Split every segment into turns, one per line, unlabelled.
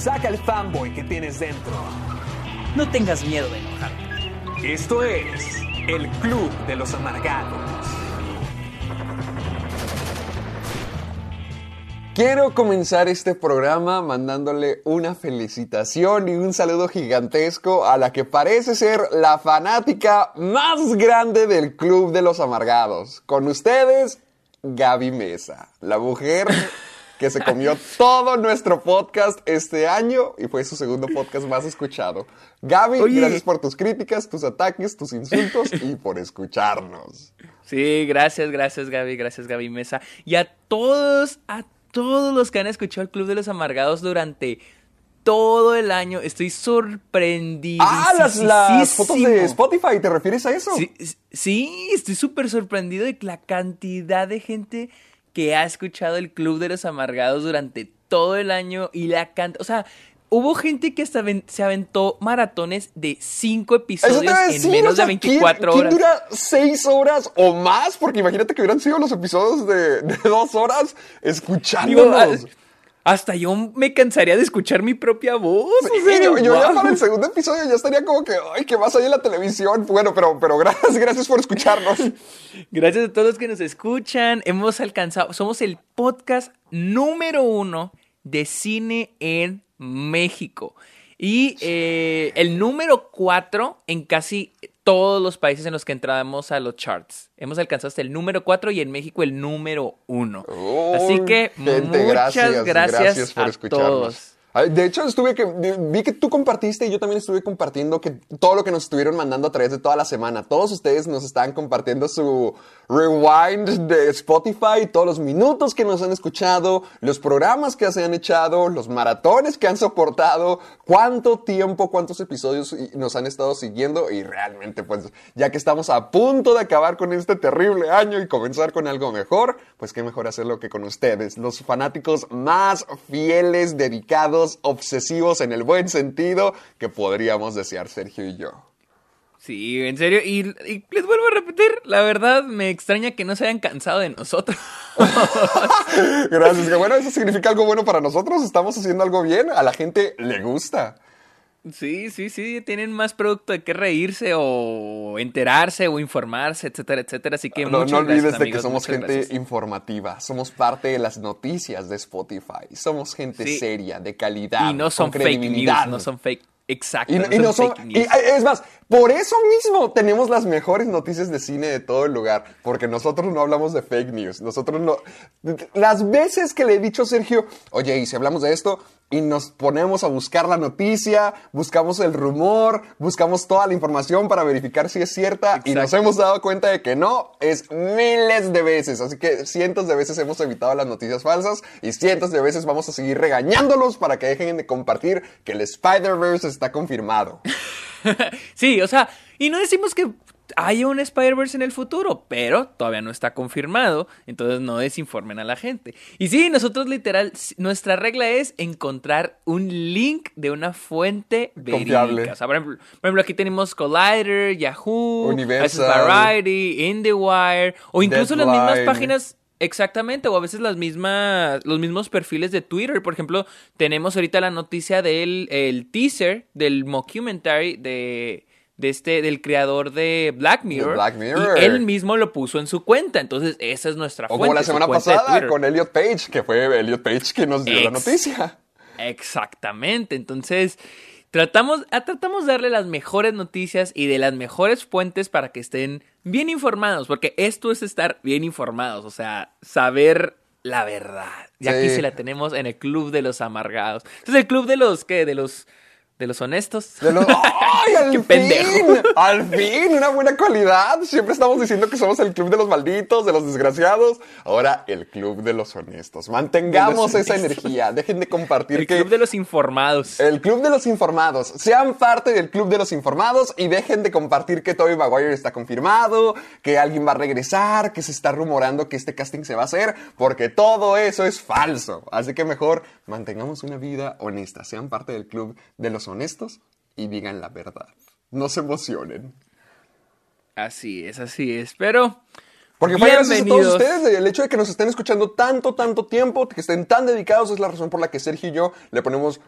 Saca el fanboy que tienes dentro.
No tengas miedo de enojarte.
Esto es el Club de los Amargados.
Quiero comenzar este programa mandándole una felicitación y un saludo gigantesco a la que parece ser la fanática más grande del Club de los Amargados. Con ustedes, Gaby Mesa, la mujer que se comió todo nuestro podcast este año y fue su segundo podcast más escuchado. Gaby,
Oye.
gracias por tus críticas, tus ataques, tus insultos y por escucharnos.
Sí, gracias, gracias Gaby, gracias Gaby Mesa. Y a todos, a todos los que han escuchado el Club de los Amargados durante todo el año, estoy sorprendido.
Ah, las, las fotos de Spotify, ¿te refieres a eso?
Sí, sí, estoy súper sorprendido de la cantidad de gente que ha escuchado el Club de los Amargados durante todo el año y la canta, o sea, hubo gente que hasta se aventó maratones de cinco episodios en menos
o sea,
de 24
¿quién,
horas.
¿Quién dura seis horas o más? Porque imagínate que hubieran sido los episodios de, de dos horas
Digo,
escuchándonos.
Hasta yo me cansaría de escuchar mi propia voz. o
Sí,
sea,
yo, yo ya para el segundo episodio ya estaría como que, ay, que más hay en la televisión. Bueno, pero, pero gracias, gracias por escucharnos.
Gracias a todos los que nos escuchan. Hemos alcanzado, somos el podcast número uno de cine en México. Y eh, el número cuatro en casi todos los países en los que entramos a los charts. Hemos alcanzado hasta el número cuatro y en México el número uno. Así
Uy,
que
gente,
muchas gracias,
por
a
escucharnos.
todos.
De hecho, estuve que vi que tú compartiste y yo también estuve compartiendo que todo lo que nos estuvieron mandando a través de toda la semana. Todos ustedes nos están compartiendo su rewind de Spotify, todos los minutos que nos han escuchado, los programas que se han echado, los maratones que han soportado, cuánto tiempo, cuántos episodios nos han estado siguiendo y realmente pues ya que estamos a punto de acabar con este terrible año y comenzar con algo mejor, pues qué mejor hacerlo que con ustedes, los fanáticos más fieles, dedicados, obsesivos en el buen sentido que podríamos desear Sergio y yo.
Sí, en serio. Y, y les vuelvo a repetir, la verdad me extraña que no se hayan cansado de nosotros.
Gracias, que bueno, eso significa algo bueno para nosotros, estamos haciendo algo bien, a la gente le gusta.
Sí, sí, sí, tienen más producto de qué reírse o enterarse o informarse, etcétera, etcétera. Así que
No, no olvides
gracias,
de
amigos,
que somos gente
gracias.
informativa, somos parte de las noticias de Spotify, somos gente
Sí.
seria, de calidad,
Y no son
con
fake news, no son fake. Exacto.
Y,
no
y no
son fake
y,
news.
es más, por eso mismo tenemos las mejores noticias de cine de todo el lugar, porque nosotros no hablamos de fake news, nosotros no... Las veces que le he dicho a Sergio, oye, y si hablamos de esto, y nos ponemos a buscar la noticia, buscamos el rumor, buscamos toda la información para verificar si es cierta, y nos hemos dado cuenta de que no, es miles de veces, así que cientos de veces hemos evitado las noticias falsas, y cientos de veces vamos a seguir regañándolos para que dejen de compartir que el Spider-Verse está confirmado.
Sí, o sea, y no decimos que haya un Spider-Verse en el futuro, pero todavía no está confirmado, entonces no desinformen a la gente. Y sí, nosotros literal, nuestra regla es encontrar un link de una fuente
Confiable.
verídica. O sea, por ejemplo, por ejemplo, aquí tenemos Collider, Yahoo,
Universal.
Variety, IndieWire, o incluso las mismas páginas Exactamente, o a veces las mismas, los mismos perfiles de Twitter. Por ejemplo, tenemos ahorita la noticia del el teaser del mockumentary de, de este, del creador de Black Mirror.
Black Mirror.
Y él mismo lo puso en su cuenta. Entonces, esa es nuestra
O
fuente.
como la semana pasada con Elliot Page, que fue Elliot Page quien nos dio la noticia.
Exactamente. Entonces, tratamos, ah, tratamos de darle las mejores noticias y de las mejores fuentes para que estén bien informados, porque esto es estar bien informados, o sea, saber la verdad. Y aquí se la tenemos en el club de los amargados. Entonces, el club de los, ¿qué? De los, de los honestos.
De los-. ¡Ay, al
Qué
fin!
pendejo.
¡Al fin! Una buena cualidad. Siempre estamos diciendo que somos el club de los malditos, de los desgraciados. Ahora, el club de los honestos. Mantengamos
los
esa
honestos.
energía. Dejen de compartir
El
que...
club de los informados.
El Club de los Informados. Sean parte del Club de los Informados y dejen de compartir que Tobey Maguire está confirmado, que alguien va a regresar, que se está rumorando que este casting se va a hacer, porque todo eso es falso. Así que mejor mantengamos una vida honesta. Sean parte del Club de los Honestos y digan la verdad. No se emocionen.
Así es, así es. Pero.
Porque fue gracias a todos ustedes, el hecho de que nos estén escuchando tanto, tanto tiempo, que estén tan dedicados, es la razón por la que Sergio y yo le ponemos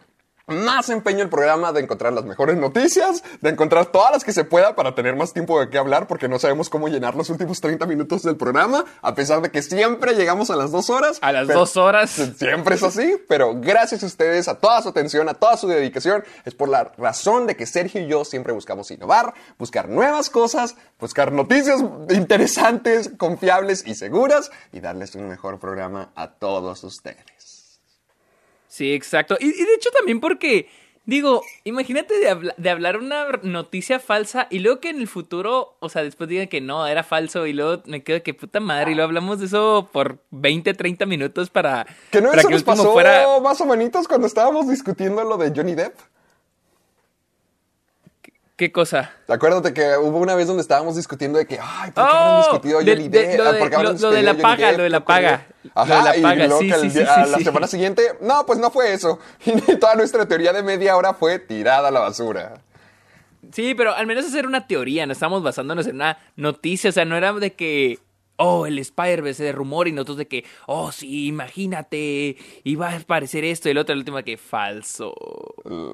más empeño al programa de encontrar las mejores noticias, de encontrar todas las que se pueda para tener más tiempo de qué hablar, porque no sabemos cómo llenar los últimos 30 minutos del programa, a pesar de que siempre llegamos a las dos horas.
A las dos horas.
Siempre es así, pero gracias a ustedes, a toda su atención, a toda su dedicación, es por la razón de que Sergio y yo siempre buscamos innovar, buscar nuevas cosas, buscar noticias interesantes, confiables y seguras y darles un mejor programa a todos ustedes.
Sí, exacto. Y, y de hecho también porque, digo, imagínate de, habla- de hablar una noticia falsa y luego que en el futuro, o sea, después digan que no, era falso y luego me quedo que puta madre y luego hablamos de eso por 20, 30 minutos para
Que no
para
eso
que
nos pasó
fuera...
más o menos cuando estábamos discutiendo lo de Johnny Depp.
¿Qué cosa?
Acuérdate que hubo una vez donde estábamos discutiendo de que, ay, ¿por qué habrán
Oh,
discutido a
de-
Johnny
de-
Depp?
lo
Ah,
de-
¿por qué habrán
lo- lo de la paga,
Depp?
lo de la paga.
Ajá,
Lo de la paga,
luego
sí,
que al
sí,
día-
sí,
a
sí,
la semana siguiente, no, pues no fue eso. Y toda nuestra teoría de media hora fue tirada a la basura.
Sí, pero al menos hacer una teoría, no estamos basándonos en una noticia, o sea, no era de que, oh, el Spider-Verse de rumor y nosotros de que, oh, sí, imagínate, iba a aparecer esto y el otro, el último que falso.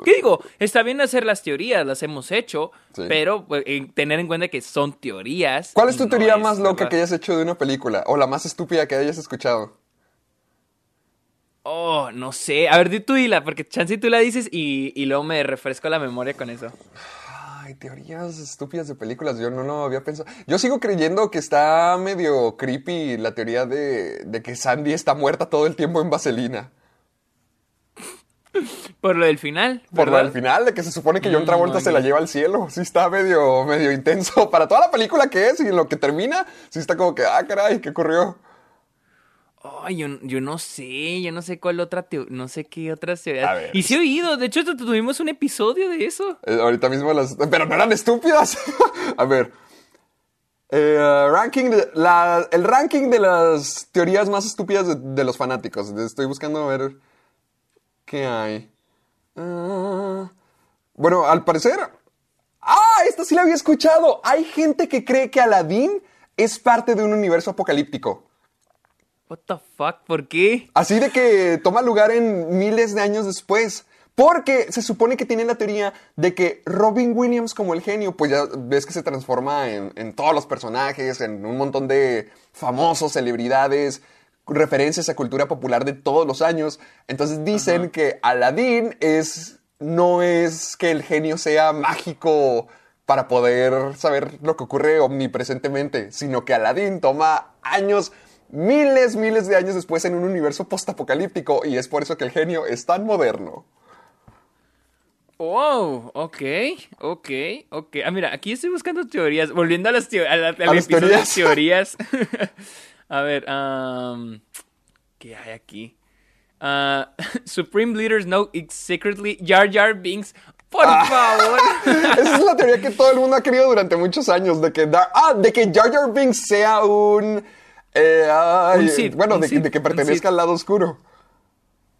¿Qué digo? Está bien hacer las teorías, las hemos hecho,
Sí.
pero pues, en- tener en cuenta que son teorías.
¿Cuál es tu
no
teoría
es
más loca
verdad.
que hayas hecho de una película? O la más estúpida que hayas escuchado.
Oh, no sé. A ver, di tú dila, porque chance tú la dices y, y luego me refresco la memoria con eso.
Ay, teorías estúpidas de películas. Yo no lo había pensado. Yo sigo creyendo que está medio creepy la teoría de, de que Sandy está muerta todo el tiempo en vaselina.
Por lo del final.
Por lo del final, de que se supone que John
Mm,
Travolta se la lleva al cielo. Sí está medio, medio intenso. Para toda la película que es y en lo que termina, sí está como que, ah, caray, ¿qué ocurrió?
Ay, yo, yo no sé, yo no sé cuál otra teoría, no sé qué otras teorías. Y sí he oído, de hecho tu- tuvimos un episodio de eso.
Eh, ahorita mismo las... Pero no eran estúpidas. A ver. Eh, ranking de- la- el ranking de las teorías más estúpidas de, de los fanáticos. Estoy buscando a ver qué hay. Ah, bueno, al parecer... ¡Ah! Esta sí la había escuchado. Hay gente que cree que Aladdin es parte de un universo apocalíptico.
What the fuck, ¿por qué?
Así de que toma lugar en miles de años después. Porque se supone que tiene la teoría de que Robin Williams como el genio, pues ya ves que se transforma en, en todos los personajes, en un montón de famosos, celebridades, referencias a cultura popular de todos los años. Entonces dicen que Aladdin es, no es que el genio sea mágico para poder saber lo que ocurre omnipresentemente, sino que Aladdin toma años, miles, miles de años después en un universo postapocalíptico y es por eso que el genio es tan moderno.
Wow, ok, ok, ok. Ah, mira, aquí estoy buscando teorías, volviendo a las, teo- a la-
las teorías.
teorías. a ver, um, ¿qué hay aquí? Ah, Supreme Leaders know it's secretly Jar Jar Binks. Por
Ah.
favor.
Esa es la teoría que todo el mundo ha querido durante muchos años, de que, Dar- ah, de que Jar Jar Binks sea un... eh, ay,
Un Sith,
bueno,
un
de,
Sith,
de que pertenezca al lado oscuro.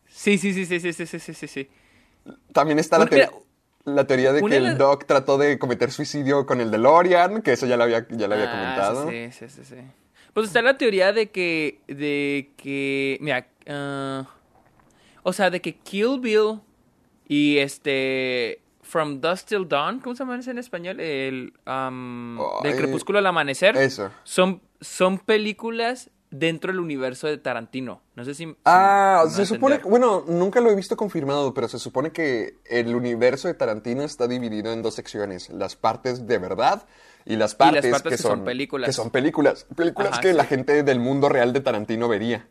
Sí, sí, sí, sí, sí, sí, sí, sí, sí.
También está la, teoría- la teoría de que el Doc trató de cometer suicidio con el DeLorean, que eso ya lo había, ya lo había
Ah,
comentado.
Sí, sí, sí, sí. Pues está la teoría de que, de que, mira, ah, o sea, de que Kill Bill y este, From Dusk Till Dawn, ¿cómo se llama eso en español? El, am, del crepúsculo al amanecer.
eso.
Son, son películas dentro del universo de Tarantino. No sé si... si
Ah, se supone,
entender.
bueno, nunca lo he visto confirmado, pero se supone que el universo de Tarantino está dividido en dos secciones, las partes de verdad y las partes,
partes
que,
que son
son
películas.
Que son películas, películas
Ajá,
que la gente del mundo real de Tarantino vería.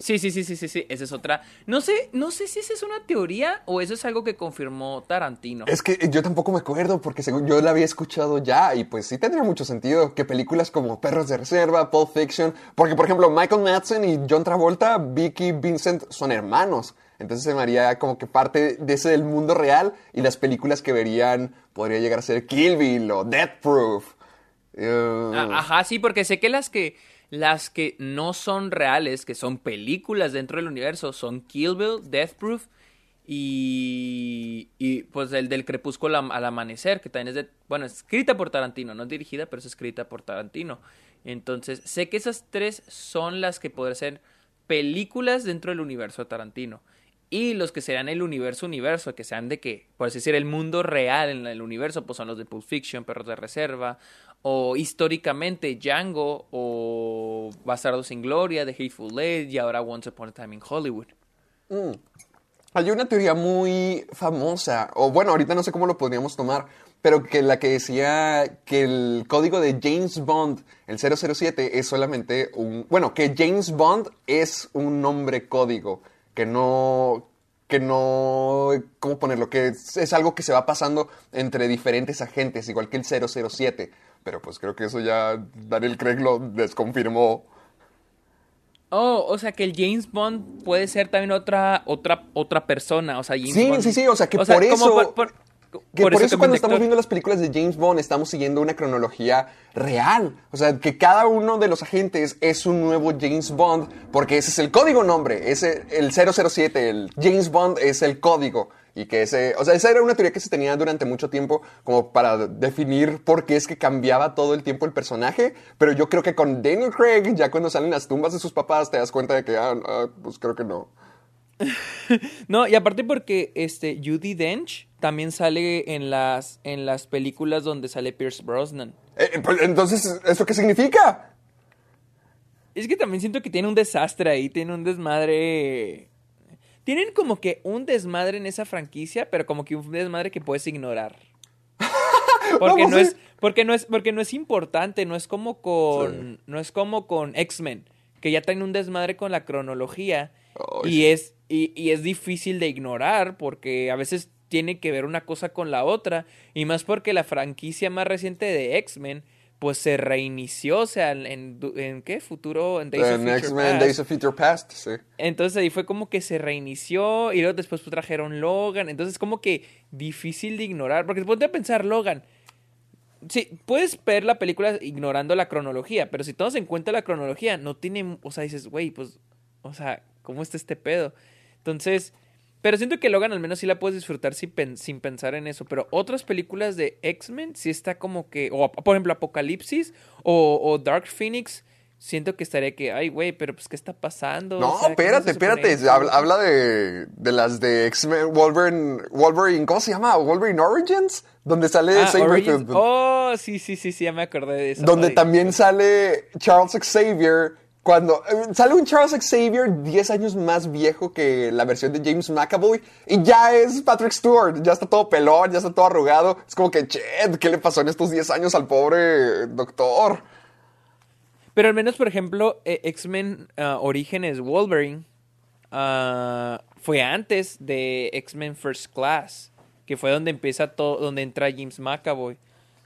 Sí, sí, sí, sí, sí, sí, esa es otra. No sé, no sé si esa es una teoría o eso es algo que confirmó Tarantino.
Es que yo tampoco me acuerdo porque según yo la había escuchado ya y pues sí tendría mucho sentido que películas como Perros de Reserva, Pulp Fiction, porque por ejemplo Michael Madsen y John Travolta, Vicky Vincent son hermanos. Entonces se me haría como que parte de ese del mundo real y las películas que verían podría llegar a ser Kill Bill o Death Proof. Uh,
Ah, Ajá, sí, porque sé que las que las que no son reales, que son películas dentro del universo, son Kill Bill, Death Proof y, y pues el del Crepúsculo al, amanecer, que también es de, bueno, es escrita por Tarantino, no es dirigida, pero es escrita por Tarantino. Entonces, sé que esas tres son las que podrían ser películas dentro del universo de Tarantino. Y los que serían el universo universo, que sean de que, por así decir, el mundo real en el universo, pues son los de Pulp Fiction, Perros de Reserva, o históricamente Django, o Bastardo sin Gloria, The Hateful Eight, y ahora Once Upon a Time in Hollywood.
Hay una teoría muy famosa, o bueno, ahorita no sé cómo lo podríamos tomar, pero que la que decía que el código de James Bond, el 007, es solamente un... Bueno, que James Bond es un nombre código, que no... que no... ¿Cómo ponerlo? Que es, es algo que se va pasando entre diferentes agentes, igual que el 007. Pero pues creo que eso ya Daniel Craig lo desconfirmó.
Oh, o sea que el James Bond puede ser también otra, otra, otra persona, o sea, James
Sí,
Bond-
sí, sí, o sea, que por eso-
por- por-
Que por,
por
eso, cuando estamos viendo las películas de James Bond estamos siguiendo una cronología real. O sea, que cada uno de los agentes es un nuevo James Bond porque ese es el código nombre. Ese, el 007, el James Bond es el código. Y que ese, o sea, esa era una teoría que se tenía durante mucho tiempo como para definir por qué es que cambiaba todo el tiempo el personaje. Pero yo creo que con Daniel Craig, ya cuando salen las tumbas de sus papás, te das cuenta de que, ah, ah, pues creo que no.
No, y aparte porque este Judy Dench también sale en las en las películas donde sale Pierce Brosnan.
Eh, pues, entonces, ¿eso qué significa?
Es que también siento que tiene un desastre ahí, tiene un desmadre. Tienen como que un desmadre en esa franquicia, pero como que un desmadre que puedes ignorar. Porque no es, porque no es, porque no es importante, no es como con,
Sí.
no es como con X-Men, que ya tienen un desmadre con la cronología y
sí.
es, y, y es difícil de ignorar porque a veces tiene que ver una cosa con la otra y más porque la franquicia más reciente de X-Men pues se reinició, o sea, en, ¿qué? Futuro, en Days of Future
X-Men
Past.
Days of Future Past, sí.
Entonces ahí fue como que se reinició y luego después pues, trajeron Logan. Entonces como que difícil de ignorar. Porque ponte a pensar, Logan. Sí, puedes ver la película ignorando la cronología, pero si tomas en cuenta la cronología, no tiene, o sea, dices, güey, pues, o sea, ¿cómo está este pedo? Entonces, pero siento que Logan al menos sí la puedes disfrutar sin, pen- sin pensar en eso, pero otras películas de X-Men sí está como que, o por ejemplo Apocalipsis o, o Dark Phoenix, siento que estaría que, ay, güey, pero pues, ¿qué está pasando?
No,
O sea, ¿qué
espérate, espérate. Habla, habla de, de las de X-Men, Wolverine, Wolverine, ¿cómo se llama? Wolverine Origins, donde sale
Ah. Origins- Oh, sí, sí, sí, sí, ya me acordé de eso.
donde
Ay.
también sale Charles Xavier. Cuando eh, sale un Charles Xavier 10 años más viejo que la versión de James McAvoy y ya es Patrick Stewart, ya está todo pelón, ya está todo arrugado. Es como que, chet, ¿qué le pasó en estos 10 años al pobre doctor?
Pero al menos, por ejemplo, eh, X-Men ah, Orígenes Wolverine ah, fue antes de X-Men First Class, que fue donde empieza todo, donde entra James McAvoy.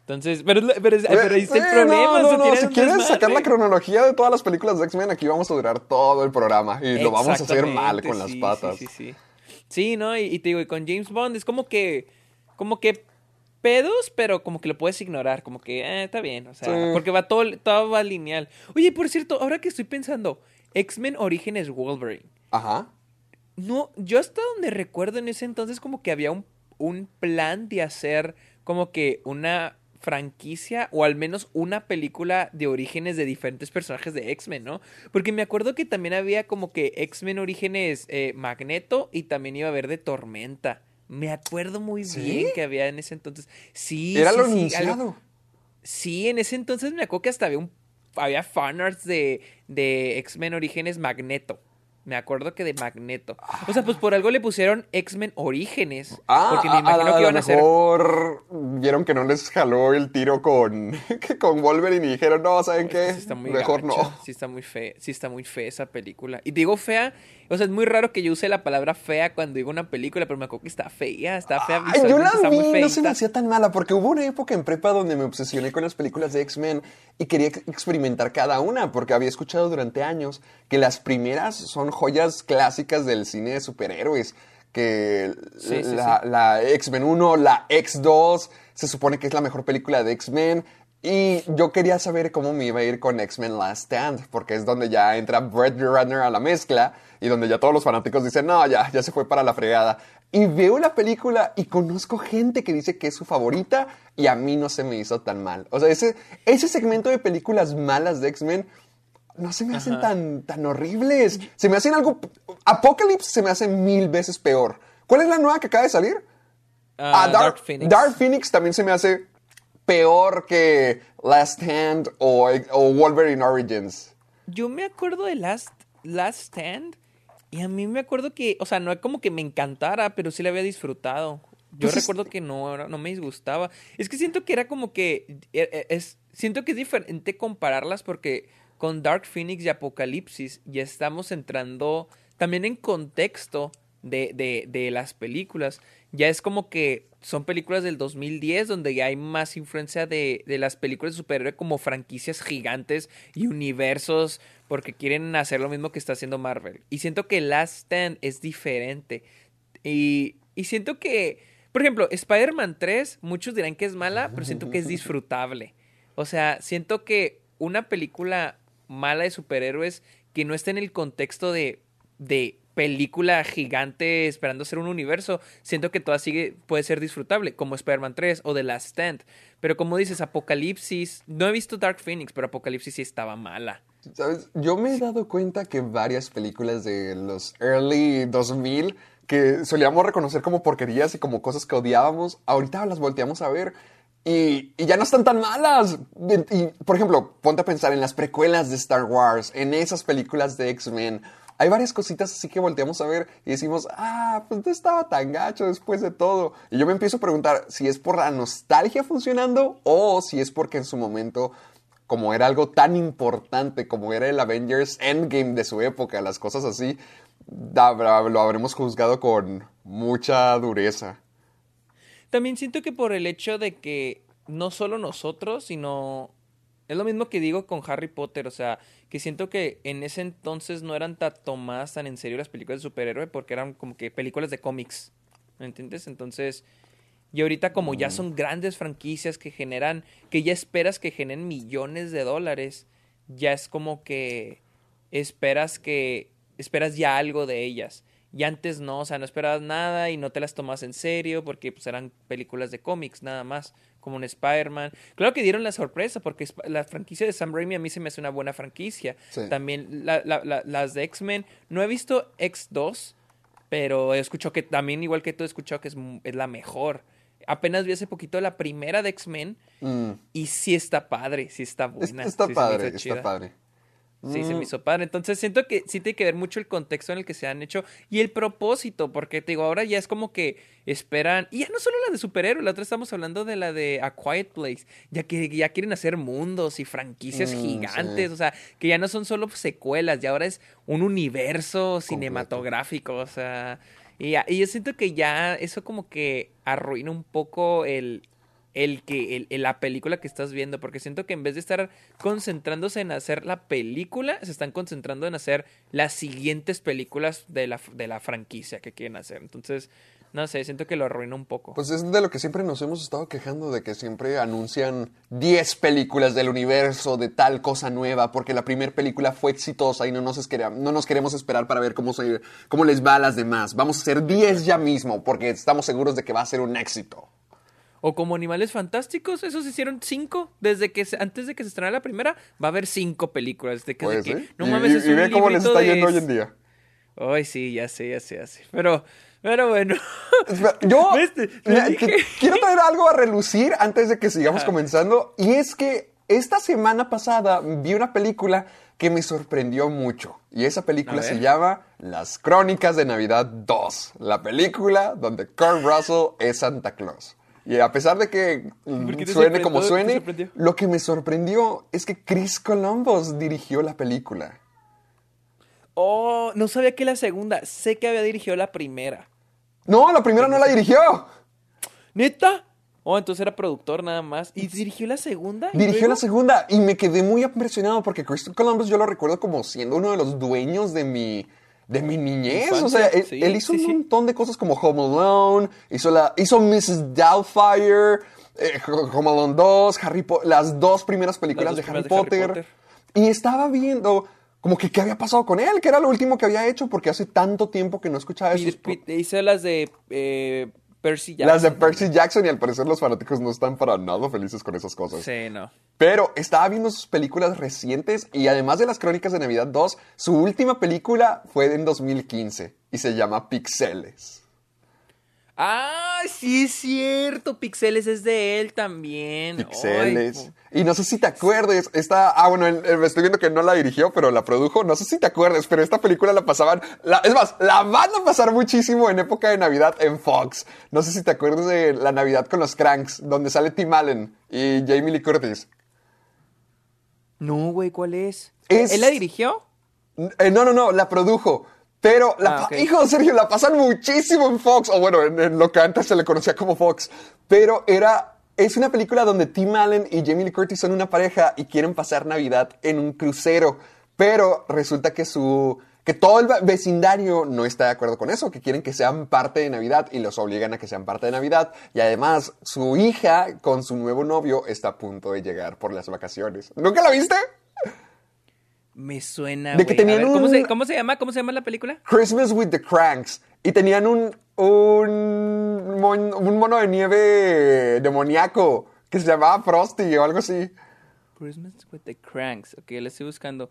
Entonces, pero, pero, ahí está el problema.
no, no, no, Si quieres
desmadre.
sacar la cronología de todas las películas de X-Men, aquí vamos a durar todo el programa y lo vamos a hacer mal con las patas.
Sí, sí, sí. Sí, ¿no? Y, y te digo, y con James Bond es como que, como que pedos, pero como que lo puedes ignorar, como que, eh, está bien, o sea,
Sí.
porque va todo, todo va lineal. Oye, por cierto, ahora que estoy pensando, X-Men Orígenes Wolverine.
Ajá.
No, yo hasta donde recuerdo en ese entonces como que había un, un plan de hacer como que una franquicia o al menos una película de orígenes de diferentes personajes de X-Men, ¿no? Porque me acuerdo que también había como que X-Men Orígenes eh, Magneto y también iba a haber de Tormenta. Me acuerdo muy
¿Sí?
bien que había en ese entonces. Sí,
Era
sí,
lo
sí,
anunciado.
algo- Sí, en ese entonces me acuerdo que hasta había un había fanarts de, de X-Men Orígenes Magneto. Me acuerdo que de Magneto. O sea, pues por algo le pusieron X-Men Orígenes.
Ah,
porque me
a-
imagino
a,
que iban
a
a ser.
mejor vieron que no les jaló el tiro con, con Wolverine y dijeron, no, ¿saben qué?
Sí está muy
Mejor
gacho,
no.
Sí está muy fea, sí está muy fea esa película. Y digo fea, o sea, es muy raro que yo use la palabra fea cuando digo una película, pero me acuerdo que está fea, está fea.
Ay, yo la vi,
muy
no se me hacía tan mala, porque hubo una época en prepa donde me obsesioné con las películas de X-Men y quería ex- experimentar cada una, porque había escuchado durante años que las primeras son joyas clásicas del cine de superhéroes, que
Sí, sí,
la, la X-Men 1, la X2, se supone que es la mejor película de X-Men. Y yo quería saber cómo me iba a ir con X-Men Last Stand, porque es donde ya entra Brett Runner a la mezcla y donde ya todos los fanáticos dicen, no, ya, ya se fue para la fregada. Y veo la película y conozco gente que dice que es su favorita y a mí no se me hizo tan mal. O sea, ese, ese segmento de películas malas de X-Men no se me hacen tan, tan horribles. Se me hacen algo... Apocalypse se me hace mil veces peor. ¿Cuál es la nueva que acaba de salir?
Ah,
Ah,
Dark, Phoenix.
Dark Phoenix también se me hace peor que Last Hand o, o Wolverine Origins.
Yo me acuerdo de Last, Last Stand y a mí me acuerdo que, o sea, no es como que me encantara, pero sí la había disfrutado. Yo
Pues es-
recuerdo que no, no me disgustaba. Es que siento que era como que, eh, eh, es, siento que es diferente compararlas porque con Dark Phoenix y Apocalipsis ya estamos entrando también en contexto de, de, de las películas. Ya es como que son películas del 2010 donde ya hay más influencia de, de las películas de superhéroe como franquicias gigantes y universos porque quieren hacer lo mismo que está haciendo Marvel. Y siento que Last Stand es diferente. Y, y siento que, por ejemplo, Spider-Man 3, muchos dirán que es mala, pero siento que es disfrutable. O sea, siento que una película mala de superhéroes que no esté en el contexto de, de película gigante esperando ser un universo, siento que toda sigue, puede ser disfrutable, como Spider-Man 3 o The Last Stand. Pero como dices, Apocalipsis, no he visto Dark Phoenix, pero Apocalipsis sí estaba mala.
¿Sabes? Yo me he dado cuenta que varias películas de los early 2000 que solíamos reconocer como porquerías y como cosas que odiábamos, ahorita las volteamos a ver y, ya no están tan malas. Y, por ejemplo, ponte a pensar en las precuelas de Star Wars, en esas películas de X-Men. Hay varias cositas así que volteamos a ver y decimos, ah, pues no estaba tan gacho después de todo. Y yo me empiezo a preguntar si es por la nostalgia funcionando o si es porque en su momento como era algo tan importante como era el Avengers Endgame de su época, las cosas así, lo habremos juzgado con mucha dureza.
También siento que por el hecho de que no solo nosotros, sino... Es lo mismo que digo con Harry Potter, o sea, que siento que en ese entonces no eran tan tomadas tan en serio las películas de superhéroe porque eran como que películas de cómics, ¿me entiendes? Entonces, y ahorita como ya son grandes franquicias que generan, que ya esperas que generen millones de dólares, ya es como que esperas que, esperas ya algo de ellas. Y antes no, o sea, no esperabas nada y no te las tomas en serio porque pues eran películas de cómics nada más, como un Spider-Man. Claro que dieron la sorpresa porque la franquicia de Sam Raimi a mí se me hace una buena franquicia.
Sí.
También la- la- la- las de X-Men, no he visto X2, pero he escuchado que también, igual que tú, he escuchado que es, es la mejor. Apenas vi hace poquito la primera de X-Men
Mm.
y sí está padre, sí está
Es-
buena.
está
sí
padre, está padre.
Sí, se
Mm.
me hizo padre. Entonces siento que sí tiene que ver mucho el contexto en el que se han hecho y el propósito, porque te digo, ahora ya es como que esperan, y ya no solo la de superhéroes, la otra estamos hablando de la de A Quiet Place, ya que ya quieren hacer mundos y franquicias
Mm,
gigantes,
sí.
o sea, que ya no son solo secuelas, ya ahora es un universo cinematográfico, o sea, y yo siento que ya eso como que arruina un poco el, el que el- la película que estás viendo, porque siento que en vez de estar concentrándose en hacer la película, se están concentrando en hacer las siguientes películas de la, de la franquicia que quieren hacer. Entonces, no sé, siento que lo arruina un poco.
Pues es de lo que siempre nos hemos estado quejando, de que siempre anuncian 10 películas del universo de tal cosa nueva, porque la primera película fue exitosa y no nos, no nos queremos esperar para ver cómo, se, cómo les va a las demás. Vamos a hacer 10 ya mismo, porque estamos seguros de que va a ser un éxito.
O como Animales Fantásticos, esos hicieron cinco. Desde que se- antes de que se estrenara la primera, va a haber cinco películas. De que, de
Pues,
que,
¿eh?
no
y,
mames,
y-
es
y
un
ve cómo les está
de-
yendo hoy en día.
Ay, sí, ya sé, ya sé, ya sé. Pero, pero bueno.
Yo quiero traer algo a relucir antes de que sigamos comenzando. Y es que esta semana pasada vi una película que me sorprendió mucho. Y esa película se llama Las Crónicas de Navidad 2. La película donde Kurt Russell es Santa Claus. Y a pesar de que mm,
¿Por qué te
suene como suene, lo que me sorprendió es que Chris Columbus dirigió la película.
Oh, no sabía que la segunda. Sé que había dirigido la primera.
No, la primera no la dirigió.
¿Neta? Oh, entonces era productor nada más. ¿Y dirigió la segunda? ¿Y
Dirigió
luego?
la segunda y me quedé muy impresionado porque Chris Columbus yo lo recuerdo como siendo uno de los dueños de mi, de mi niñez. O sea, él,
sí,
él hizo
sí,
un
sí.
montón de cosas como Home Alone, hizo, la, hizo Mrs. Doubtfire, eh, Home Alone 2, Harry Po- las dos primeras películas
Las
de Harry, Potter. Y estaba viendo como que qué había pasado con él, que era lo último que había hecho porque hace tanto tiempo que no escuchaba
Pete- hice las de eh, Percy Jackson.
Las de Percy Jackson y al parecer los fanáticos no están para nada felices con esas cosas.
Sí, no.
Pero estaba viendo sus películas recientes y además de las Crónicas de Navidad 2, su última película fue en 2015 y se llama Pixeles.
Ah, sí es cierto. Pixeles es de él también.
Pixeles.
Ay,
Y no sé si te acuerdes, esta, ah, bueno, él- estoy viendo que no la dirigió, pero la produjo. No sé si te acuerdas, pero esta película la pasaban, la- es más, la van a pasar muchísimo en época de Navidad en Fox. No sé si te acuerdas de la Navidad con los Cranks, donde sale Tim Allen y Jamie Lee Curtis.
No, güey, ¿cuál es?
Es-
¿Él la dirigió?
Eh, no, no, no, la produjo. Pero, la
Ah,
hijo de Sergio, la pasan muchísimo en Fox, o bueno, en, en lo que antes se le conocía como Fox. Pero era, es una película donde Tim Allen y Jamie Lee Curtis son una pareja y quieren pasar Navidad en un crucero. Pero resulta que su, que todo el ve- vecindario no está de acuerdo con eso, que quieren que sean parte de Navidad y los obligan a que sean parte de Navidad. Y además, su hija con su nuevo novio está a punto de llegar por las vacaciones. ¿Nunca la viste?
Me suena,
De que tenían
ver, ¿cómo,
un-
se, ¿Cómo se llama? ¿Cómo se llama la película?
Christmas with the Cranks. Y tenían un, un, mon- un mono de nieve demoníaco que se llamaba Frosty o algo así.
Christmas with the Cranks. Ok, la estoy buscando.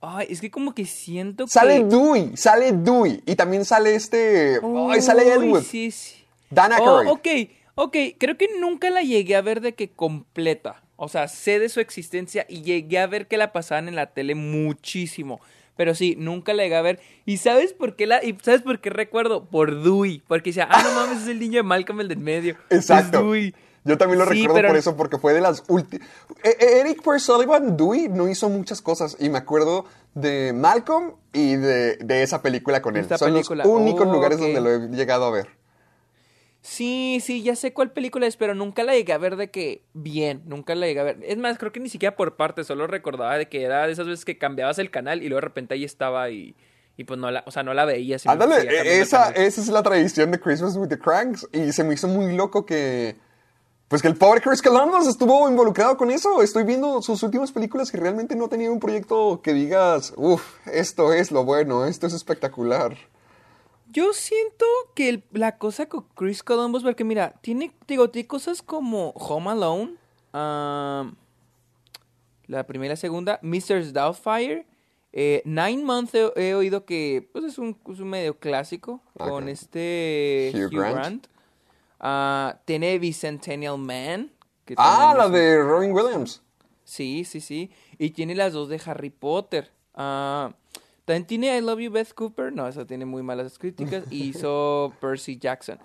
Ay, es que como que siento
Sale
que...
Dewey, sale Dewey. Y también sale este. Ay, sale Elwood.
Sí, sí.
Dan
Oh,
Aykroyd.
ok, ok. Creo que nunca la llegué a ver de que completa. O sea, sé de su existencia y llegué a ver que la pasaban en la tele muchísimo. Pero sí, nunca la llegué a ver. ¿Y sabes por qué la, y sabes por qué recuerdo? Por Dewey. Porque decía, ah, no mames, es el niño de Malcolm, el del medio.
Exacto.
Es Dewey.
Yo también lo
Sí,
recuerdo
pero-
por eso, porque fue de las últimas. Eric Per Sullivan, Dewey, no hizo muchas cosas. Y me acuerdo de Malcolm y de, de esa película con él.
Esta
Son
película.
los únicos
Oh,
lugares donde lo he llegado a ver.
Sí, sí, ya sé cuál película es, pero nunca la llegué a ver de que bien, nunca la llegué a ver. Es más, creo que ni siquiera por parte, solo recordaba de que era de esas veces que cambiabas el canal y luego de repente ahí estaba y, y pues no la, o sea, no la veía.
Ándale, e- esa, esa es la tradición de Christmas with the Cranks. Y se me hizo muy loco que. Pues que el pobre Chris Columbus estuvo involucrado con eso. Estoy viendo sus últimas películas que realmente no tenía un proyecto que digas, uff, esto es lo bueno, esto es espectacular.
Yo siento que el- la cosa con Chris Columbus, porque mira, tiene, digo, tiene cosas como Home Alone, um, la primera y segunda, Mr. Doubtfire, eh, Nine Months he, he oído que pues es un, es un medio clásico con
Ok.
este
Hugh
Hugh,
Grant.
Grant. Ah, tiene Bicentennial Man. que
Ah, la
un-
de Robin Williams.
Sí, sí, sí. Y tiene las dos de Harry Potter. Ah, también tiene I Love You, Beth Cooper. No, esa tiene muy malas críticas. Y hizo Percy Jackson.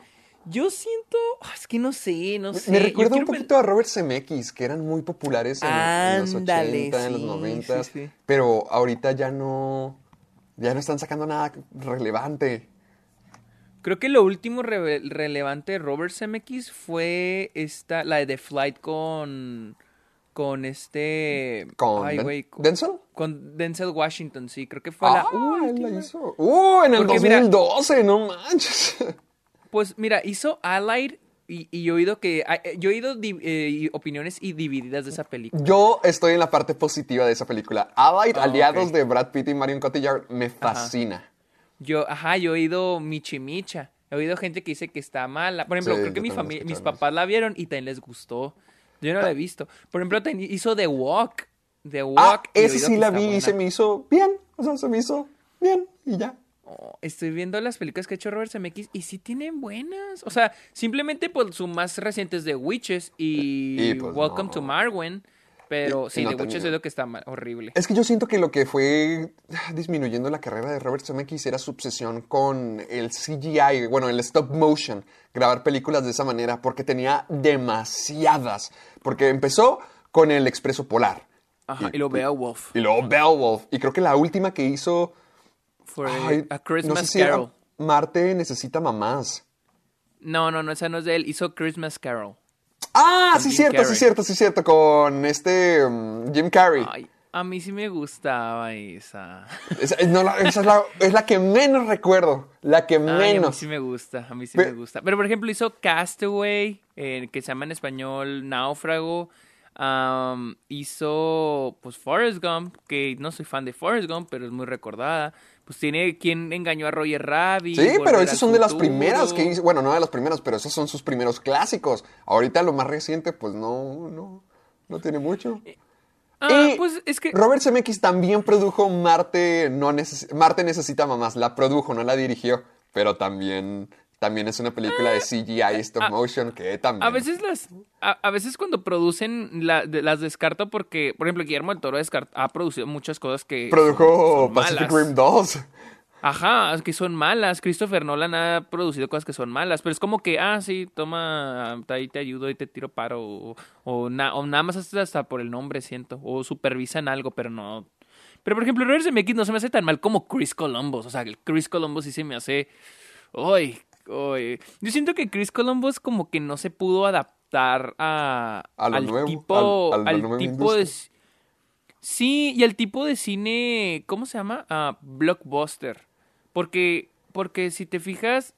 Yo siento. ah, Es que no sé, no sé.
Me recuerda un poquito a Robert Zemeckis, que eran muy populares en, en los
Ándale,
80, en los
sí,
90,
sí, sí.
pero ahorita ya no, ya no están sacando nada relevante.
Creo que lo último relevante de Robert Zemeckis fue esta, la de The Flight con. Con este.
Con
ay,
Denzel.
con Denzel Washington, sí. Creo que fue
Ah,
la
él
última.
la hizo. Uh, en el
Porque mira-
2012, no manches.
Pues mira, hizo Allied y, y yo he oído que ah, eh, yo he oído eh, opiniones y divididas de esa película.
Yo estoy en la parte positiva de esa película. Allied,
Ah,
aliados de Brad Pitt y Marion Cotillard, me fascina.
Yo, ajá, yo he oído Michi Micha. He oído gente que dice que está mala. Por ejemplo,
Sí,
creo que mi mis papás la vieron y también les gustó. Yo no la he visto. Por ejemplo, hizo The Walk. The Walk.
Ah,
he
ese
oído
sí la vi y se me hizo bien. O sea, se me hizo bien y ya.
Oh, estoy viendo las películas que ha hecho Robert Zemeckis y sí tienen buenas. O sea, simplemente pues su más reciente es The Witches y,
Y, pues,
Welcome
no.
to Marwen. Pero
Y-
sí,
y no
The Witcher es lo que está mal, horrible.
Es que yo siento que lo que fue disminuyendo la carrera de Robert Zemeckis era su obsesión con el CGI, bueno, el stop motion, grabar películas de esa manera, porque tenía demasiadas. Porque empezó con el Expreso Polar.
Ajá, y lo Beowulf.
Y luego Beowulf. Y creo que la última que hizo...
Fue
ay,
A Christmas
no sé si era
Carol.
Marte necesita mamás.
No, no, no, esa no es de él. Hizo Christmas Carol.
Ah,
Con
sí,
Jim
cierto, sí,
Carrey.
cierto, sí, cierto. Con este mm, Jim Carrey.
Ay, a mí sí me gustaba esa.
Esa, no, la- esa es, la, es la que menos recuerdo. La que
Ay, a mí
menos.
sí me gusta, a mí sí
Pe-
me gusta. Pero por ejemplo hizo Castaway, eh, que se llama en español Náufrago. Hizo pues Forrest Gump, que no soy fan de Forrest Gump, pero es muy recordada. Pues tiene quien engañó a Roger Rabbit.
Sí, pero esas son de las primeras que hizo. Bueno, no de las primeras, pero esos son sus primeros clásicos. Ahorita lo más reciente, pues no, no, no tiene mucho.
Ah,
Y
pues es que
Robert Zemeckis también produjo Marte, no neces- Marte necesita mamás. La produjo, no la dirigió, pero también, también es una película de CGI stop motion que también.
Ah, A veces las, a, a veces cuando producen la- de- las descarto porque, por ejemplo, Guillermo del Toro descart- ha producido muchas cosas que
produjo
son- son
Pacific
malas.
Rim 2.
Ajá, que son malas. Christopher Nolan ha producido cosas que son malas, pero es como que, ah, sí, toma, ahí te ayudo y te tiro paro, o, o, na- o nada más hasta, hasta por el nombre, siento, o supervisan algo, pero no. Pero por ejemplo, Robert Zemeckis no se me hace tan mal como Chris Columbus, o sea, Chris Columbus sí se me hace, uy, uy. Yo siento que Chris Columbus como que no se pudo adaptar a, al
nuevo,
tipo,
al-
al
nueva
tipo de
industria.
Sí, y el tipo de cine, ¿cómo se llama? Ah, blockbuster. Porque, porque si te fijas,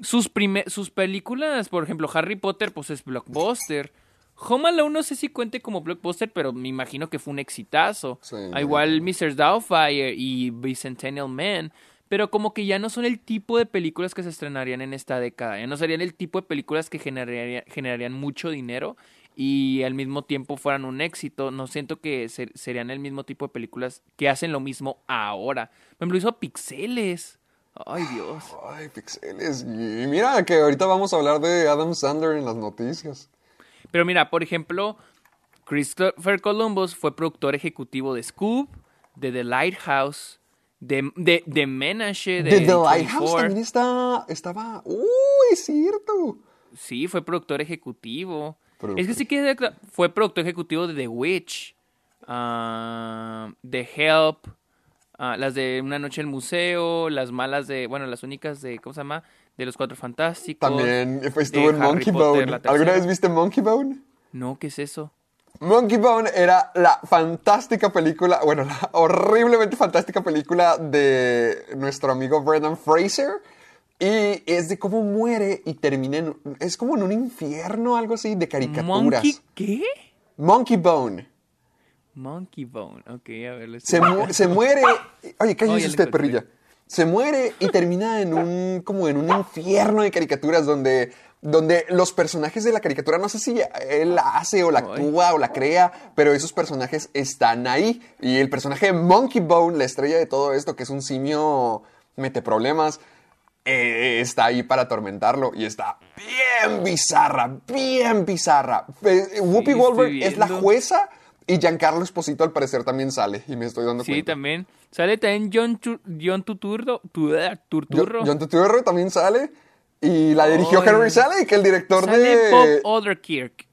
sus, prime- sus películas, por ejemplo, Harry Potter, pues es blockbuster. Home Alone no sé si cuente como blockbuster, pero me imagino que fue un exitazo.
Sí.
Ah, igual Mr. Doubtfire y Bicentennial Man. Pero como que ya no son el tipo de películas que se estrenarían en esta década. Ya no serían el tipo de películas que generaría- generarían mucho dinero y al mismo tiempo fueran un éxito. No siento que ser- serían el mismo tipo de películas que hacen lo mismo ahora. Por ejemplo, hizo Pixeles. Ay, Dios.
Ay, pixeles. Y mira que ahorita vamos a hablar de Adam Sandler en las noticias.
Pero mira, por ejemplo, Christopher Columbus fue productor ejecutivo de Scoop, de The Lighthouse, de, de, de Menashe, de
The Lighthouse
24.
también está, estaba... ¡Uy, es cierto!
Sí, fue productor ejecutivo.
Productor.
Es que sí que fue productor ejecutivo de The Witch, ah, de Help, ah, las de Una noche en el museo, las malas de, bueno, las únicas de, ¿cómo se llama? De los Cuatro Fantásticos.
También estuvo en
Harry
Monkey
Potter,
Bone. ¿Alguna vez viste Monkey Bone?
No, ¿qué es eso?
Monkey Bone era la fantástica película, bueno, la horriblemente fantástica película de nuestro amigo Brendan Fraser. Y es de cómo muere y termina en... Es como en un infierno, algo así, de caricaturas.
¿Monkey qué?
Monkey Bone.
Monkey Bone. Ok, a ver. lo
Se, mu- se muere... Oye, cállese usted, perrilla. Se muere y termina en un... como en un infierno de caricaturas donde... Donde los personajes de la caricatura, no sé si él la hace o la actúa o la crea, pero esos personajes están ahí. Y el personaje de Monkey Bone, la estrella de todo esto, que es un simio mete problemas, eh, está ahí para atormentarlo y está bien bizarra, bien bizarra. Eh, Whoopi Goldberg es la jueza y Giancarlo Esposito al parecer también sale y me estoy dando
Sí,
cuenta.
también. Sale también John, Tu- John Tuturro. Tu-
John,
Turturro
también sale y la dirigió. Henry que el director
Sale
de...
Bob Odenkirk.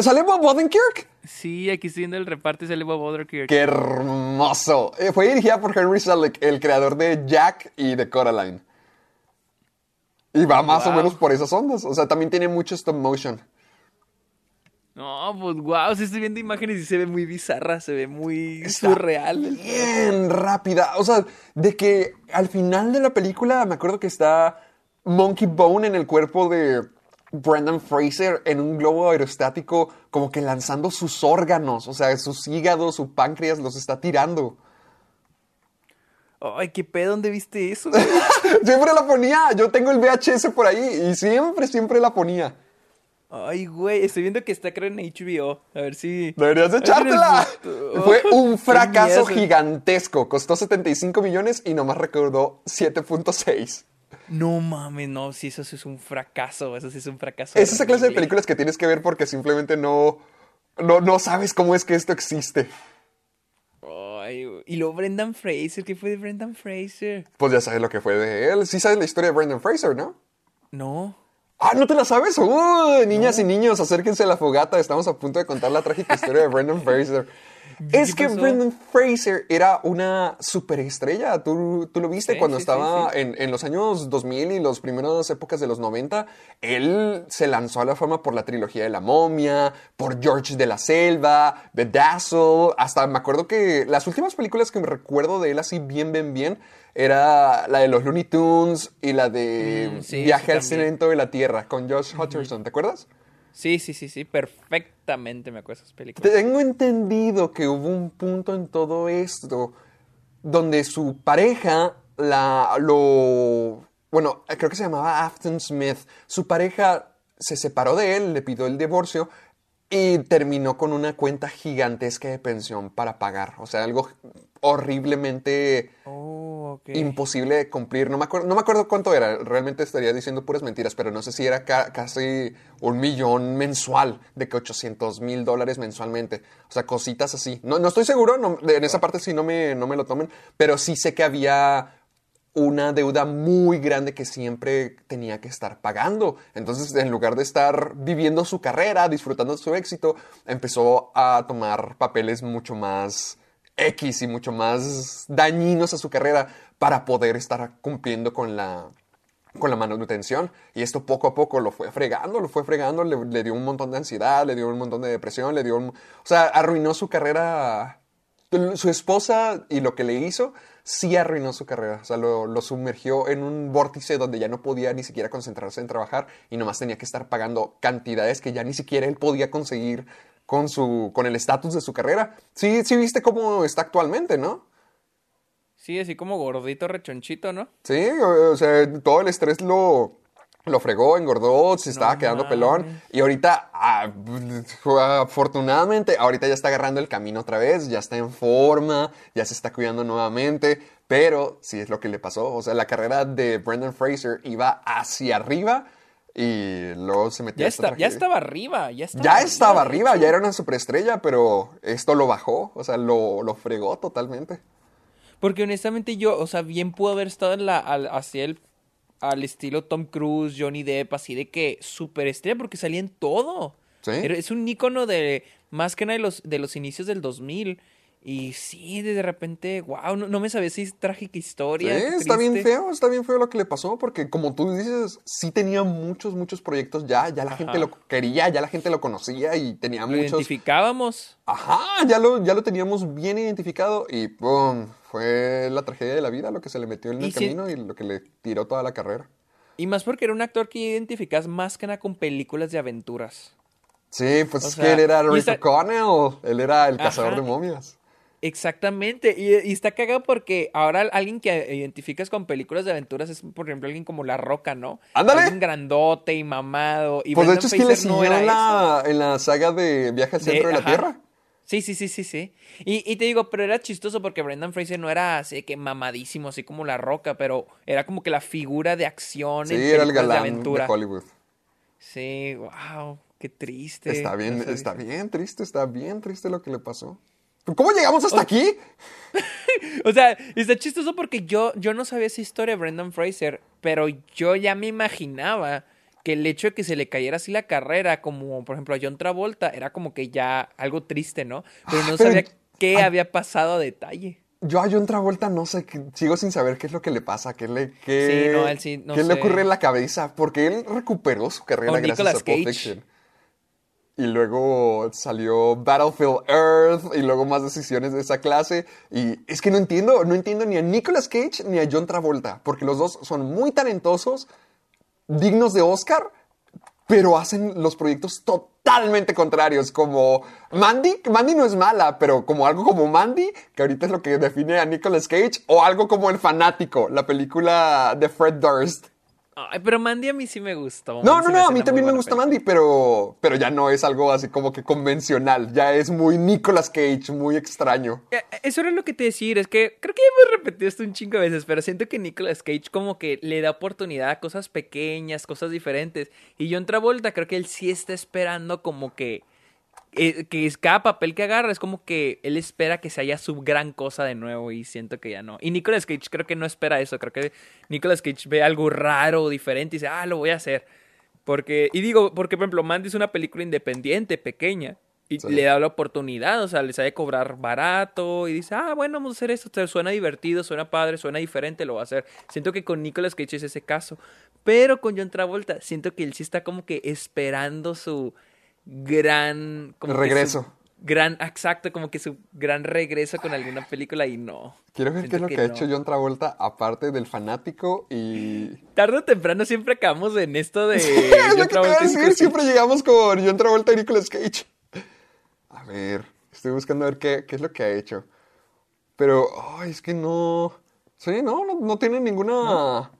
¿Sale Bob Odenkirk?
Sí, aquí estoy viendo el reparto y sale Bob Odenkirk.
¡Qué hermoso! Eh, fue dirigida por Henry Selick, el creador de Jack y de Coraline. Y va más o menos por esas ondas. O sea, también tiene mucho stop motion.
No, pues wow, sí estoy viendo imágenes y se ve muy bizarra, se ve muy
Está
surreal.
Bien rápida. O sea, de que al final de la película me acuerdo que está Monkey Bone en el cuerpo de Brendan Fraser en un globo aerostático, como que lanzando sus órganos. O sea, sus hígados, su páncreas los está tirando.
Ay, qué pedo, ¿dónde viste eso?
Siempre la ponía. Yo tengo el VHS por ahí y siempre, siempre la ponía.
Ay, güey, estoy viendo que está creo en HBO. A ver si.
Deberías de echártela. Fue un
Qué
fracaso gigantesco. Costó 75 millones y nomás recaudó 7.6.
No mames, no, sí, eso sí es un fracaso, eso sí es un fracaso.
Es esa clase de películas que tienes que ver porque simplemente no, No, no sabes cómo es que esto existe.
Ay, y luego Brendan Fraser, ¿qué fue de Brendan Fraser?
Pues ya sabes lo que fue de él. Sí sabes la historia de Brendan Fraser, ¿no?
No.
Ah, ¿no te la sabes? Uy, niñas y niños, acérquense a la fogata. Estamos a punto de contar la trágica historia de Brendan Fraser. Es que
pasó?
Brendan Fraser era una superestrella. ¿Tú, tú lo viste
Sí,
cuando
sí,
estaba
sí.
En, en los años 2000 y las primeras épocas de los 90. Él se lanzó a la fama por la trilogía de la momia, por George de la Selva, Bedazzle. Hasta me acuerdo que las últimas películas que me recuerdo de él así bien, bien, bien era la de los Looney Tunes y la de
Mm,
Viaje al centro de la Tierra con Josh Hutcherson. ¿Te acuerdas?
Sí, sí, sí, sí, perfectamente me acuerdo de esas películas.
Tengo entendido que hubo un punto en todo esto donde su pareja la lo bueno, creo que se llamaba Afton Smith. Su pareja se separó de él, le pidió el divorcio y terminó con una cuenta gigantesca de pensión para pagar. O sea, algo horriblemente
Oh,
imposible de cumplir. No me, acuerdo, no me acuerdo cuánto era. Realmente estaría diciendo puras mentiras, pero no sé si era ca- casi un millón mensual, de que 800 mil dólares mensualmente. O sea, cositas así. No, no estoy seguro, no- en esa parte sí no me, no me lo tomen, pero sí sé que había una deuda muy grande que siempre tenía que estar pagando. Entonces, en lugar de estar viviendo su carrera, disfrutando de su éxito, empezó a tomar papeles mucho más X y mucho más dañinos a su carrera para poder estar cumpliendo con la, con la manutención. Y esto poco a poco lo fue fregando, lo fue fregando, le, dio un montón de ansiedad, le dio un montón de depresión, le dio un... O sea, arruinó su carrera. Su esposa y lo que le hizo sí arruinó su carrera. O sea, lo, lo sumergió en un vórtice donde ya no podía ni siquiera concentrarse en trabajar y nomás tenía que estar pagando cantidades que ya ni siquiera él podía conseguir con, su, con el estatus de su carrera. Sí, sí viste cómo está actualmente, ¿no?
Sí, así como gordito, rechonchito, ¿no?
Sí, o, o sea, todo el estrés lo, lo fregó, engordó, se estaba quedando pelón. Y ahorita, ah, afortunadamente, ahorita ya está agarrando el camino otra vez, ya está en forma, ya se está cuidando nuevamente. Pero sí es lo que le pasó. O sea, la carrera de Brendan Fraser iba hacia arriba y luego se metió
Ya,
a esta
está, ya estaba arriba, ya estaba
Ya estaba
de
arriba, ya era una superestrella, pero esto lo bajó, o sea, lo, lo fregó totalmente.
Porque honestamente yo, o sea, bien pudo haber estado en la, al, hacia el, al estilo Tom Cruise, Johnny Depp, así de que superestrella, porque salía en todo.
Sí.
Es un ícono de, más que nada de los, de los inicios del 2000. Y sí, de repente, wow, no, no me sabía si es trágica historia.
Sí, está bien feo, está bien feo lo que le pasó, porque como tú dices, sí tenía muchos, muchos proyectos ya, ya la gente lo quería, ya la gente lo conocía y tenía
Lo
muchos...
identificábamos.
Ajá, ya lo, ya lo teníamos bien identificado y ¡pum! Fue la tragedia de la vida lo que se le metió en el camino y lo que le tiró toda la carrera.
Y más porque era un actor que identificas más que nada con películas de aventuras.
Sí, pues
O
es
sea,
que él era Rick O'Connell, él era el cazador
Ajá.
de momias.
Exactamente, y, y está cagado porque ahora alguien que identificas con películas de aventuras es, por ejemplo, alguien como La Roca, ¿no?
¡Ándale!
Alguien grandote y mamado. Y
Pues de
Brendan
hecho es que le
no era
la, en la saga de Viaje al
De-
Centro de, la
ajá.
Tierra.
Sí, sí, sí, sí, sí. Y, y te digo, pero era chistoso porque Brendan Fraser no era así de que mamadísimo, así como La Roca, pero era como que la figura de acción
Sí,
en
era el
de
galán de,
aventura.
Hollywood.
Sí, wow, qué triste.
Está bien,
No
está bien triste, está bien triste lo que le pasó. ¿Cómo llegamos hasta aquí?
O sea, está chistoso porque yo, yo no sabía esa historia de Brendan Fraser, pero yo ya me imaginaba que el hecho de que se le cayera así la carrera, como por ejemplo a John Travolta, era como que ya algo triste, ¿no? Pero no
Ah, pero-
sabía qué había pasado a detalle.
Yo a John Travolta no sé, qué- sigo sin saber qué es lo que le pasa, qué le, qué,
Sí, no, él sí, no
qué le ocurre en la cabeza, porque él recuperó su carrera
O
gracias
Nicolas
a Pulp. Fiction. Y luego salió Battlefield Earth y luego más decisiones de esa clase. Y es que no entiendo, no entiendo ni a Nicolas Cage ni a John Travolta, porque los dos son muy talentosos, dignos de Oscar, pero hacen los proyectos totalmente contrarios, como Mandy, Mandy no es mala, pero como algo como Mandy, que ahorita es lo que define a Nicolas Cage, o algo como El Fanático, la película de Fred Durst.
Ay, pero Mandy a mí sí me gustó.
No,
Mandy
no, no, a mí también me gusta
película.
Mandy, pero, pero ya no es algo así como que convencional, ya es muy Nicolas Cage, muy extraño.
Eh, Eso era lo que te decir, es que creo que ya hemos repetido esto un chingo de veces, pero siento que Nicolas Cage como que le da oportunidad a cosas pequeñas, cosas diferentes. Y John Travolta creo que él sí está esperando como que eh, que es cada papel que agarra es como que él espera que se haya su gran cosa de nuevo y siento que ya no. Y Nicolas Cage creo que no espera eso, creo que Nicolas Cage ve algo raro o diferente y dice, ah, lo voy a hacer. Porque, y digo, porque por ejemplo, Mandy es una película independiente, pequeña, y
Sí.
le da la oportunidad, o sea, le sabe cobrar barato y dice, ah, bueno, vamos a hacer esto, te suena divertido, suena padre, suena diferente, lo va a hacer. Siento que con Nicolas Cage es ese caso, pero con John Travolta, siento que él sí está como que esperando su gran... Como que su
Regreso.
gran, exacto, como que su gran regreso con alguna película y no.
Quiero ver qué es lo que, ha
no.
hecho John Travolta, aparte del fanático y...
Tarde o temprano siempre acabamos en esto de...
es lo que te voy a decir, siempre llegamos con John Travolta y Nicolas Cage. A ver, estoy buscando a ver qué, qué es lo que ha hecho. Pero, ay, es que no... Sí, no, no, no tiene ninguna...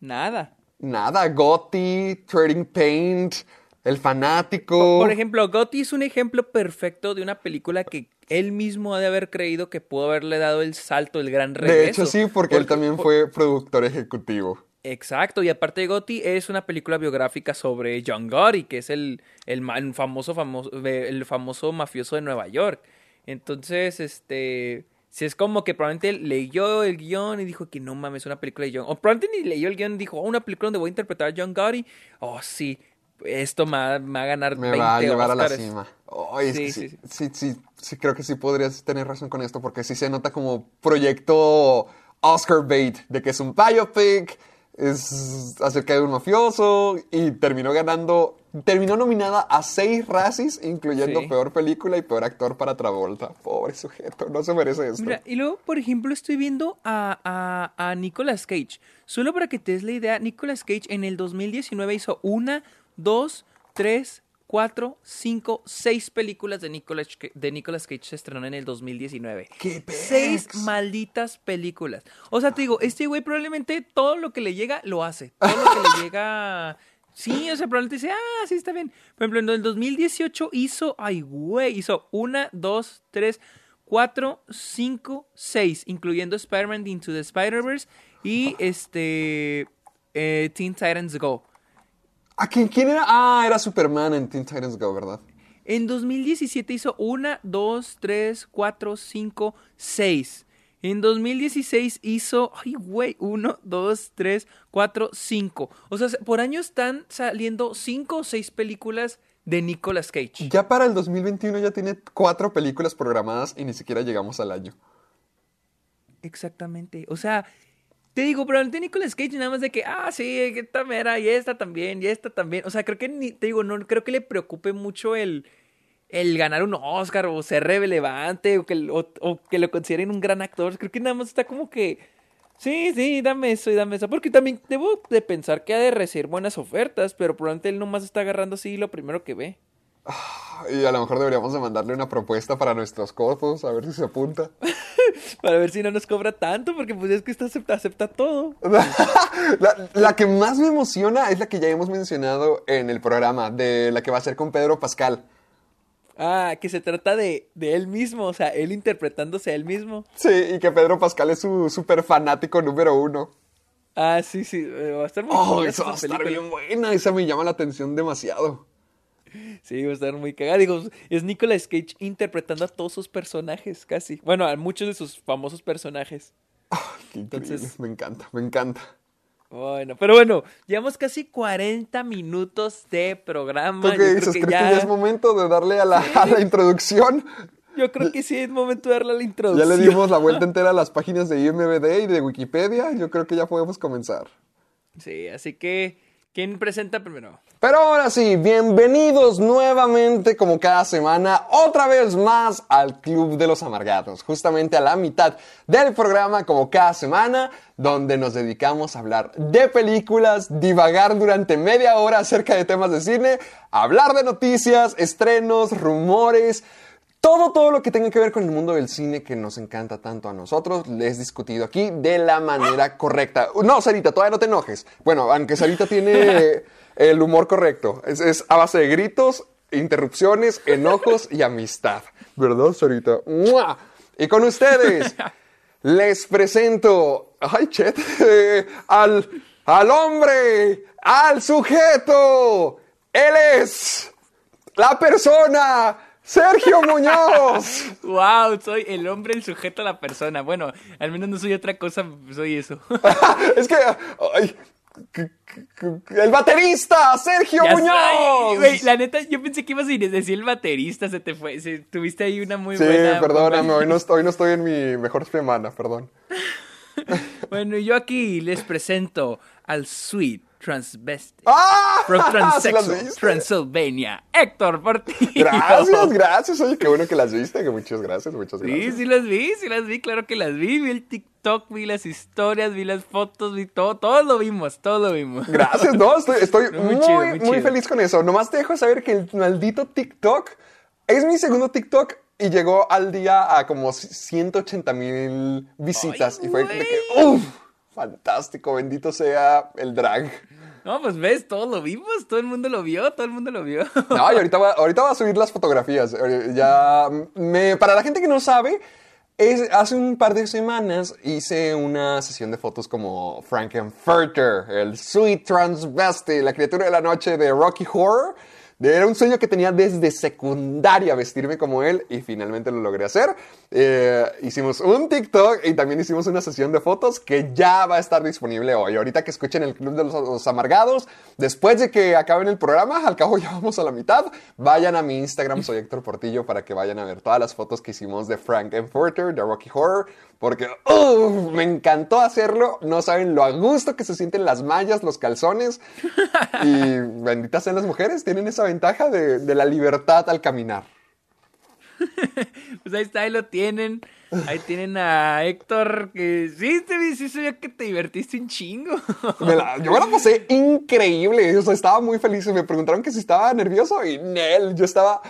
Nada.
Nada, Gotti, Trading Paint, El Fanático.
Por ejemplo, Gotti es un ejemplo perfecto de una película que él mismo ha de haber creído que pudo haberle dado el salto, el gran regreso.
De hecho, sí, porque, él también fue productor ejecutivo.
Exacto, y aparte de Gotti es una película biográfica sobre John Gotti, que es el, el, famoso, famoso, el famoso mafioso de Nueva York. Entonces, este, si es como que probablemente leyó el guion y dijo que no mames, una película de John, o probablemente ni leyó el guion y dijo, oh, una película donde voy a interpretar a John Gotti, oh sí, esto me va, me va a ganar
Me
20
va a llevar a la
Óscares".
cima.
Sí,
que
sí,
sí, sí, sí, sí, creo que sí podrías tener razón con esto, porque sí se nota como proyecto Oscar bait, de que es un biopic, es acerca de un mafioso, y terminó ganando, terminó nominada a seis Razzies, incluyendo
Sí.
peor película y peor actor para Travolta. Pobre sujeto, no se merece esto.
Mira, y luego, por ejemplo, estoy viendo a, a, a Nicolas Cage. Solo para que te des la idea, Nicolas Cage en el 2019 hizo una, dos, tres, cuatro, cinco, seis películas de Nicolas, de Nicolas Cage se estrenó en el 2019.
¡Qué
Seis
pex!
malditas películas. O sea, te digo, este güey probablemente todo lo que le llega lo hace. Todo lo que le llega... Sí, o sea, probablemente dice, ah, sí, está bien. Por ejemplo, en el 2018 hizo, ay, güey, hizo una, dos, tres, cuatro, cinco, seis, incluyendo Spider-Man Into the Spider-Verse y este eh, Teen Titans Go.
¿A quién, quién era? Ah, era Superman en Teen Titans Go, ¿verdad?
En 2017 hizo una, dos, tres, cuatro, cinco, seis. En 2016 hizo, ay, güey, uno, dos, tres, cuatro, cinco. O sea, por año están saliendo cinco o seis películas de Nicolas Cage.
Ya para el 2021 ya tiene cuatro películas programadas y ni siquiera llegamos al año.
Exactamente. O sea, te digo, probablemente Nicolas Cage nada más de que, ah, sí, esta mera, y esta también, y esta también. O sea, creo que ni, te digo, no creo que le preocupe mucho el, el ganar un Oscar o ser relevante o que, lo consideren un gran actor. Creo que nada más está como que, sí, sí, dame eso y dame eso. Porque también debo de pensar que ha de recibir buenas ofertas, pero probablemente él nomás está agarrando así lo primero que ve.
Y a lo mejor deberíamos de mandarle una propuesta para nuestros cortos, a ver si se apunta.
Para ver si no nos cobra tanto, porque pues es que esto acepta, acepta todo.
la, la que más me emociona es la que ya hemos mencionado en el programa, de la que va a ser con Pedro Pascal.
Ah, que se trata de, de él mismo, o sea, él interpretándose a él mismo.
Sí, y que Pedro Pascal es su súper fanático número uno.
Ah, sí, sí, eh, va a estar muy
Oh, eso va a
esa
estar
película.
bien buena, esa me llama la atención demasiado.
Sí, va a estar muy cagada. Digo, es Nicolas Cage interpretando a todos sus personajes, casi. Bueno, a muchos de sus famosos personajes.
Qué increíble,
Entonces-
me encanta, me encanta.
Bueno, pero bueno, llevamos casi 40 minutos de programa.
¿Tú
Yo
qué
creo
dices?
que
¿Crees
ya-
que ya es momento de darle a la, a la introducción?
Yo creo que sí es momento de darle la
Ya
introducción.
le dimos la vuelta entera a las páginas de IMBD y de Wikipedia. Yo creo que ya podemos comenzar.
Sí, así que, ¿quién presenta primero?
Pero ahora sí, bienvenidos nuevamente, como cada semana, otra vez más al Club de los Amargados. Justamente a la mitad del programa, como cada semana, donde nos dedicamos a hablar de películas, divagar durante media hora acerca de temas de cine, hablar de noticias, estrenos, rumores. Todo, todo lo que tenga que ver con el mundo del cine que nos encanta tanto a nosotros, les he discutido aquí de la manera correcta. No, Sarita, todavía no te enojes. Bueno, aunque Sarita tiene el humor correcto. Es, es a base de gritos, interrupciones, enojos y amistad. ¿Verdad, Sarita? ¡Mua! Y con ustedes, les presento, ay, chet, eh, al, al hombre, al sujeto. Él es la persona Sergio Muñoz.
Wow, soy el hombre, el sujeto, la persona. Bueno, al menos no soy otra cosa, soy eso.
es que. ay, el baterista, Sergio
Ya
Muñoz.
la neta, yo pensé que ibas a ir- decir el baterista, se te fue. se- tuviste ahí una muy
sí,
buena.
perdóname, hoy no, estoy, hoy no estoy en mi mejor semana, perdón.
Bueno, y yo aquí les presento al Sweet Transvestite.
¡Ah!
From
¿Sí
Transsexual? Transylvania, Héctor Portillo.
Gracias, gracias. Oye, qué bueno que las viste. Que muchas gracias, muchas
Sí,
gracias.
sí las vi, sí las vi, claro que las vi. Vi el TikTok, vi las historias, vi las fotos, vi todo, todo lo vimos, todo lo vimos.
Gracias, no, estoy, estoy
Muy
muy,
chido,
muy,
muy
feliz con eso. Nomás te dejo saber que el maldito TikTok es mi segundo TikTok y llegó al día a como 180 mil visitas.
Ay,
y fue de que, uff, fantástico, bendito sea el drag.
No, pues ves, todo lo vimos, todo el mundo lo vio, todo el mundo lo vio.
No, y ahorita va, ahorita va a subir las fotografías. Eh, Ya, me, para la gente que no sabe, es, hace un par de semanas hice una sesión de fotos como Frankenfurter, el sweet transvesti, la criatura de la noche de Rocky Horror. Era un sueño que tenía desde secundaria vestirme como él y finalmente lo logré hacer. Eh, hicimos un TikTok y también hicimos una sesión de fotos que ya va a estar disponible hoy. Ahorita que escuchen el Club de los, Amargados, después de que acaben el programa, al cabo ya vamos a la mitad, vayan a mi Instagram, soy Héctor Portillo, para que vayan a ver todas las fotos que hicimos de Frankenfurter, de Rocky Horror, porque me encantó hacerlo. No saben lo a gusto que se sienten las mallas, los calzones. Y benditas sean las mujeres, tienen esa ventaja de, de la libertad al caminar.
Pues ahí está, ahí lo tienen. Ahí tienen a Héctor, que sí, te vi, sí se veía que te divertiste un chingo.
Me la- yo me la pasé increíble. O sea, estaba muy feliz. Me preguntaron que si estaba nervioso y Nel, yo estaba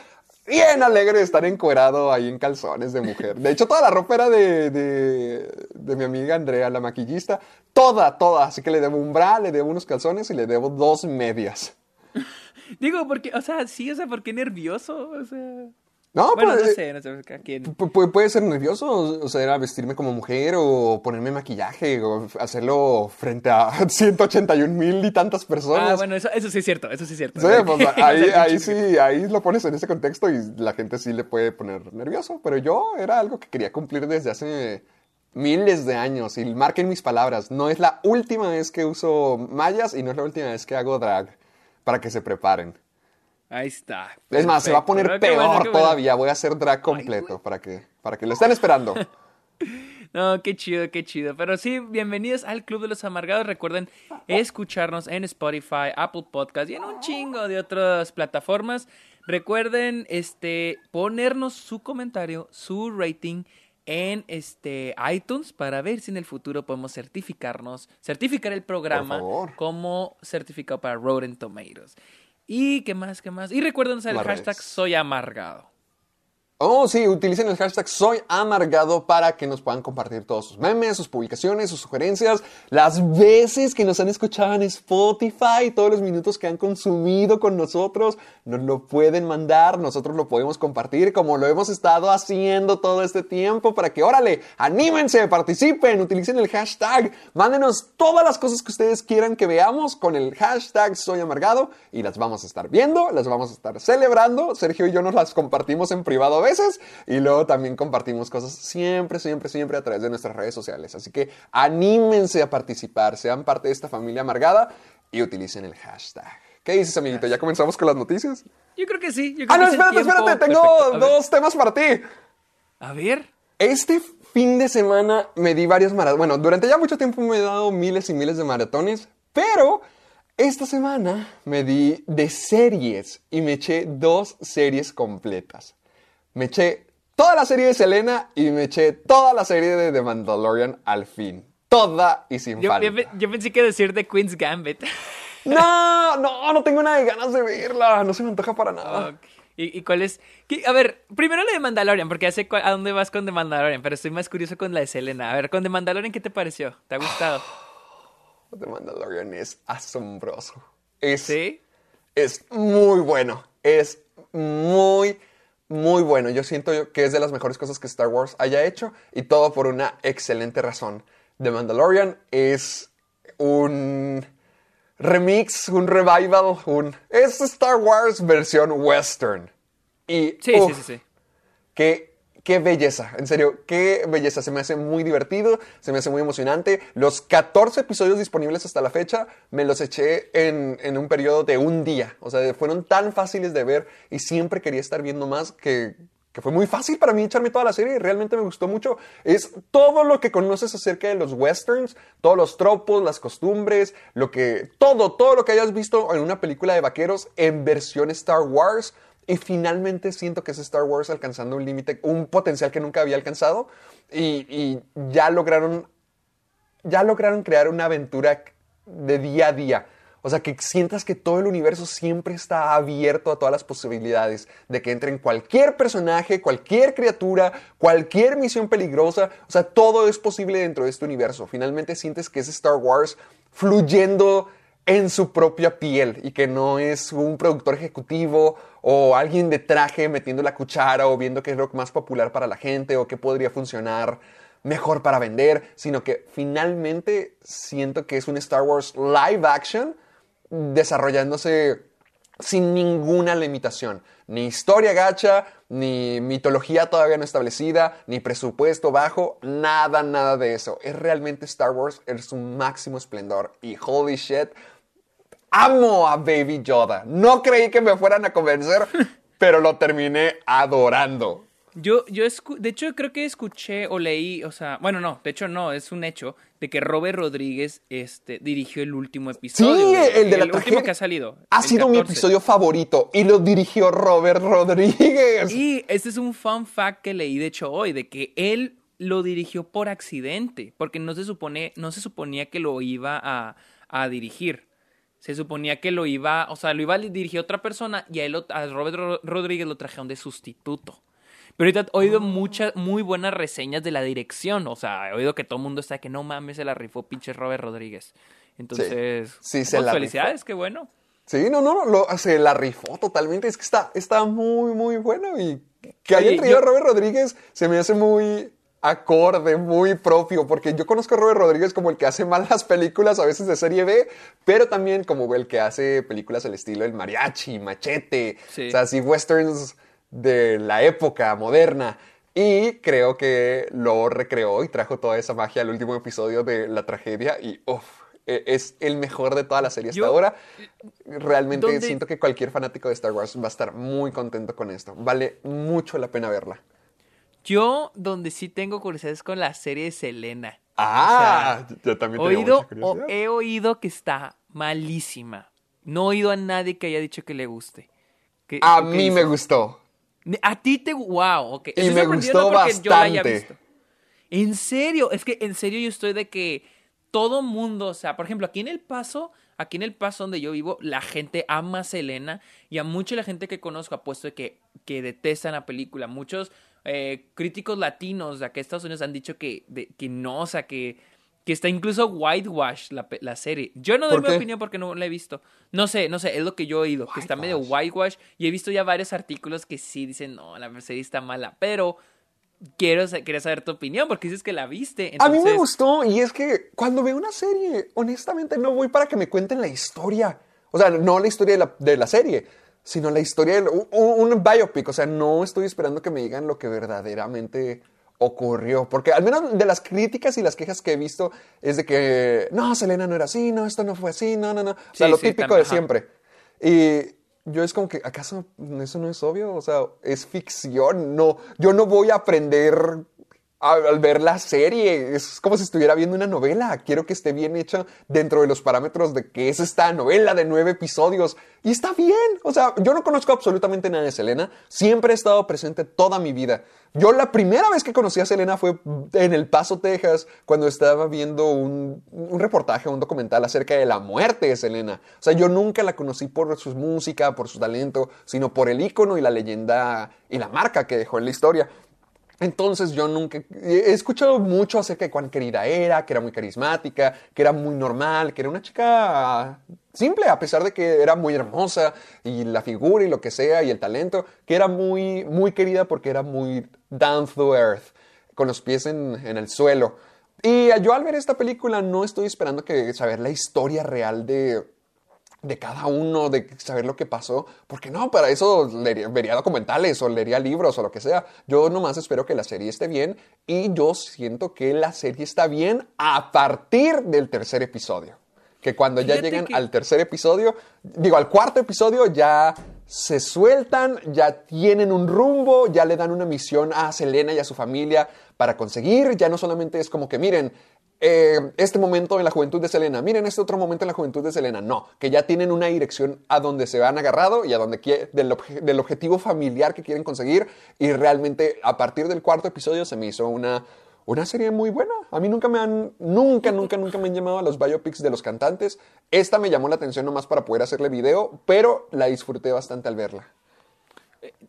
bien alegre de estar encuerado ahí en calzones de mujer. De hecho, toda la ropa era de, de, de mi amiga Andrea, la maquillista. Toda, toda. Así que le debo un bra, le debo unos calzones y le debo dos medias.
Digo, porque, o sea, sí, o sea, ¿por qué nervioso? O sea.
No,
Bueno,
pues,
no
eh,
sé, no sé, a quién.
Pu- pu- puede ser nervioso, o sea, era vestirme como mujer o ponerme maquillaje o hacerlo frente a 181 mil y tantas personas.
Ah, bueno, eso, eso sí es cierto, eso sí es cierto.
Sí, pues, ahí, ahí sí, ahí lo pones en ese contexto y la gente sí le puede poner nervioso, pero yo era algo que quería cumplir desde hace miles de años y marquen mis palabras, no es la última vez que uso mallas y no es la última vez que hago drag, para que se preparen.
Ahí está.
Es más, se va a poner
Pero
peor
bueno, qué bueno.
todavía, voy a hacer drag completo para que, para que lo estén esperando.
No, qué chido, qué chido. Pero sí, bienvenidos al Club de los Amargados. Recuerden escucharnos en Spotify, Apple Podcast y en un chingo de otras plataformas. Recuerden este ponernos su comentario, su rating en este iTunes para ver si en el futuro podemos certificarnos, certificar el programa como certificado para Rotten Tomatoes. Y qué más, qué más. Y recuerden usar el hashtag soy amargado.
Oh, sí, utilicen el hashtag Soy Amargado para que nos puedan compartir todos sus memes, sus publicaciones, sus sugerencias, las veces que nos han escuchado en Spotify, todos los minutos que han consumido con nosotros, nos lo pueden mandar, nosotros lo podemos compartir como lo hemos estado haciendo todo este tiempo para que, órale, anímense, participen, utilicen el hashtag, mándenos todas las cosas que ustedes quieran que veamos con el hashtag Soy Amargado y las vamos a estar viendo, las vamos a estar celebrando. Sergio y yo nos las compartimos en privado a veces y luego también compartimos cosas siempre, siempre, siempre a través de nuestras redes sociales. Así que anímense a participar, sean parte de esta familia amargada y utilicen el hashtag. ¿Qué dices, amiguito? ¿Ya comenzamos con las noticias?
Yo creo que sí. Yo creo
Ah, no,
que
espérate, espérate, tengo dos temas para ti.
A ver.
Este fin de semana me di varios maratones. Bueno, durante ya mucho tiempo me he dado miles y miles de maratones, pero esta semana me di de series y me eché dos series completas. Me eché toda la serie de Selena y me eché toda la serie de The Mandalorian al fin. Toda y sin
Yo,
falta.
yo pe- yo pensé que decir de Queen's Gambit.
No, no, no tengo nada de ganas de verla. No se me antoja para nada.
¿Y, y cuál es? A ver, primero la de Mandalorian, porque ya sé a dónde vas con The Mandalorian, pero estoy más curioso con la de Selena. A ver, con The Mandalorian, ¿qué te pareció? ¿Te ha gustado?
The Mandalorian es asombroso. Es,
¿Sí?
es muy bueno. Es muy, muy bueno. Yo siento que es de las mejores cosas que Star Wars haya hecho y todo por una excelente razón. The Mandalorian es un remix, un revival, un... Es Star Wars versión western. Y,
Sí,
uf,
sí, sí, sí.
Qué, qué belleza, en serio, qué belleza. Se me hace muy divertido, se me hace muy emocionante. Los 14 episodios disponibles hasta la fecha me los eché en, un periodo de un día. O sea, fueron tan fáciles de ver y siempre quería estar viendo más que, que fue muy fácil para mí echarme toda la serie y realmente me gustó mucho. Es todo lo que conoces acerca de los westerns, todos los tropos, las costumbres, lo que, todo, todo lo que hayas visto en una película de vaqueros en versión Star Wars. Y finalmente siento que es Star Wars alcanzando un límite, un potencial que nunca había alcanzado. Y, y ya lograron, ya lograron crear una aventura de día a día. O sea, que sientas que todo el universo siempre está abierto a todas las posibilidades de que entren cualquier personaje, cualquier criatura, cualquier misión peligrosa. O sea, todo es posible dentro de este universo. Finalmente sientes que es Star Wars fluyendo en su propia piel y que no es un productor ejecutivo o alguien de traje metiendo la cuchara o viendo qué es lo más popular para la gente o qué podría funcionar mejor para vender, sino que finalmente siento que es un Star Wars live action desarrollándose sin ninguna limitación. Ni historia gacha, ni mitología todavía no establecida, ni presupuesto bajo, nada, nada de eso. Es realmente Star Wars en su máximo esplendor. Y holy shit, amo a Baby Yoda. No creí que me fueran a convencer, pero lo terminé adorando.
Yo, yo escu- de hecho, creo que escuché o leí, o sea, bueno, no, de hecho no, es un hecho, de que Robert Rodríguez este, dirigió el último episodio.
Sí,
güey.
el de la
último
tragedia.
que ha salido.
Ha
el
sido mi
14.
episodio favorito y lo dirigió Robert Rodríguez.
Y este es un fun fact que leí, de hecho, hoy, de que él lo dirigió por accidente, porque no se, supone, no se suponía que lo iba a, a dirigir. Se suponía que lo iba, o sea, lo iba a dirigir otra persona y a, él, a Robert Ro- Rodríguez lo trajeron de sustituto. Pero ahorita he oído muchas, muy buenas reseñas de la dirección. O sea, he oído que todo el mundo está que no mames, se la rifó pinche Robert Rodríguez. Entonces,
Sí, se
pues,
la
felicidades, qué bueno.
Sí, no, no, no, lo- se la rifó totalmente. Es que está, está muy, muy bueno. Y que haya traído
yo-
a Robert Rodríguez se me hace muy acorde, muy propio, porque yo conozco a Robert Rodríguez como el que hace malas películas, a veces de serie B, pero también como el que hace películas al estilo El Mariachi, Machete,
Sí.
o sea, así westerns de la época moderna. Y creo que lo recreó y trajo toda esa magia al último episodio de La Tragedia y uff, es el mejor de toda la serie hasta
Yo-
ahora. Realmente
¿Dónde-
siento que cualquier fanático de Star Wars va a estar muy contento con esto. Vale mucho la pena verla.
Yo, donde sí tengo curiosidad es con la serie de Selena.
Ah, yo también tengo
oído,
mucha curiosidad.
o- he oído que está malísima. No he oído a nadie que haya dicho que le guste. ¿Qué-
A mí me gustó.
A ti te... Wow, ok.
Y me gustó
porque yo la haya
bastante.
visto. En serio, es que en serio yo estoy de que todo mundo, o sea, por ejemplo, aquí en El Paso, aquí en El Paso donde yo vivo, la gente ama a Selena y a mucha la gente que conozco ha puesto de que, que detestan la película. Muchos eh, críticos latinos de acá de Estados Unidos han dicho que, de- que no, o sea, que, que está incluso whitewash la, la serie. Yo no doy
¿Por
mi
qué?
opinión porque no la he visto. No sé, no sé, es lo que yo he oído, que está medio
Whitewash.
y he visto ya varios artículos que sí dicen, no, la serie está mala, pero quiero quería saber tu opinión porque dices que la viste.
A mí me gustó y es que cuando veo una serie, honestamente no voy para que me cuenten la historia. O sea, no la historia de la, de la serie, sino la historia un, un biopic. O sea, no estoy esperando que me digan lo que verdaderamente ocurrió. Porque al menos de las críticas y las quejas que he visto es de que, no, Selena no era así, no, esto no fue así, no, no, no. O sea,
Sí,
lo
sí,
típico de
ajá.
siempre. Y yo es como que, ¿acaso eso no es obvio? O sea, es ficción. No, yo no voy a aprender al, ver la serie. Es como si estuviera viendo una novela. Quiero que esté bien hecha dentro de los parámetros de que es esta novela de nueve episodios. Y está bien. O sea, yo no conozco absolutamente nada de Selena. Siempre he estado presente toda mi vida. Yo la primera vez que conocí a Selena fue en El Paso, Texas, cuando estaba viendo un, un reportaje, un documental acerca de la muerte de Selena. O sea, yo nunca la conocí por su música, por su talento, sino por el ícono y la leyenda y la marca que dejó en la historia. Entonces yo nunca he escuchado mucho acerca de cuán querida era, que era muy carismática, que era muy normal, que era una chica simple, a pesar de que era muy hermosa y la figura y lo que sea y el talento, que era muy, muy querida porque era muy down to earth, con los pies en, el suelo. Y yo al ver esta película no estoy esperando que saber la historia real de, de cada uno, de saber lo que pasó, porque no, para eso leería- vería documentales o leería libros o lo que sea. Yo nomás espero que la serie esté bien y yo siento que la serie está bien a partir del tercer episodio. Que cuando ya llegan
que-
al tercer episodio, digo, al cuarto episodio ya se sueltan, ya tienen un rumbo, ya le dan una misión a Selena y a su familia para conseguir, ya no solamente es como que miren, eh, este momento en la juventud de Selena, miren este otro momento en la juventud de Selena, no, que ya tienen una dirección a donde se han agarrado y a donde del, obje- del objetivo familiar que quieren conseguir y realmente a partir del cuarto episodio se me hizo una, una serie muy buena. A mí nunca me han, nunca, nunca, nunca me han llamado a los biopics de los cantantes. Esta me llamó la atención nomás para poder hacerle video, pero la disfruté bastante al verla.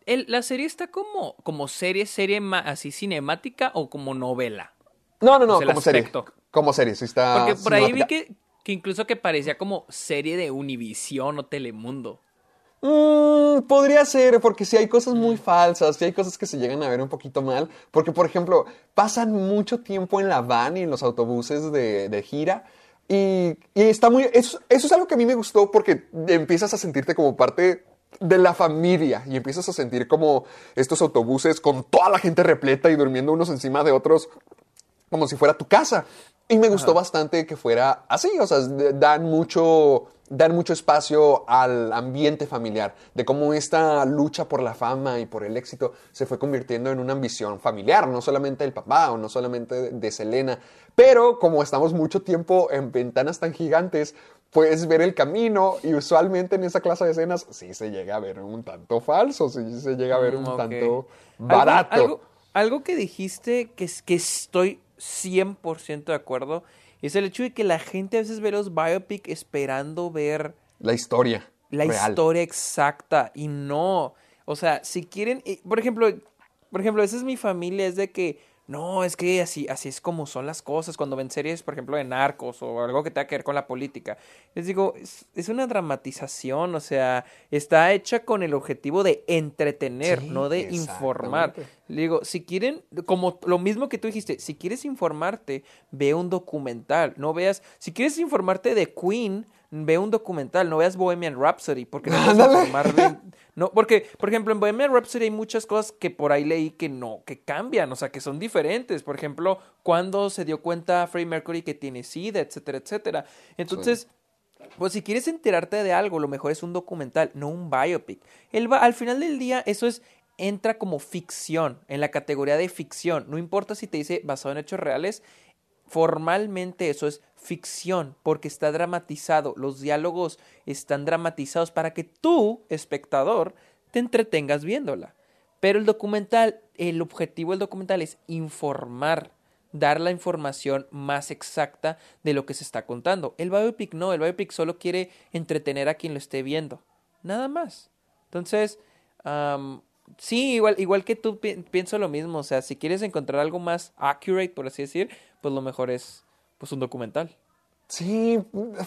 El- la serie está como, como serie, serie así cinemática o como novela.
No, no, no,
el
como serie. Como serie, sí está.
Porque por ahí vi que, que incluso que parecía como serie de Univisión o Telemundo.
Mm, podría ser, porque si hay cosas muy falsas, si hay cosas que se llegan a ver un poquito mal, porque por ejemplo, pasan mucho tiempo en la van y en los autobuses de, de gira. Y, y está muy. Eso, eso es algo que a mí me gustó porque empiezas a sentirte como parte de la familia y empiezas a sentir como estos autobuses con toda la gente repleta y durmiendo unos encima de otros como si fuera tu casa. Y me gustó bastante que fuera así, o sea, dan mucho, dan mucho espacio al ambiente familiar, de cómo esta lucha por la fama y por el éxito se fue convirtiendo en una ambición familiar, no solamente del papá o no solamente de, Selena, pero como estamos mucho tiempo en ventanas tan gigantes, puedes ver el camino y usualmente en esa clase de escenas sí se llega a ver un tanto falso, sí se llega a ver un
Mm,
tanto barato.
Algo, algo que dijiste que, es- que estoy 100% de acuerdo es el hecho de que la gente a veces ve los biopic esperando ver
La historia.
la
real.
historia exacta y no. O sea, si quieren, por ejemplo, por ejemplo, esa es mi familia, es de que no, es que así, así es como son las cosas cuando ven series, por ejemplo, de narcos o algo que tenga que ver con la política. Les digo, es, es una dramatización, o sea, está hecha con el objetivo de entretener,
Sí,
no de informar.
exactamente.
Le digo, si quieren, como lo mismo que tú dijiste, si quieres informarte, ve un documental, no veas, si quieres informarte de Queen, ve un documental, no veas Bohemian Rhapsody, porque no vas a. No, porque, por ejemplo, en Bohemian Rhapsody hay muchas cosas que por ahí leí que no, que cambian, o sea, que son diferentes. Por ejemplo, cuando se dio cuenta Freddie Mercury que tiene SIDA, etcétera, etcétera. Entonces, pues si quieres enterarte de algo, lo mejor es un documental, no un biopic. El al final del día, eso es entra como ficción, en la categoría de ficción. No importa si te dice basado en hechos reales, formalmente eso es ficción, porque está dramatizado. Los diálogos están dramatizados para que tú, espectador, te entretengas viéndola. Pero el documental, el objetivo del documental es informar, dar la información más exacta de lo que se está contando. El biopic no, el biopic solo quiere entretener a quien lo esté viendo. Nada más. Entonces, sí, igual, igual que tú pi- pienso lo mismo. O sea, si quieres encontrar algo más accurate, por así decir, pues lo mejor es pues un documental.
Sí,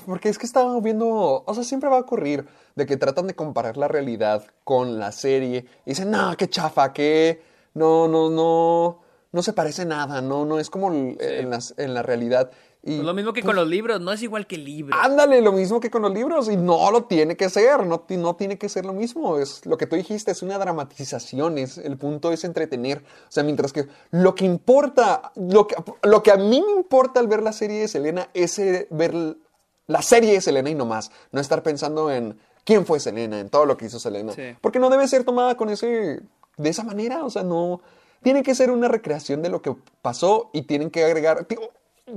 porque es que estaba viendo, o sea, siempre va a ocurrir de que tratan de comparar la realidad con la serie y dicen, no, qué chafa, que no, no, no, no se parece nada, no, no es como en, las- en la realidad. Y,
Pues lo mismo que con los libros, no es igual que el libro.
Ándale, lo mismo que con los libros y no lo tiene que ser, no, no tiene que ser lo mismo, es lo que tú dijiste, es una dramatización, es, el punto es entretener, o sea, mientras que lo que importa, lo que, lo que a mí me importa al ver la serie de Selena es eh, ver la serie de Selena y no más, no estar pensando en quién fue Selena, en todo lo que hizo Selena,
Sí.
porque no debe ser tomada con ese, de esa manera, o sea, no, tiene que ser una recreación de lo que pasó y tienen que agregar,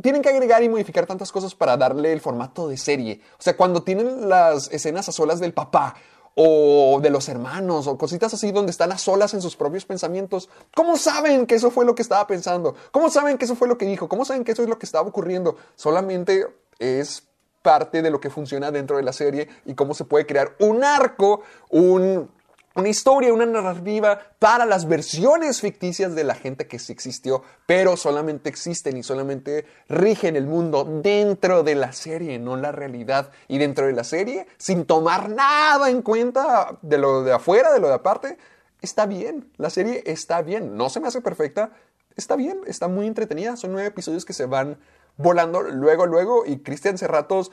tienen que agregar y modificar tantas cosas para darle el formato de serie. O sea, cuando tienen las escenas a solas del papá o de los hermanos o cositas así donde están a solas en sus propios pensamientos, ¿cómo saben que eso fue lo que estaba pensando? ¿Cómo saben que eso fue lo que dijo? ¿Cómo saben que eso es lo que estaba ocurriendo? Solamente es parte de lo que funciona dentro de la serie y cómo se puede crear un arco, un una historia, una narrativa para las versiones ficticias de la gente que sí existió, pero solamente existen y solamente rigen el mundo dentro de la serie, no la realidad. Y dentro de la serie, sin tomar nada en cuenta de lo de afuera, de lo de aparte, está bien. La serie está bien. No se me hace perfecta, está bien, está muy entretenida. Son nueve episodios que se van volando luego, luego. Y Cristian Serratos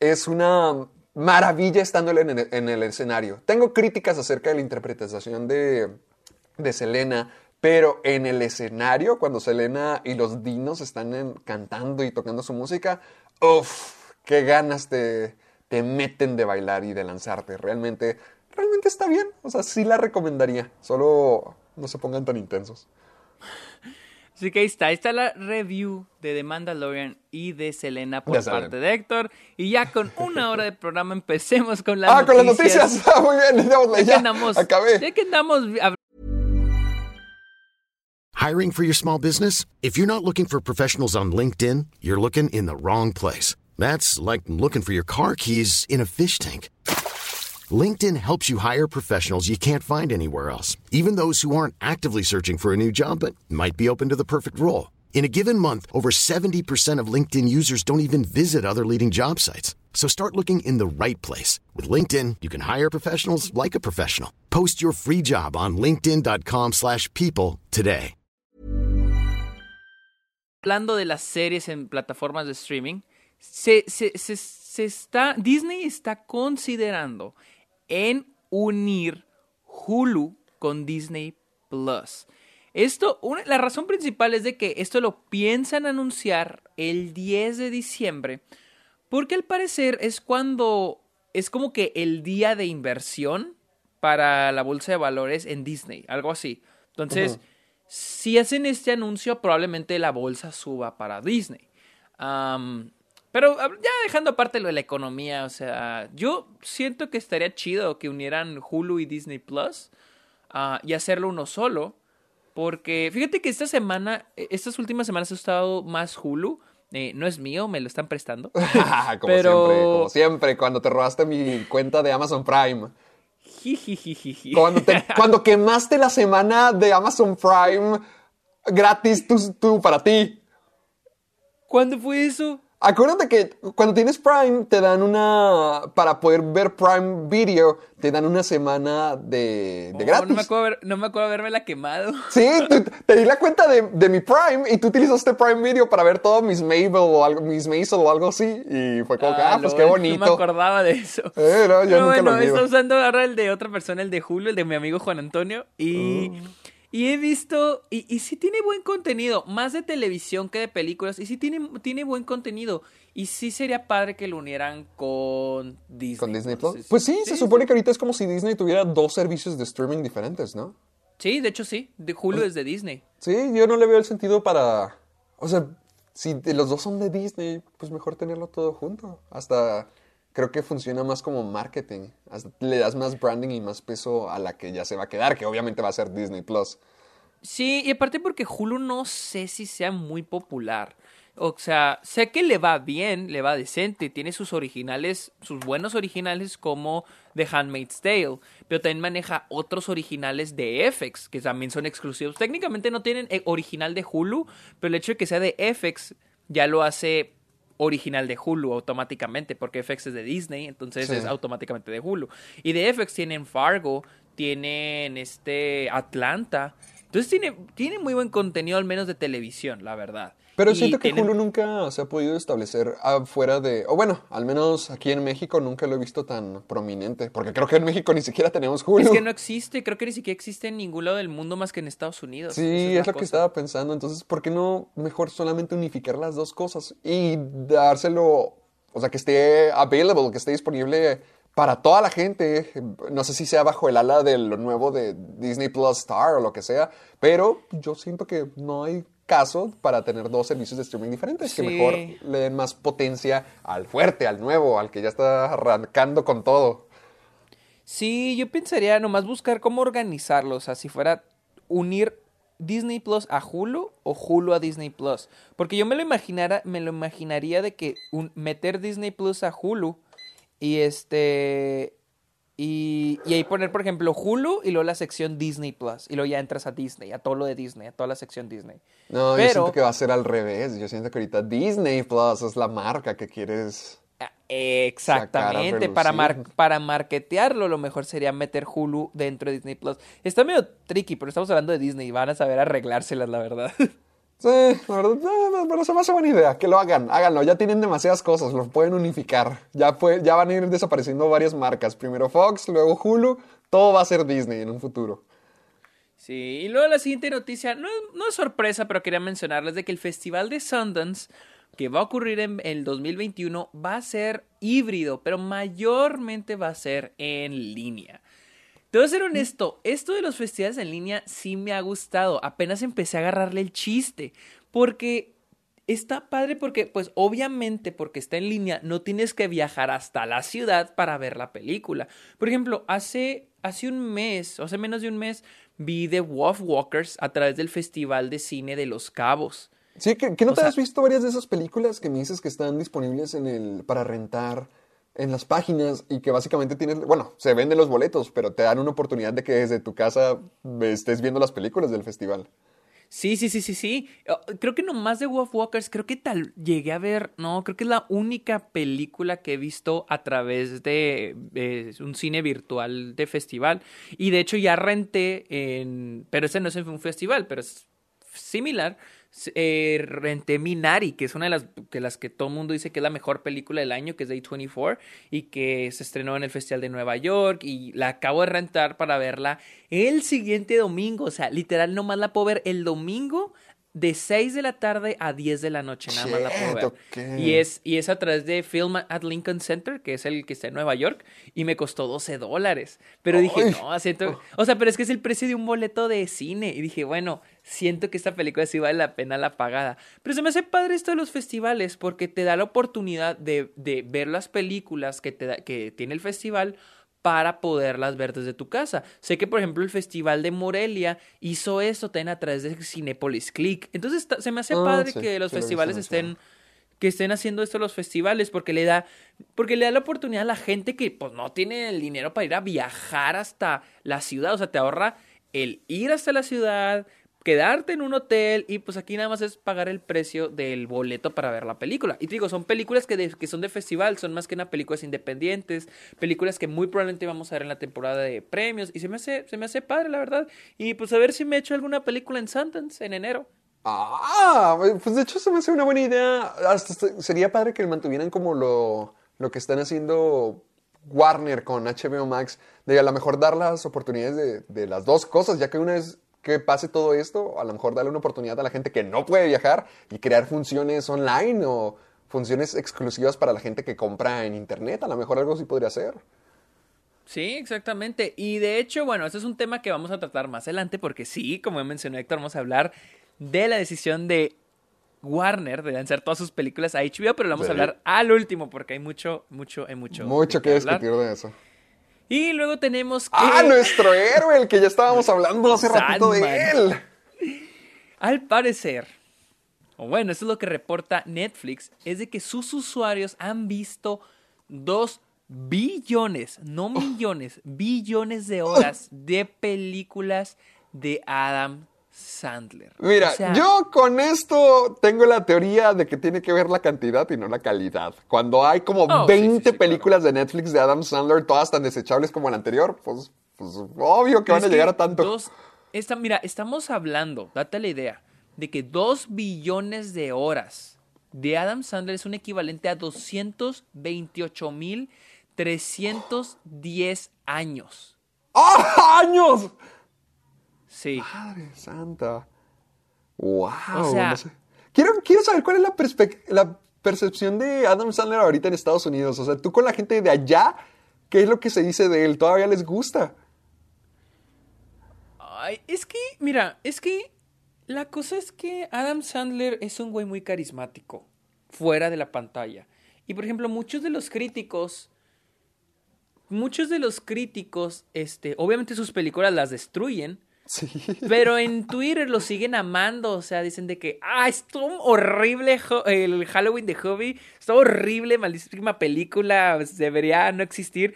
es una maravilla estando en el, en el escenario. Tengo críticas acerca de la interpretación de, de Selena, pero en el escenario, cuando Selena y los dinos están cantando y tocando su música, uff, qué ganas te, te meten de bailar y de lanzarte. Realmente, realmente está bien. O sea, sí la recomendaría. Solo no se pongan tan intensos.
Así que ahí está, ahí está la review de The Mandalorian y de Selena por parte de Héctor. Y ya con una hora de programa empecemos con las
ah, con las
noticias.
noticias. Ah, muy bien, démosle,
Ya que
ya.
andamos,
Acabé.
ya que andamos
Hiring for your small business? If you're not looking for professionals on LinkedIn, you're looking in the wrong place. That's like looking for your car keys in a fish tank. LinkedIn helps you hire professionals you can't find anywhere else, even those who aren't actively searching for a new job but might be open to the perfect role. In a given month, over 70% of LinkedIn users don't even visit other leading job sites. So start looking in the right place. With LinkedIn, you can hire professionals like a professional. Post your free job on linkedin.com/people slash people today.
hablando de las series en plataformas de streaming, se, se- se- se está, Disney está considerando en unir Hulu con Disney Plus. Esto, una- la razón principal es de que esto lo piensan anunciar el 10 de diciembre, porque al parecer es cuando es como que el día de inversión para la bolsa de valores en Disney, algo así. Entonces, si hacen este anuncio, probablemente la bolsa suba para Disney. Pero ya dejando aparte lo de la economía, o sea, yo siento que estaría chido que unieran Hulu y Disney Plus ah, y hacerlo uno solo. Porque fíjate que esta semana, eh, estas últimas semanas he estado más Hulu. Eh, no es mío, me lo están prestando.
como
Pero-
siempre, como siempre, cuando te robaste mi cuenta de Amazon Prime. Cuando, te- cuando quemaste la semana de Amazon Prime gratis tú, tú para ti.
¿Cuándo fue eso?
Acuérdate que cuando tienes Prime te dan una... Para poder ver Prime Video, te dan una semana de, de
Oh,
gratis.
no, me acuerdo no me acuerdo haberme quemado.
Sí, tú- te di la cuenta de, de mi Prime y tú utilizaste Prime Video para ver todo mis Mabel o algo, mis Maisel o algo así. Y fue como que, ah, pues
lol,
qué
No
bonito.
me acordaba de eso.
Eh, no, yo
Pero
nunca lo
bueno,
olvido.
está usando ahora el de otra persona, el de Julio, el de mi amigo Juan Antonio. Y,
Oh.
Y he visto, y, y sí tiene buen contenido, más de televisión que de películas. Y sí tiene, tiene buen contenido. Y sí sería padre que lo unieran con Disney.
Con Disney Plus. Pues sí, se supone que ahorita es como si Disney tuviera dos servicios de streaming diferentes, ¿no?
Sí, de hecho sí. De Julio es de Disney.
Sí, yo no le veo el sentido para. O sea, si los dos son de Disney, pues mejor tenerlo todo junto. Hasta creo que funciona más como marketing. Le das más branding y más peso a la que ya se va a quedar, que obviamente va a ser Disney Plus.
Sí, y aparte porque Hulu no sé si sea muy popular. O sea, sé que le va bien, le va decente, tiene sus originales, sus buenos originales como The Handmaid's Tale, pero también maneja otros originales de FX que también son exclusivos. Técnicamente no tienen eh, original de Hulu, pero el hecho de que sea de FX ya lo hace original de Hulu automáticamente, porque FX es de Disney, entonces
Sí.
es automáticamente de Hulu. Y de FX tienen Fargo, tienen este Atlanta. Entonces tiene, tiene muy buen contenido, al menos de televisión, la verdad.
Pero siento que
tienen-
Hulu nunca se ha podido establecer afuera de. O bueno, al menos aquí en México nunca lo he visto tan prominente. Porque creo que en México ni siquiera tenemos Hulu.
Es que no existe, creo que ni siquiera existe en ningún lado del mundo más que en Estados Unidos.
Sí, es,
la
lo que
cosa.
estaba pensando. Entonces, ¿por qué no mejor solamente unificar las dos cosas y dárselo, o sea, que esté available, que esté disponible para toda la gente? No sé si sea bajo el ala de lo nuevo de Disney Plus Star o lo que sea, pero yo siento que no hay caso para tener dos servicios de streaming diferentes, que mejor le den más potencia al fuerte, al nuevo, al que ya está arrancando con todo.
Sí, yo pensaría nomás buscar cómo organizarlo. O sea, si fuera unir Disney Plus a Hulu o Hulu a Disney Plus. Porque yo me lo imaginara, me lo imaginaría de que un- meter Disney Plus a Hulu y este. Y, y ahí poner, por ejemplo, Hulu y luego la sección Disney Plus. Y luego ya entras a Disney, a todo lo de Disney, a toda la sección Disney.
No, yo siento que va a ser al revés. Yo siento que ahorita Disney Plus es la marca que quieres.
Ah, Exactamente, para, mar- para marketearlo lo mejor sería meter Hulu dentro de Disney Plus. Está medio tricky, pero estamos hablando de Disney y van a saber arreglárselas, la verdad.
Sí, la verdad, pero se me hace buena idea. Que lo hagan, háganlo. Ya tienen demasiadas cosas, los pueden unificar. Ya, ya van a ir desapareciendo varias marcas. Primero Fox, luego Hulu. Todo va a ser Disney en un futuro.
Sí, y luego la siguiente noticia, no, no es sorpresa, pero quería mencionarles de que el Festival de Sundance, que va a ocurrir en el 2021, va a ser híbrido, pero mayormente va a ser en línea. Te voy a ser honesto, esto de los festivales en línea sí me ha gustado. Apenas empecé a agarrarle el chiste. Porque está padre porque, pues obviamente porque está en línea, no tienes que viajar hasta la ciudad para ver la película. Por ejemplo, hace, hace un mes, o hace menos de un mes, vi The Wolf Walkers a través del Festival de Cine de Los Cabos.
Sí, que, no te has visto varias de esas películas que me dices que están disponibles en el, para rentar en las páginas y que básicamente tienes, bueno, se venden los boletos, pero te dan una oportunidad de que desde tu casa estés viendo las películas del festival.
Sí, sí, sí, sí, sí. Oh, creo que nomás de Wolf Walkers, creo que tal llegué a ver, no, creo que es la única película que he visto a través de un cine virtual de festival. Y de hecho ya renté en, pero ese no es un festival, pero es similar eh, renté Minari, que es una de las que, las que todo el mundo dice que es la mejor película del año, que es A24, y que se estrenó en el Festival de Nueva York, y la acabo de rentar para verla el siguiente domingo, o sea, literal, nomás la puedo ver el domingo de 6 de la tarde a 10 de la noche, nada más la puedo ver. Y, es, y es a través de Film at Lincoln Center, que es el que está en Nueva York, y me costó 12 dólares. Pero dije, no, siento... O sea, pero es que es el precio de un boleto de cine. Y dije, bueno, siento que esta película sí vale la pena la pagada. Pero se me hace padre esto de los festivales, porque te da la oportunidad de, de ver las películas que, te que tiene el festival para poderlas ver desde tu casa. Sé que, por ejemplo, el Festival de Morelia hizo esto también a través de Cinepolis Click. Entonces, se me hace ah, padre que los festivales estén que estén haciendo esto los festivales porque le da porque le da la oportunidad a la gente que pues no tiene el dinero para ir a viajar hasta la ciudad, o sea, te ahorra el ir hasta la ciudad, quedarte en un hotel y pues aquí nada más es pagar el precio del boleto para ver la película. Y te digo, son películas que, que son de festival, son más que nada películas independientes, películas que muy probablemente vamos a ver en la temporada de premios y se me hace, se me hace padre, la verdad. Y pues a ver si me echo alguna película en Sundance en enero.
Ah, pues de hecho se me hace una buena idea. Hasta sería padre que mantuvieran como lo, lo que están haciendo Warner con HBO Max, de a lo mejor dar las oportunidades de, de las dos cosas, ya que una es que pase todo esto, a lo mejor darle una oportunidad a la gente que no puede viajar y crear funciones online o funciones exclusivas para la gente que compra en internet, a lo mejor algo sí podría ser.
Sí, exactamente. Y de hecho, bueno, este es un tema que vamos a tratar más adelante porque sí, como mencionó Héctor, vamos a hablar de la decisión de Warner de lanzar todas sus películas a HBO, pero lo vamos a hablar al último porque hay mucho, mucho, hay mucho.
Mucho que, que discutir de eso.
Y luego tenemos
que... ¡Ah, nuestro héroe! El que ya estábamos hablando hace ratito de él.
Al parecer, o bueno, eso es lo que reporta Netflix, es de que sus usuarios han visto dos billones, no oh. millones, billones de horas de películas de Adam Sandler.
Mira, yo con esto tengo la teoría de que tiene que ver la cantidad y no la calidad. Cuando hay como 20 películas de Netflix de Adam Sandler, todas tan desechables como la anterior, pues, pues obvio que van a llegar a tanto.
esta, mira, estamos hablando, date la idea, de que 2 billones de horas de Adam Sandler es un equivalente a 228 mil 310 años.
¡Ah, años!
Sí.
Madre santa. Wow. quiero, quiero saber cuál es la, la percepción de Adam Sandler ahorita en Estados Unidos. O sea, tú con la gente de allá, ¿qué es lo que se dice de él? ¿Todavía les gusta?
Ay, es que, mira, es que la cosa es que Adam Sandler es un güey muy carismático, fuera de la pantalla. Y por ejemplo, muchos de los críticos, muchos de los críticos, este, obviamente sus películas las destruyen, pero en Twitter lo siguen amando, o sea, dicen de que, ah, estuvo horrible el Halloween de Hobby, estuvo horrible, malísima película, debería no existir.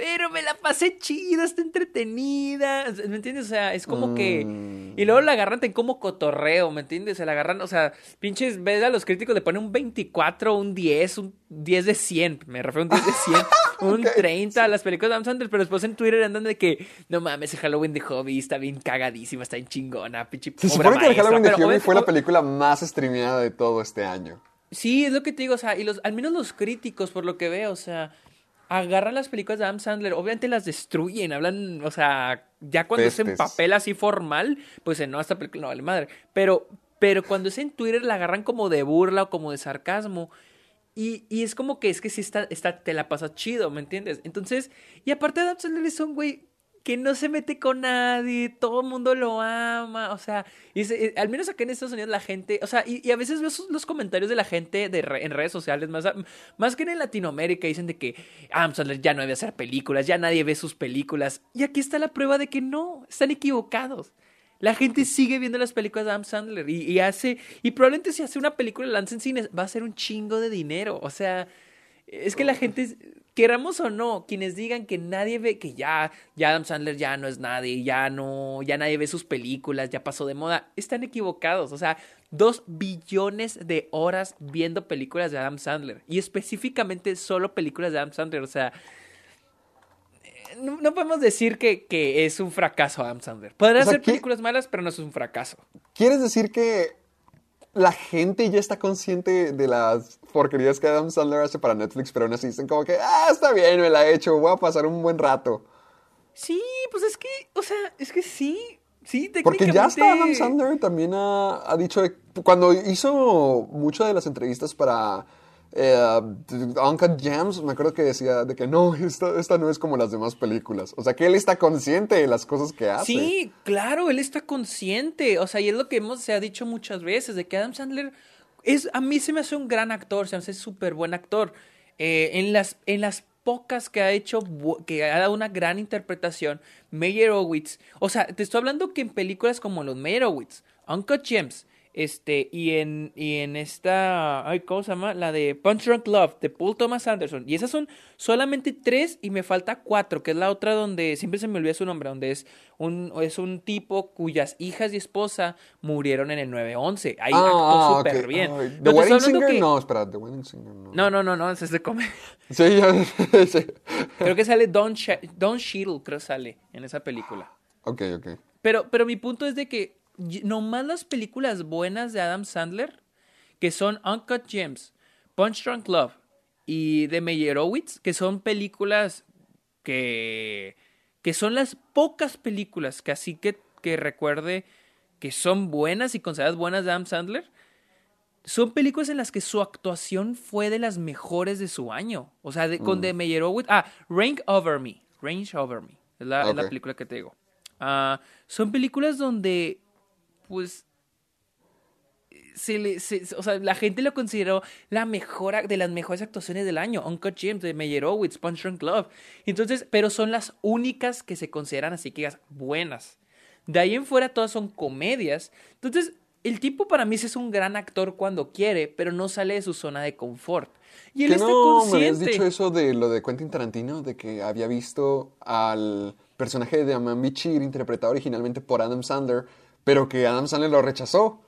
Pero me la pasé chida, está entretenida. ¿Me entiendes? O sea, es como que.
Mm.
Y luego la agarran en como cotorreo, ¿me entiendes? Se la agarran, o sea, pinches, ves a los críticos, le ponen un 24, un 10, un 10 de 100. Me refiero a un 10 de 100, un
Ok.
30 a las películas de Adam Sandler, pero después en Twitter andan de que, no mames, el Halloween de Hobby está bien cagadísima, está bien chingona, pinche.
Se supone que el Halloween de Hubie fue la película más streameada de todo este año.
Sí, es lo que te digo, o sea, y los, al menos los críticos, por lo que veo, o sea, agarran las películas de Adam Sandler, obviamente las destruyen, hablan, o sea, ya cuando es en papel así formal, pues no, esta película no vale madre, pero, pero cuando es en Twitter la agarran como de burla o como de sarcasmo, y, y es como que es que sí está, está, te la pasa chido, ¿me entiendes? Entonces, y aparte Adam Sandler es un güey que no se mete con nadie, todo el mundo lo ama, o sea, y se- eh, al menos acá en Estados Unidos la gente, o sea, y, y a veces veo los comentarios de la gente de re- en redes sociales, más, a- más que en Latinoamérica, dicen de que Adam Sandler ya no debe hacer películas, ya nadie ve sus películas, y aquí está la prueba de que no, están equivocados. La gente sigue viendo las películas de Adam Sandler y, y hace, y probablemente si hace una película lanza en cines, va a ser un chingo de dinero, o sea, es que la gente, queramos o no, quienes digan que nadie ve, que ya, ya Adam Sandler ya no es nadie, ya no, ya nadie ve sus películas, ya pasó de moda, están equivocados. O sea, dos billones de horas viendo películas de Adam Sandler. Y específicamente solo películas de Adam Sandler. O sea, no, no podemos decir que, que es un fracaso Adam Sandler. Podrá
O sea,
hacer
¿qué-
películas malas, pero no es un fracaso.
¿Quieres decir que la gente ya está consciente de las porquerías que Adam Sandler hace para Netflix, pero aún así dicen como que, ah, está bien, me la he hecho, voy a pasar un buen rato?
Sí, pues es que, o sea, es que sí. Sí,
Porque ya hasta Adam
técnicamente-
Sandler también ha, ha dicho, cuando hizo muchas de las entrevistas para eh, Uncut Gems, me acuerdo que decía de que no, esta, esta no es como las demás películas. O sea, que él está consciente de las cosas que hace.
Sí, claro, él está consciente. O sea, y es lo que hemos, se ha dicho muchas veces, de que Adam Sandler es, a mí se me hace un gran actor, se me hace súper buen actor. Eh, en, las, en las pocas que ha hecho, que ha dado una gran interpretación, Meyerowitz. O sea, te estoy hablando que en películas como los Meyerowitz, Uncut Gems, este, y en, y en esta, ay, ¿cómo se llama? La de Punch Drunk Love, de Paul Thomas Anderson. Y esas son solamente tres y me falta cuatro, que es la otra donde, siempre se me olvida su nombre, donde es un, es un tipo cuyas hijas y esposa murieron en el 9-11. Ahí
Ah,
actuó
ah,
súper bien.
¿The Wedding Singer?
que-
No, espera, The Wedding Singer no.
No, no, no, no, es de comedia.
Sí, ya, sí.
Creo que sale Don, Sh Don Cheadle, creo sale en esa película.
Ok, ok.
Pero, pero mi punto es de que nomás las películas buenas de Adam Sandler, que son Uncut Gems, Punch Drunk Love y The Meyerowitz, que son películas que, que son las pocas películas que así que, que recuerde que son buenas y consideradas buenas de Adam Sandler, son películas en las que su actuación fue de las mejores de su año. O sea, de- con The Meyerowitz. Ah, Range Over Me. Range Over Me. Es la, es la película que te digo. Ah, son películas donde, pues, se le, se- o sea, la gente lo consideró la mejor, de las mejores actuaciones del año. Uncut Gems, de Meyerowitz, Punch Drunk Love. Entonces, pero son las únicas que se consideran así que digas, buenas. De ahí en fuera todas son comedias. Entonces, el tipo para mí es un gran actor cuando quiere, pero no sale de su zona de confort. Y él
¿Que
está
no me habías
consciente.
dicho eso de lo de Quentin Tarantino? De que había visto al personaje de Amamichi interpretado originalmente por Adam Sandler, pero que Adam Sandler lo rechazó.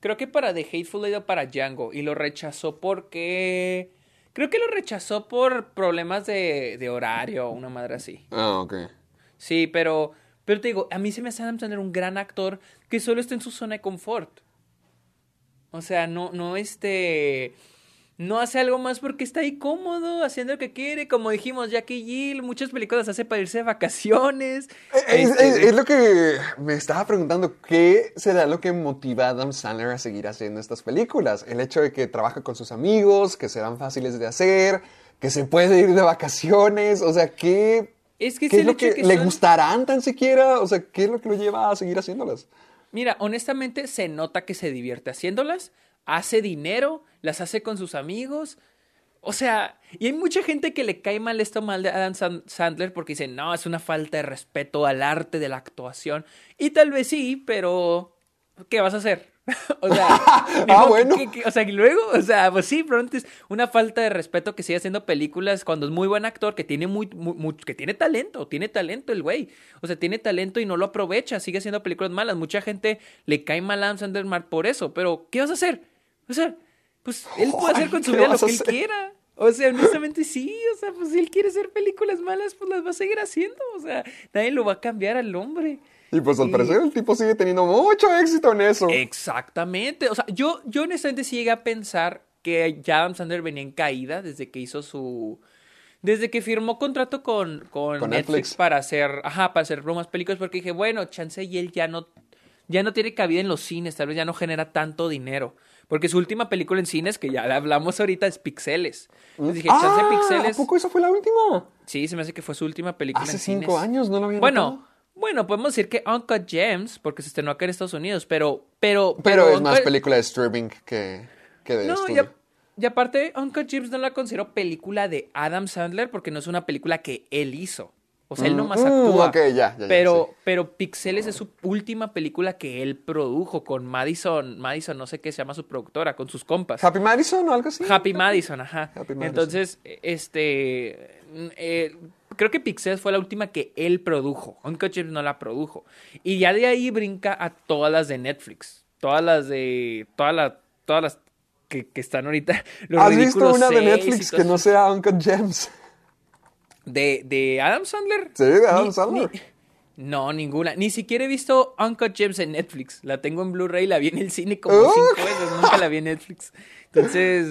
Creo que para The Hateful Eight o para Django. Y lo rechazó porque. Creo que lo rechazó por problemas de, de horario o una madre así.
Ah, ok.
Sí, pero. Pero te digo, a mí se me hace Adam Sandler un gran actor que solo está en su zona de confort. O sea, no, no este. No hace algo más porque está ahí cómodo, haciendo lo que quiere. Como dijimos, Jackie Jill, muchas películas hace para irse de vacaciones.
Es,
Este,
es- es lo que me estaba preguntando, ¿qué será lo que motiva a Adam Sandler a seguir haciendo estas películas? El hecho de que trabaja con sus amigos, que serán fáciles de hacer, que se puede ir de vacaciones, o sea, ¿qué,
Es que
qué es lo que, le gustarán tan siquiera? O sea, ¿qué es lo que lo lleva a seguir haciéndolas?
Mira, honestamente se nota que se divierte haciéndolas, hace dinero, las hace con sus amigos. O sea, y hay mucha gente que le cae mal esto mal de Adam San- Sandler porque dice, no, es una falta de respeto al arte de la actuación. Y tal vez sí, pero ¿qué vas a hacer? o sea,
Ah, bueno.
que- que- o sea, que luego, o sea, pues sí, probablemente es una falta de respeto que sigue haciendo películas cuando es muy buen actor, que tiene muy, muy- muy- que tiene talento, tiene talento el güey. O sea, tiene talento y no lo aprovecha, sigue haciendo películas malas. Mucha gente le cae mal a Adam Sandler por eso, pero ¿qué vas a hacer? O sea, pues él puede hacer con su
¿qué
vida lo que él quiera. O sea, honestamente sí, o sea, pues si él quiere hacer películas malas, pues las va a seguir haciendo. O sea, nadie lo va a cambiar al hombre.
Y pues al parecer el tipo sigue teniendo mucho éxito en eso.
Exactamente. O sea, yo, yo honestamente sí llegué a pensar que ya Adam Sandler venía en caída desde que hizo su. Desde que firmó contrato con, con,
Con
Netflix,
Netflix.
para hacer. Ajá, para hacer bromas películas. Porque dije, bueno, chance y él ya no. Ya no tiene cabida en los cines, tal vez ya no genera tanto dinero. Porque su última película en cines, que ya la hablamos ahorita, es Pixeles. Entonces dije, chance
ah,
Pixeles.
¿a poco esa fue la última?
Sí, se me hace que fue su última película
Hace
en
cinco
cines.
años, no lo había
Bueno,
notado.
bueno, podemos decir que Uncut Gems, porque se estrenó acá en Estados Unidos, pero, pero,
Pero es más película de streaming que, que de
No,
estudio.
y, y aparte, Uncut Gems no la considero película de Adam Sandler porque no es una película que él hizo. O sea, él nomás
Mm,
actúa.
ok, ya, ya, ya,
pero,
sí.
pero Pixeles es su última película que él produjo con Madison, Madison, no sé qué se llama su productora, con sus compas.
Happy Madison o algo así.
Happy Madison, ajá.
Happy Madison.
Entonces, este. mm, eh, creo que Pixels fue la última que él produjo. Uncut Gems no la produjo. Y ya de ahí brinca a todas las de Netflix. Todas las de. Todas las. Todas las que, que están ahorita. Los
¿Has visto una de
Seis
Netflix que no sea Uncut Gems?
¿De, de Adam Sandler?
Sí, de Adam
Ni-
Sandler.
ni- no, ninguna. Ni siquiera he visto Uncut Gems en Netflix. La tengo en Blu-ray, la vi en el cine como cinco veces. Nunca la vi en Netflix. Entonces,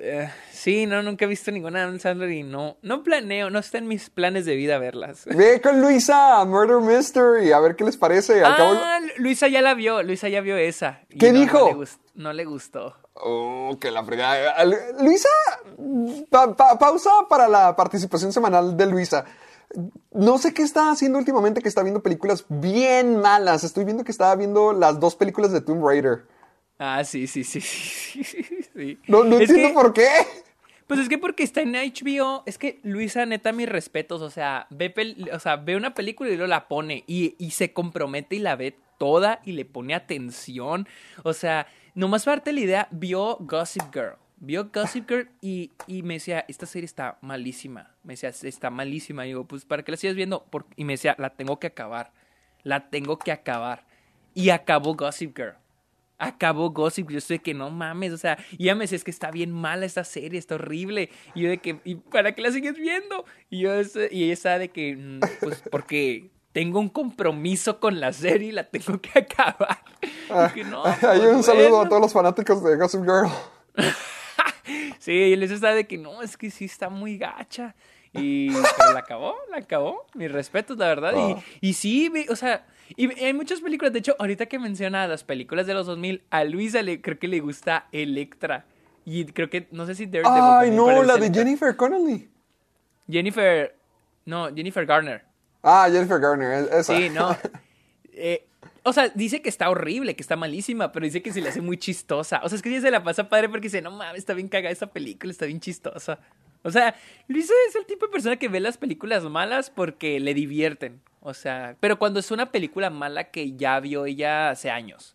eh, sí, no, nunca he visto ninguna Adam Sandler y no, no planeo, no está en mis planes de vida verlas.
Ve con Luisa Murder Mystery, a ver qué les parece. Al cabo-
Ah, Luisa ya la vio, Luisa ya vio esa. y
¿Qué
no,
dijo?
No le, no le gustó.
Oh, que la fregada. Al- Luisa, pa- pa- pausa para la participación semanal de Luisa. No sé qué está haciendo últimamente, que está viendo películas bien malas. Estoy viendo que estaba viendo las dos películas de Tomb Raider.
Ah, sí, sí, sí, sí. sí.
No, no entiendo
que-
por qué.
Pues es que porque está en HBO, es que Luisa, neta, mis respetos, o sea, ve, pel- o sea, ve una película y luego la pone y, y se compromete y la ve toda y le pone atención. O sea, nomás para darte la idea, vio Gossip Girl. Vio Gossip Girl y, y me decía, esta serie está malísima. Me decía, está malísima. Y digo, pues, ¿para qué la sigues viendo? Y me decía, la tengo que acabar. La tengo que acabar. Y acabó Gossip Girl acabó Gossip, yo sé que no mames, o sea, y ella me decía, es que está bien mala esta serie, está horrible, y yo de que, ¿y para qué la sigues viendo? Y yo, y ella estaba de que, "Mm, pues, porque tengo un compromiso con la serie y la tengo que acabar. Y que, no,
Hay
pues,
un saludo a todos los fanáticos de Gossip Girl.
Sí, y les estaba de que, no, es que sí está muy gacha. Y pero la acabó, la acabó. Mis respetos, la verdad.
Ah.
Y, y sí, o sea, y hay muchas películas. De hecho, ahorita que menciona las películas de los 2000, a Luisa le, creo que le gusta Electra. Y creo que, no sé si Daredevil
Ay, no, la de. Jennifer Connelly.
Jennifer, no, Jennifer Garner.
Ah, Jennifer Garner, es- esa.
Sí, no. Eh, o sea, dice que está horrible, que está malísima, pero dice que se le hace muy chistosa. O sea, es que ella se la pasa padre porque dice, no mames, está bien cagada esta película, está bien chistosa. O sea, Luisa es el tipo de persona que ve las películas malas porque le divierten. O sea, pero cuando es una película mala que ya vio ella hace años.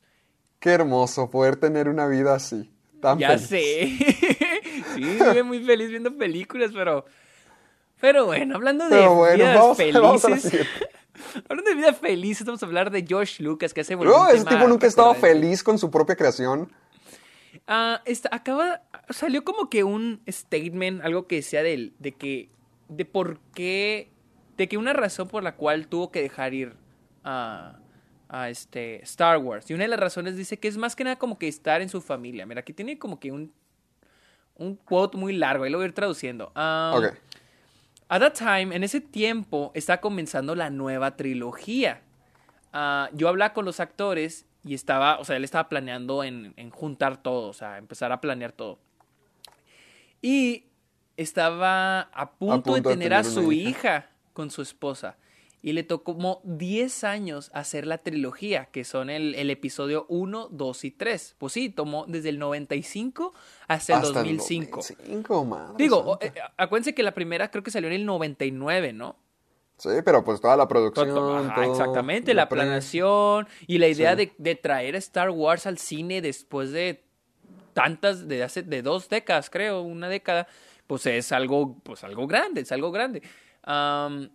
Qué hermoso poder tener una vida así. Tan
Ya
feliz.
sé. sí, vive muy feliz viendo películas, pero. Pero bueno, hablando de
Pero bueno,
vidas
vamos-
felices.
vamos
hablando de vida felices, vamos a hablar de George Lucas, que hace
No, ese tipo nunca ha estado feliz con su propia creación.
Ah, esta- acaba, salió como que un statement, algo que decía del, de que, de por qué, de que una razón por la cual tuvo que dejar ir a, a este Star Wars. Y una de las razones dice que es más que nada como que estar en su familia. Mira, aquí tiene como que un, un quote muy largo, ahí lo voy a ir traduciendo. Ah,
Ok.
At that time, en ese tiempo, está comenzando la nueva trilogía. Ah, yo hablaba con los actores y estaba, o sea, él estaba planeando en, en juntar todo, o sea, empezar a planear todo. Y estaba a punto, de tener a su hija con su esposa. Y le tocó como 10 años hacer la trilogía, que son el, el episodio 1, 2 y 3. Pues sí, tomó desde el 95 hasta el
Hasta
2005.
El 2005, madre
Digo,
santa.
o- eh, acuérdense que la primera creo que salió en el 99, ¿no?
Sí, pero pues toda la producción.
ajá,
todo,
exactamente, la,
prensa.
planeación y la idea
Sí.
de, de traer a Star Wars al cine después de tantas, de hace, de dos décadas, creo, una década, pues es algo, pues algo grande, es algo grande. Um,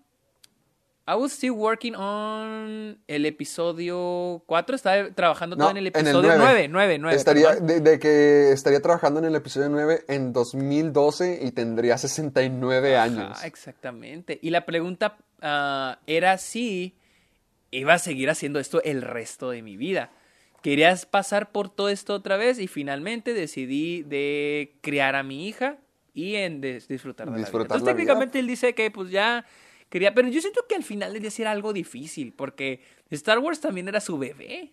I was still working on el episodio 4, estaba trabajando todo en el
en el
episodio
nueve.
9, 9, 9.
Estaría, de, de que estaría trabajando en el episodio 9 en 2012 y tendría 69 años.
exactamente. Y la pregunta ah, era si iba a seguir haciendo esto el resto de mi vida. Querías pasar por todo esto otra vez y finalmente decidí de criar a mi hija y en disfrutar de la vida. Entonces
la vida.
técnicamente él dice que pues ya pero yo siento que al final del día era algo difícil porque Star Wars también era su bebé.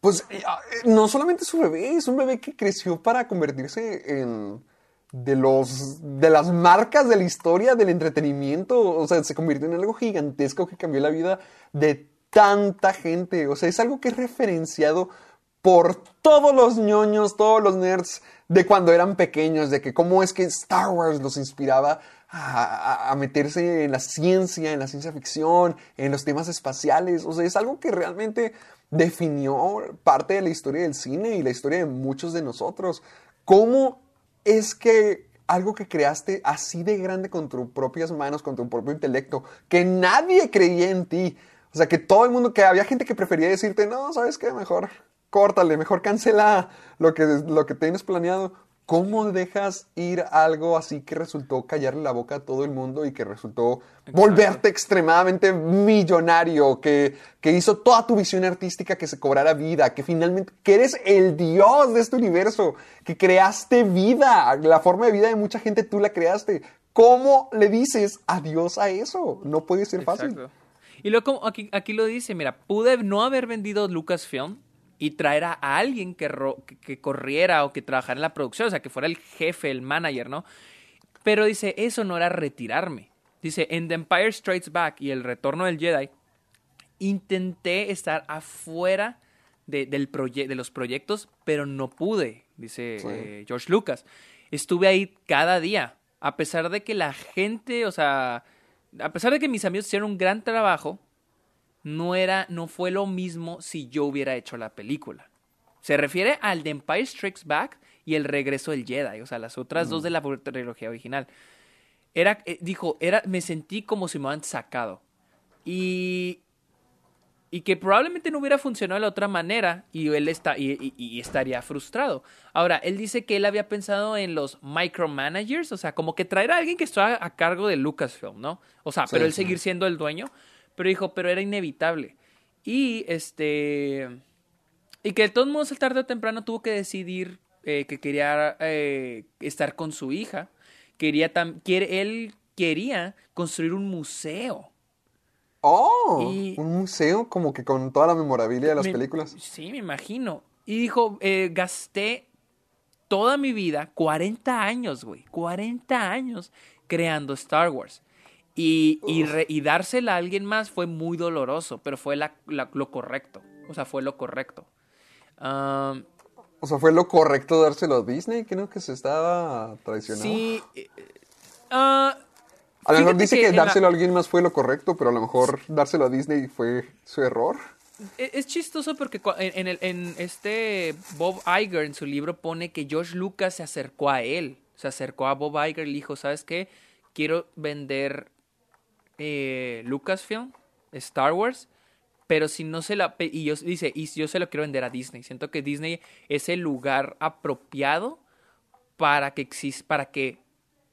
Pues eh, ah, eh, no solamente su bebé, es un bebé que creció para convertirse en de los de las marcas de la historia del entretenimiento, o sea, se convirtió en algo gigantesco que cambió la vida de tanta gente, o sea, es algo que es referenciado por todos los ñoños, todos los nerds de cuando eran pequeños, de que cómo es que Star Wars los inspiraba a, meterse en la ciencia, en la ciencia ficción, en los temas espaciales. O sea, es algo que realmente definió parte de la historia del cine y la historia de muchos de nosotros. ¿Cómo es que algo que creaste así de grande con tus propias manos, con tu propio intelecto, que nadie creía en ti? O sea, que todo el mundo, que había gente que prefería decirte, no, ¿sabes qué? Mejor córtale, mejor cancela lo que, lo que tienes planeado. ¿Cómo dejas ir algo así que resultó callarle la boca a todo el mundo y que resultó volverte extremadamente millonario, que, que hizo toda tu visión artística que se cobrara vida, que finalmente, que eres el dios de este universo, que creaste vida, la forma de vida de mucha gente tú la creaste? ¿Cómo le dices adiós a eso? No puede ser fácil.
Y luego aquí, aquí lo dice, mira, pude no haber vendido Lucasfilm y traer a alguien que, ro- que, que corriera o que trabajara en la producción, o sea, que fuera el jefe, el manager, ¿no? Pero dice, eso no era retirarme. Dice, en The Empire Strikes Back y El Retorno del Jedi, intenté estar afuera de, del proye- de los proyectos, pero no pude, dice
Sí.
eh, George Lucas. Estuve ahí cada día, a pesar de que la gente, o sea, a pesar de que mis amigos hicieron un gran trabajo, no era, no fue lo mismo si yo hubiera hecho la película. Se refiere al The Empire Strikes Back y El Regreso del Jedi, o sea, las otras dos de la trilogía original. Era, eh, dijo, era, me sentí como si me hubieran sacado. Y, y que probablemente no hubiera funcionado de la otra manera y él está, y, y- y estaría frustrado. Ahora, él dice que él había pensado en los micromanagers, o sea, como que traer a alguien que estuviera a cargo de Lucasfilm, ¿no? O sea,
Sí,
pero él
sí.
seguir siendo el dueño. Pero dijo, pero era inevitable. Y este. Y que de todos modos, el tarde o temprano tuvo que decidir eh, que quería eh, estar con su hija. Quería tam- quiere, él quería construir un museo.
Oh,
Y-
un museo como que con toda la memorabilia de las
Me-
películas.
Sí, me imagino. Y dijo, eh, gasté toda mi vida, 40 años, güey, 40 años creando Star Wars. Y, y, re- y dársela a alguien más fue muy doloroso, pero fue la- la- lo correcto. O sea, fue lo correcto.
O sea, fue lo correcto dárselo a Disney, creo que se estaba traicionando.
sí. ah,
a lo mejor dice
que
que,
en la-
dárselo a alguien más fue lo correcto, pero a lo mejor dárselo a Disney fue su error.
E- Es chistoso porque el, en este Bob Iger en su libro pone que George Lucas se acercó a él. Se acercó a Bob Iger y le dijo, ¿sabes qué? Quiero vender eh, Lucasfilm, Star Wars, pero si no se la... Y yo, dice, y yo se lo quiero vender a Disney. Siento que Disney es el lugar apropiado para que exista, para que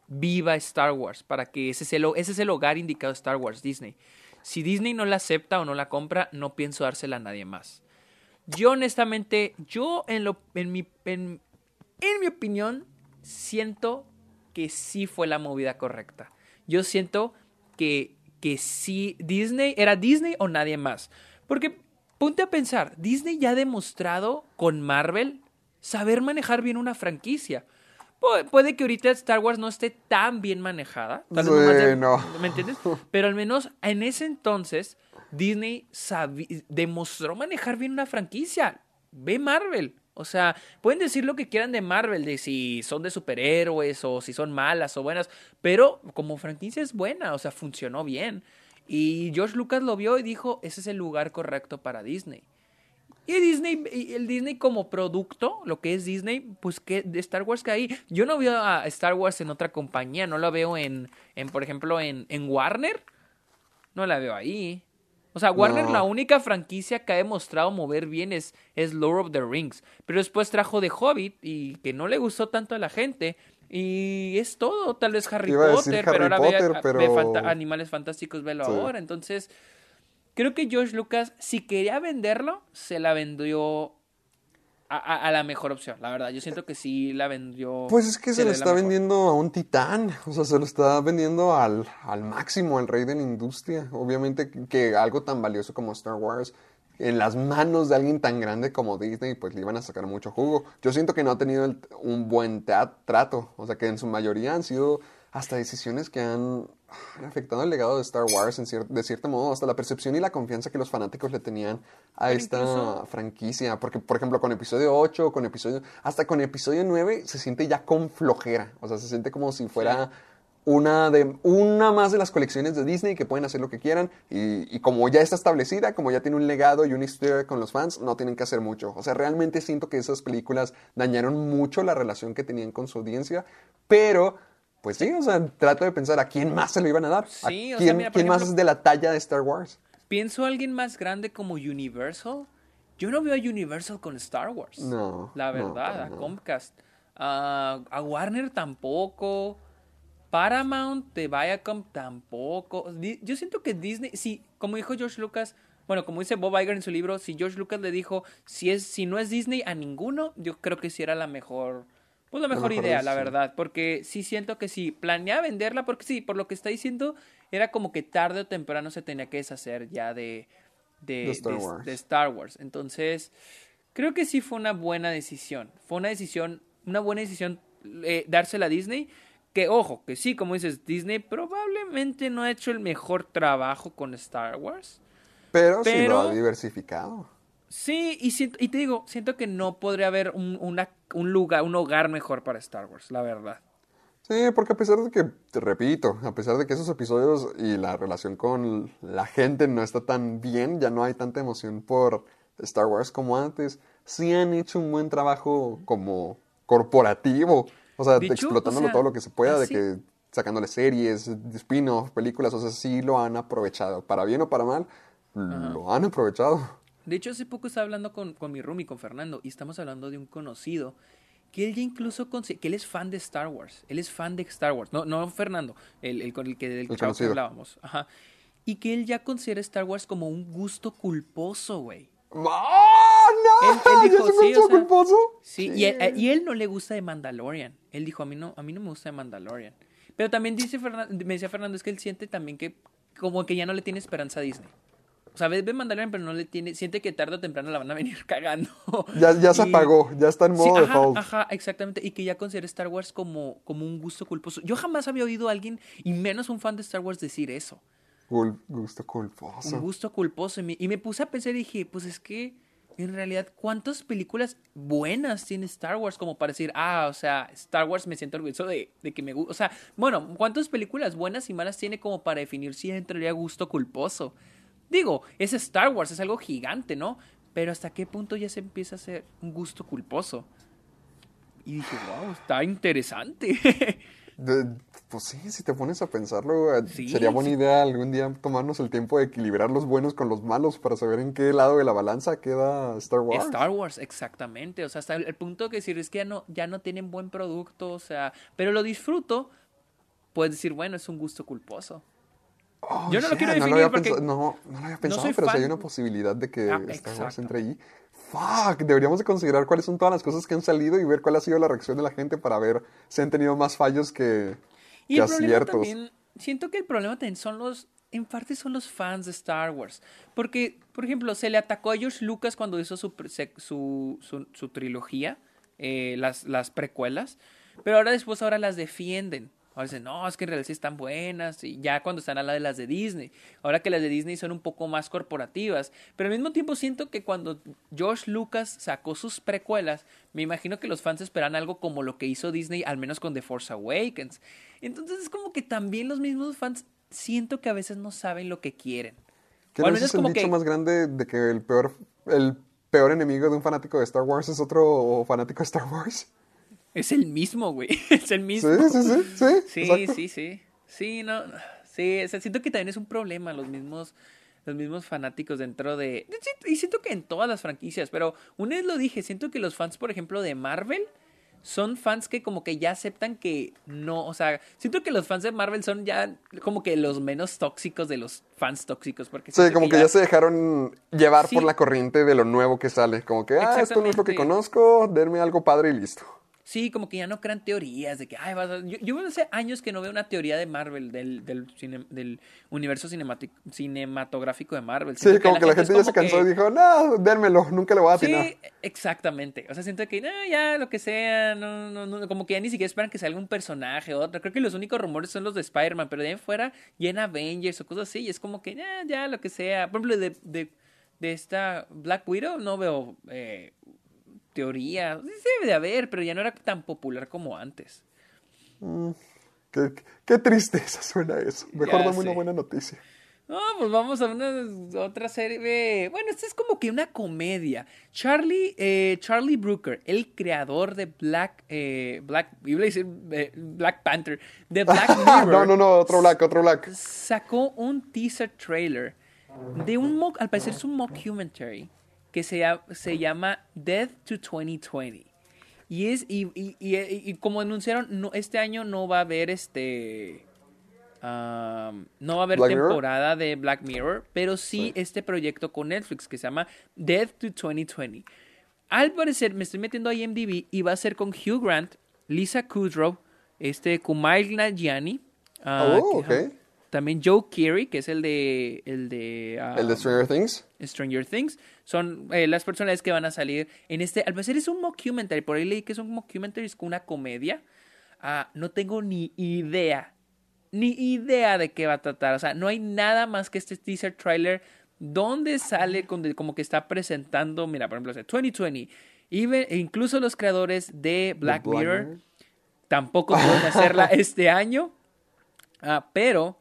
viva Star Wars, para que ese es el, ese es el hogar indicado Star Wars, Disney. Si Disney no la acepta o no la compra, no pienso dársela a nadie más. Yo honestamente, yo en, lo, en, mi, en, en mi opinión, siento que sí fue la movida correcta. Yo siento que, que sí, Disney, era Disney o nadie más. Porque ponte a pensar, Disney ya ha demostrado con Marvel saber manejar bien una franquicia. Pu- Puede que ahorita Star Wars no esté tan bien manejada. tal vez
Sí,
nomás de-
no.
¿Me entiendes? Pero al menos en ese entonces, Disney demostró manejar bien una franquicia. Ve Marvel. O sea, pueden decir lo que quieran de Marvel, de si son de superhéroes o si son malas o buenas, pero como franquicia es buena, o sea, funcionó bien. Y George Lucas lo vio y dijo, ese es el lugar correcto para Disney. Y Disney, el Disney como producto, lo que es Disney, pues que de Star Wars que ahí. Yo no veo a Star Wars en otra compañía, no la veo en, en por ejemplo, en, en Warner. No la veo ahí. O sea, Warner
No.
la única franquicia que ha demostrado mover bien es, es Lord of the Rings. Pero después trajo The Hobbit y que no le gustó tanto a la gente. Y es todo, tal vez Harry Potter, pero ahora
Potter,
ve
pero-
fanta- Animales Fantásticos, velo
Sí.
ahora. Entonces, creo que George Lucas, si quería venderlo, se la vendió a, a- a la mejor opción, la verdad. Yo siento que sí la vendió.
Pues es que se
le
está vendiendo a un titán, o sea, se lo está vendiendo al, al máximo, al rey de la industria. Obviamente que- algo tan valioso como Star Wars, en las manos de alguien tan grande como Disney, pues le iban a sacar mucho jugo. Yo siento que no ha tenido el- un buen trato, o sea, que en su mayoría han sido hasta decisiones que han afectado el legado de Star Wars en cier- de cierto modo, hasta la percepción y la confianza que los fanáticos le tenían a
Pero
esta
incluso-
franquicia. Porque, por ejemplo, con episodio 8, con episodio. Hasta con episodio 9 se siente ya con flojera. O sea, se siente como si fuera una de una más de las colecciones de Disney que pueden hacer lo que quieran. Y, y como ya está establecida, como ya tiene un legado y una historia con los fans, no tienen que hacer mucho. O sea, realmente siento que esas películas dañaron mucho la relación que tenían con su audiencia. Pero. Pues sí, o sea, trato de pensar a quién más se lo iban a dar. ¿A
sea,
quién,
mira,
más es de la talla de Star Wars?
Pienso a alguien más grande como Universal. Yo no veo a Universal con Star Wars.
No,
La
no,
verdad, a. Comcast. A- a Warner tampoco. Paramount de Viacom tampoco. Yo siento que Disney, sí, como dijo George Lucas, bueno, como dice Bob Iger en su libro, si George Lucas le dijo, si es, si no es Disney a ninguno, yo creo que sí era la mejor, pues la mejor,
mejor
idea, la verdad, porque sí siento que si planea venderla, porque sí, por lo que está diciendo, era como que tarde o temprano se tenía que deshacer ya de, de,
Star
de-
Wars.
de Star Wars. Entonces, creo que sí fue una buena decisión. Fue una decisión, una buena decisión eh, dársela a Disney. Que ojo, que sí, como dices, Disney probablemente no ha hecho el mejor trabajo con Star Wars.
Pero, sí lo
Pero-
ha diversificado.
Sí, y, siento- y te digo, siento que no podría haber un, una- un lugar, un hogar mejor para Star Wars, la verdad.
Sí, porque a pesar de que, te repito, a pesar de que esos episodios y la relación con la gente no está tan bien, ya no hay tanta emoción por Star Wars como antes, sí han hecho un buen trabajo como corporativo. O sea,
hecho,
explotándolo
o sea,
todo lo que se pueda, de que sacándole series, spin-off, películas, o sea, sí lo han aprovechado. Para bien o para mal, lo han aprovechado.
De hecho, hace poco estaba hablando con, con mi roomie, con Fernando, y estamos hablando de un conocido que él ya incluso, que él es fan de Star Wars. Él es fan de Star Wars. No, no Fernando, el, el con el que, del que hablábamos. Ajá. Y que él ya considera Star Wars como un gusto culposo, güey.
¡Ah, no!
Él, él
¿Ya
dijo,
es un
sí, o sea,
culposo?
Sí, y, a- y él no le gusta de Mandalorian. Él dijo, a mí no, a mí no me gusta de Mandalorian. Pero también dice Fernan- me decía Fernando, es que él siente también que como que ya no le tiene esperanza a Disney. O sea, ve, ve Mandalorian, pero no le tiene, siente que tarde o temprano la van a venir cagando.
Ya, ya se apagó, ya está en
Sí,
modo
ajá,
default.
ajá, exactamente. Y que ya considera Star Wars como, como un gusto culposo. Yo jamás había oído a alguien, y menos un fan de Star Wars, decir eso.
Gusto culposo.
Un gusto culposo. Y me, y me puse a pensar y dije, pues es que en realidad, ¿cuántas películas buenas tiene Star Wars como para decir, ah, o sea, Star Wars me siento orgulloso de, de que me gusta? O sea, bueno, ¿cuántas películas buenas y malas tiene como para definir si entraría gusto culposo? Digo, es Star Wars, es algo gigante, ¿no? Pero ¿hasta qué punto ya se empieza a hacer un gusto culposo? Y dije, wow, está interesante.
De- pues sí, si te pones a pensarlo, eh,
Sí,
sería buena
sí.
idea algún día tomarnos el tiempo de equilibrar los buenos con los malos para saber en qué lado de la balanza queda Star Wars.
Star Wars, exactamente. O sea, hasta el, el punto que decir es que ya no, ya no tienen buen producto, o sea, pero lo disfruto, puedes decir, bueno, es un gusto culposo.
Oh,
Yo no lo
yeah,
quiero
no
definir
había
porque
pensado- no, no lo había pensado,
soy
pero si hay
fan.
una posibilidad de que
Ah,
Star Wars entre ahí. Fuck, deberíamos de considerar cuáles son todas las cosas que han salido y ver cuál ha sido la reacción de la gente para ver si han tenido más fallos que,
Y
que
el
aciertos.
también, siento que el problema también son los, en parte son los fans de Star Wars. Porque, por ejemplo, se le atacó a George Lucas cuando hizo su, su, su, su trilogía, eh, las, las precuelas, pero ahora después ahora las defienden. Ahora dicen, no, es que en realidad sí están buenas, y ya cuando están a la de las de Disney. Ahora que las de Disney son un poco más corporativas. Pero al mismo tiempo siento que cuando George Lucas sacó sus precuelas, me imagino que los fans esperan algo como lo que hizo Disney, al menos con The Force Awakens. Entonces es como que también los mismos fans siento que a veces no saben lo que quieren.
¿Qué
O al
no es
menos
el
como
dicho
que-
más grande de que el peor, el peor enemigo de un fanático de Star Wars es otro fanático de Star Wars?
Es el mismo, güey. Es el mismo.
Sí, sí, sí, sí.
Sí, sí, sí. Sí, no. Sí, o sea, siento que también es un problema los mismos los mismos fanáticos dentro de y siento que en todas las franquicias, pero una vez lo dije, siento que los fans, por ejemplo, de Marvel son fans que como que ya aceptan que no, o sea, siento que los fans de Marvel son ya como que los menos tóxicos de los fans tóxicos, porque
Sí, como que ya se dejaron llevar
Sí.
por la corriente de lo nuevo que sale. Como que, ah, esto no es lo que conozco, denme algo padre y listo.
Sí, como que ya no crean teorías de que, ay, vas a... Yo, yo hace años que no veo una teoría de Marvel, del, del, cine- del universo cinematográfico de Marvel.
Sí, como que la gente ya se cansó
que-
y dijo, no, dénmelo, nunca le voy a atinar.
Sí, exactamente. O sea, siento que, no, ya, lo que sea, no, no, no, como que ya ni siquiera esperan que salga un personaje o otro. Creo que los únicos rumores son los de Spider-Man, pero de ahí en fuera, ya en Avengers o cosas así, y es como que, ya, ya, lo que sea. Por ejemplo, de, de, de esta Black Widow no veo eh, teoría. Sí, debe de haber, pero ya no era tan popular como antes.
Qué, qué tristeza suena eso. Mejor
Ya
dame una
sé.
buena noticia.
No, pues vamos a una otra serie. Bueno, esta es como que una comedia. Charlie, eh, Charlie Brooker, el creador de Black, eh, Black, iba a decir, eh, Black Panther, de Black Mirror,
no, no, no, otro black, otro black.
sacó un teaser trailer de un, mock- al parecer es un mockumentary que se, llama- se llama Death to 2020. Y es, y, y- y- y- como anunciaron, no, este año no va a haber este. am, no va a haber
Black Mirror.
temporada de Black Mirror, pero sí, este proyecto con Netflix que se llama Death to 2020. Al parecer, me estoy metiendo a IMDb y va a ser con Hugh Grant, Lisa Kudrow, este Kumail Nanjiani, ah,
Oh,
que-
ok.
También Joe Keery, que es el de el de,
El de Stranger Things.
Stranger Things, son eh, las personas que van a salir en este, al parecer es un mockumentary, por ahí leí que es un mockumentary, es una comedia, Ah, no tengo ni idea, ni idea de qué va a tratar, o sea, no hay nada más que este teaser trailer donde sale con- como que está presentando, mira, por ejemplo, dice 2020, even- e incluso los creadores de Black,
Black
Mirror,
Mirror.
tampoco pueden hacerla este año, Ah, pero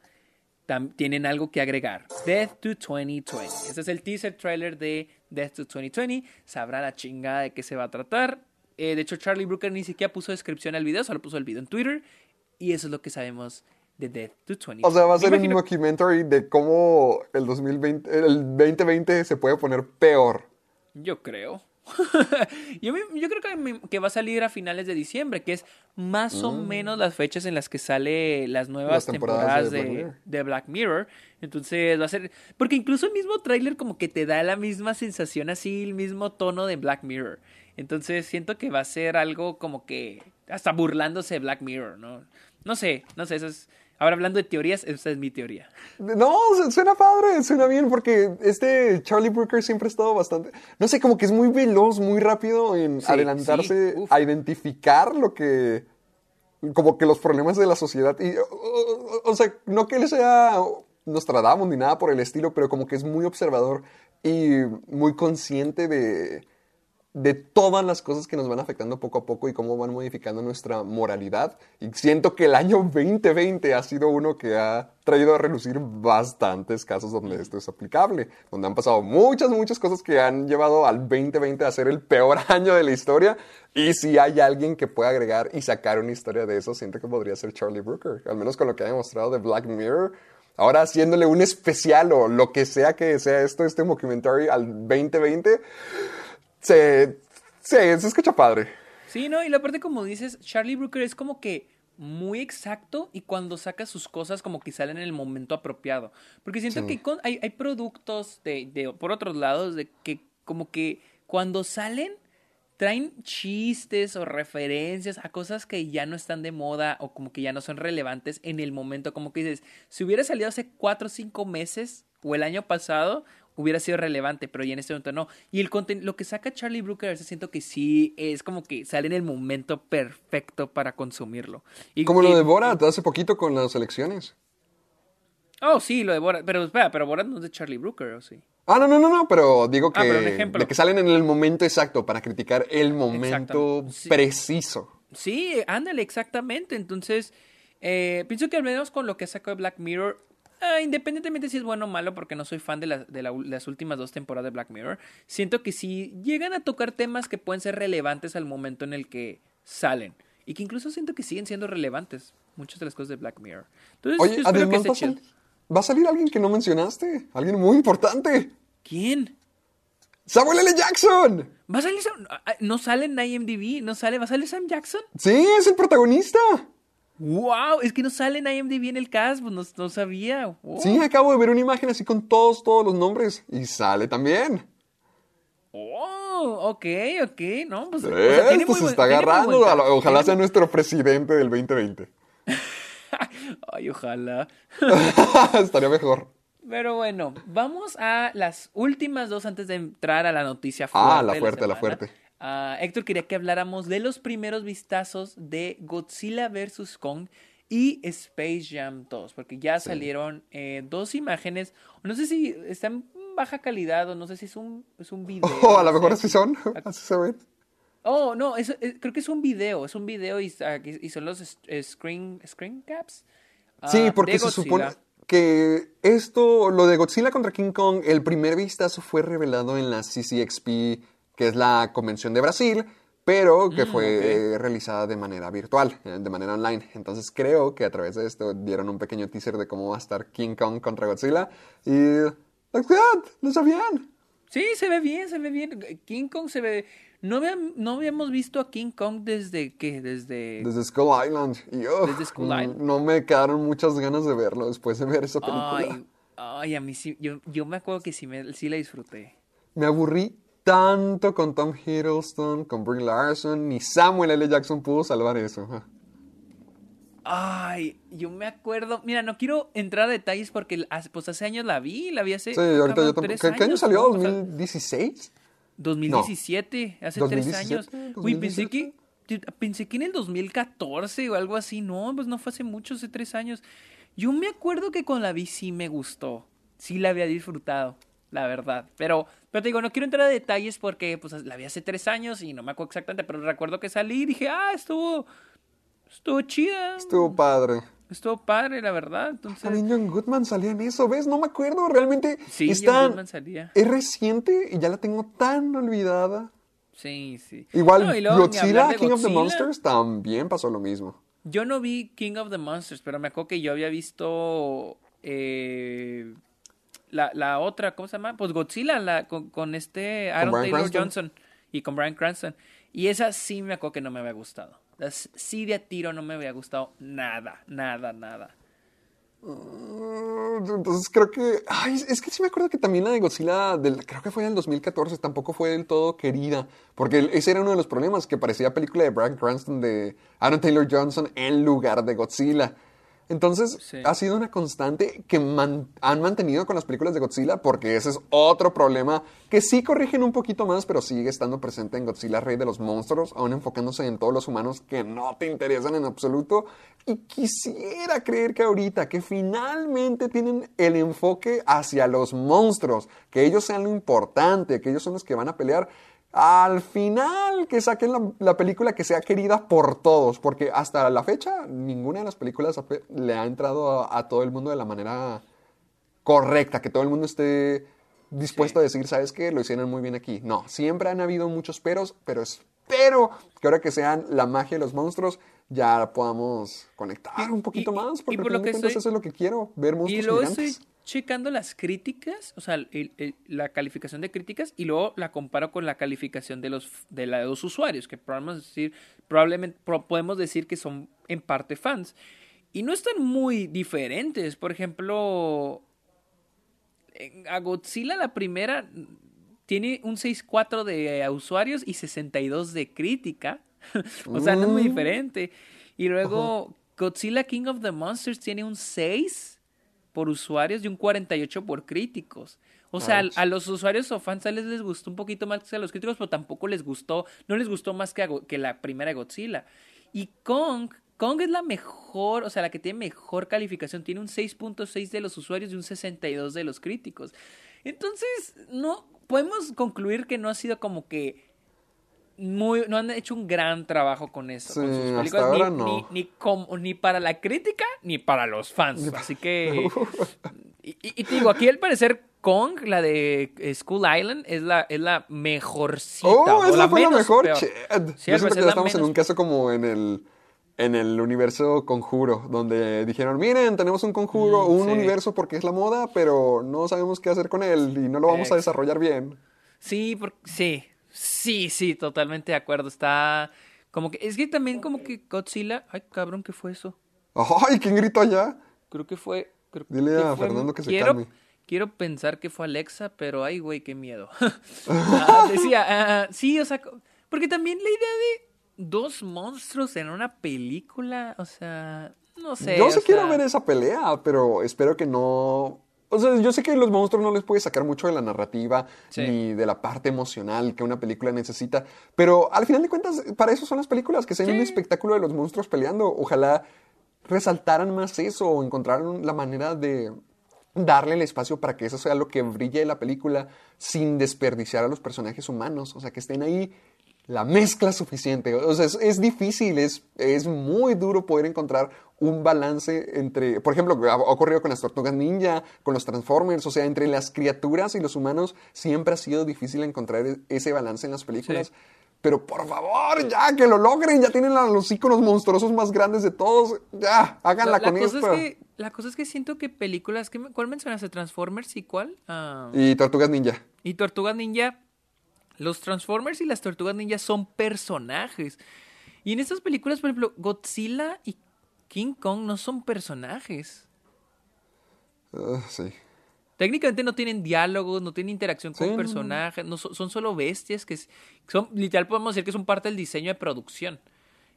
tienen algo que agregar. Death to 2020. Ese es el teaser trailer de Death to 2020. Sabrá la chingada de qué se va a tratar. Eh, de hecho, Charlie Brooker ni siquiera puso descripción al video, solo puso el video en Twitter. Y eso es lo que sabemos de Death to 2020.
O sea, va a ser un documentary de cómo el 2020, el 2020 se puede poner peor.
Yo creo. yo, yo creo que, va a salir a finales de diciembre, que es más o menos las fechas en las que sale las nuevas
Mm. Las temporadas
temporadas
de
de,
Black Mirror.
de Black Mirror. Entonces va a ser... Porque incluso el mismo tráiler como que te da la misma sensación así, el mismo tono de Black Mirror. Entonces siento que va a ser algo como que hasta burlándose de Black Mirror, ¿no? No sé, no sé, eso es... Ahora hablando de teorías, esa es mi teoría.
No, su- suena padre, suena bien, porque este Charlie Brooker siempre ha estado bastante, no sé, como que es muy veloz, muy rápido en
Sí,
adelantarse
sí,
a identificar lo que, como que los problemas de la sociedad. Y, o, o- o sea, no que él sea Nostradamus ni nada por el estilo, pero como que es muy observador y muy consciente de, de todas las cosas que nos van afectando poco a poco y cómo van modificando nuestra moralidad. Y siento que el año 2020 ha sido uno que ha traído a relucir bastantes casos donde esto es aplicable, donde han pasado muchas, muchas cosas que han llevado al 2020 a ser el peor año de la historia. Y si hay alguien que pueda agregar y sacar una historia de eso, siento que podría ser Charlie Brooker, al menos con lo que ha demostrado de Black Mirror. Ahora haciéndole un especial o lo que sea que sea esto, este documentary al 2020, se, se, se escucha padre.
Sí, no, y la parte como dices, Charlie Brooker es como que muy exacto y cuando saca sus cosas como que salen en el momento apropiado. Porque siento que con- hay, hay productos de, de- por otros lados de que como que cuando salen traen chistes o referencias a cosas que ya no están de moda o como que ya no son relevantes en el momento. Como que dices, si hubiera salido hace cuatro o cinco meses o el año pasado, hubiera sido relevante, pero ya en este momento no. Y el conten- lo que saca Charlie Brooker, a veces siento que sí es como que sale en el momento perfecto para consumirlo. Y,
Como lo de Borat hace poquito con las elecciones.
Oh, sí, lo de Borat. Pero espera, pero Borat no es de Charlie Brooker, ¿o sí?
Ah, no, no, no, no, pero digo que,
Ah, pero ejemplo.
de que salen en el momento exacto para criticar el momento.
Sí.
preciso.
Sí, ándale, exactamente. Entonces, eh, pienso que al menos con lo que sacó de Black Mirror, ah, independientemente si es bueno o malo, porque no soy fan de, la- de la- las últimas dos temporadas de Black Mirror, siento que sí llegan a tocar temas que pueden ser relevantes al momento en el que salen. Y que incluso siento que siguen siendo relevantes muchas de las cosas de Black Mirror. Entonces,
Oye,
yo espero que
además
esté
va a, va salir alguien que no mencionaste. Alguien muy importante.
¿Quién?
¡Samuel L. Jackson!
¿Va a salir Sam- ah, ¿No sale en IMDb? ¿No sale? ¿Va a salir Sam Jackson?
Sí, es el protagonista.
¡Wow! Es que no sale en IMDb en el cast, pues no, no sabía. Wow.
Sí, acabo de ver una imagen así con todos, todos los nombres. Y sale también.
Oh, ok, ok, no, pues. o sea,
Esto
tiene
se
buen-
está
tiene muy buen
agarrando. Ojalá sea nuestro presidente del 2020.
Ay, ojalá.
Estaría mejor.
Pero bueno, vamos a las últimas dos antes de entrar a la noticia fuerte.
Ah, la fuerte, la fuerte.
Ah, Héctor quería que habláramos de los primeros vistazos de Godzilla vs. Kong y Space Jam 2, porque ya salieron eh, dos imágenes. No sé si están en baja calidad o no sé si es un, es un video.
Oh, a lo mejor así son. Así se ven.
Oh, no, es- es- creo que es un video, es un video y, ah, y son los eh, screen, screen caps. ah,
Sí, porque se supone que esto, lo de Godzilla contra King Kong, el primer vistazo fue revelado en la CCXP, que es la convención de Brasil, pero que
Mm,
fue eh, realizada de manera virtual, eh, de manera online. Entonces creo que a través de esto dieron un pequeño teaser de cómo va a estar King Kong contra Godzilla. Y... Looks good, lo sabían.
Sí, se ve bien, se ve bien. King Kong se ve... No, habían- no habíamos visto a King Kong desde, ¿qué? Desde...
Desde Skull Island. Y oh,
Desde Skull
no-
Island.
No me quedaron muchas ganas de verlo después de ver esa película.
Ay, ay, a mí sí, yo, yo me acuerdo que sí, me, sí la disfruté.
Me aburrí tanto con Tom Hiddleston, con Brie Larson, ni Samuel L. Jackson pudo salvar eso.
Ay, yo me acuerdo, mira, no quiero entrar a detalles porque hace, pues hace años la vi, la vi hace...
Sí, ahorita yo tampoco. ¿Qué, qué año salió?
¿no? O sea,
¿2016?
2017, hace tres
2017,
años. Uy, pensé
2018.
que, pensé que en el 2014 o algo así. No, pues no fue hace mucho, hace tres años. Yo me acuerdo que con la vi sí me gustó. Sí la había disfrutado, la verdad. Pero, pero te digo, no quiero entrar a detalles porque pues la vi hace tres años y no me acuerdo exactamente. Pero recuerdo que salí y dije, ah, estuvo, estuvo chida.
Estuvo padre.
Estuvo padre, la verdad. Entonces,
También John Goodman salía en eso, ¿ves? No me acuerdo, realmente.
sí, John
está,
Goodman salía.
Es reciente y ya la tengo tan olvidada.
Sí, sí.
Igual
No, luego
Godzilla, King of the. Monsters, también pasó lo mismo.
Yo no vi King of the Monsters, pero me acuerdo que yo había visto eh, la, la otra, ¿cómo se llama? Pues Godzilla, la, con, con este Aaron Taylor
Cranston.
Johnson y con Brian Cranston. Y esa sí me acuerdo que no me había gustado. Las- Sí de a tiro no me había gustado nada, nada, nada.
Mm, Entonces creo que. Ay, es que sí me acuerdo que también la de Godzilla, del, creo que fue en el 2014, tampoco fue del todo querida. Porque ese era uno de los problemas, que parecía película de Brian Cranston de Aaron Taylor Johnson en lugar de Godzilla. Entonces
Sí.
ha sido una constante que man- han mantenido con las películas de Godzilla, porque ese es otro problema que sí corrigen un poquito más, pero sigue estando presente en Godzilla, Rey de los Monstruos, aún enfocándose en todos los humanos que no te interesan en absoluto. Y quisiera creer que ahorita, que finalmente tienen el enfoque hacia los monstruos, que ellos sean lo importante, que ellos son los que van a pelear, al final que saquen la, la película que sea querida por todos, porque hasta la fecha ninguna de las películas le ha entrado a, a todo el mundo de la manera correcta, que todo el mundo esté dispuesto a decir, ¿sabes qué? Lo hicieron muy bien aquí. No, siempre han habido muchos peros, pero espero que ahora que sean la magia de los monstruos, ya podamos conectar un poquito
y-
más,
y
porque
por
al
lo
fin de
que
cuentas
estoy-
eso es lo que quiero, ver
Y
monstruos
luego
gigantes.
estoy checando las críticas, o sea, el- el- la calificación de críticas, y luego la comparo con la calificación de los, de la de los usuarios, que probablemente decir, probablemente pro- podemos decir que son en parte fans. Y no están muy diferentes. Por ejemplo, a Godzilla la primera tiene un 6.4 de usuarios y 62 de crítica. o sea, no es muy
Mm.
diferente. Y luego Godzilla King of the Monsters tiene un 6 por usuarios y un 48 por críticos. O sea, a los usuarios o fans les, les gustó un poquito más que a los críticos, pero tampoco les gustó, no les gustó más que, a que la primera Godzilla. Y Kong, Kong es la mejor, o sea, la que tiene mejor calificación, tiene un 6.6 de los usuarios y un 62 de los críticos. Entonces, no podemos concluir que no ha sido como que muy, no han hecho un gran trabajo con eso. con sus
hasta
películas,
ahora
ni,
no.
ni, ni como- ni para la crítica ni para los fans. Así que. y, te digo, aquí al parecer Kong, la de eh, School Island, es la, es la mejorcita.
Oh, esa
la
fue la mejor. Chet.
Sí,
Yo siento que ya estamos en un caso como en el, en el universo conjuro, donde dijeron, miren, tenemos un conjuro,
Mm,
un
sí.
universo porque es la moda, pero no sabemos qué hacer con él y no lo vamos a desarrollar bien.
Sí, por- sí, sí, sí, totalmente de acuerdo. Está como que, es que también como que Godzilla, ay cabrón, ¿qué fue eso?
¡Ay, quién gritó allá!
Creo que fue. creo
Dile
que
a
fue-
Fernando que se
quiero,
calme.
Quiero pensar que fue Alexa, pero ay, güey, qué miedo. Ah, decía, ah, sí, o sea, porque también la idea de dos monstruos en una película, o sea, no sé.
yo sí quiero ver esa pelea, pero espero que no... O sea, yo sé que los monstruos no les puede sacar mucho de la narrativa
Sí.
ni de la parte emocional que una película necesita, pero al final de cuentas, para eso son las películas, que sean un espectáculo de los monstruos peleando. Ojalá resaltaran más eso o encontraran la manera de darle el espacio para que eso sea lo que brille de la película sin desperdiciar a los personajes humanos, o sea, que estén ahí la mezcla suficiente. O sea, es, es difícil, es, es muy duro poder encontrar un balance entre, por ejemplo, ha, ocurrido con las tortugas ninja, con los Transformers, o sea, entre las criaturas y los humanos siempre ha sido difícil encontrar e- ese balance en las películas.
Sí.
Pero por favor, ya que lo logren, ya tienen a los íconos monstruosos más grandes de todos, ya, háganla
La, la
con
cosa
esto.
es que, la cosa es que siento que películas, ¿qué me- ¿cuál mencionaste? ¿Transformers y cuál? Ah,
Y Tortugas Ninja.
Y Tortugas Ninja, los Transformers y las Tortugas Ninja son personajes. Y en estas películas, por ejemplo, Godzilla y King Kong no son personajes.
Ah, sí.
Técnicamente no tienen diálogos, no tienen interacción con
Sí,
personajes, no, son, son solo bestias que son, literal podemos decir que son parte del diseño de producción.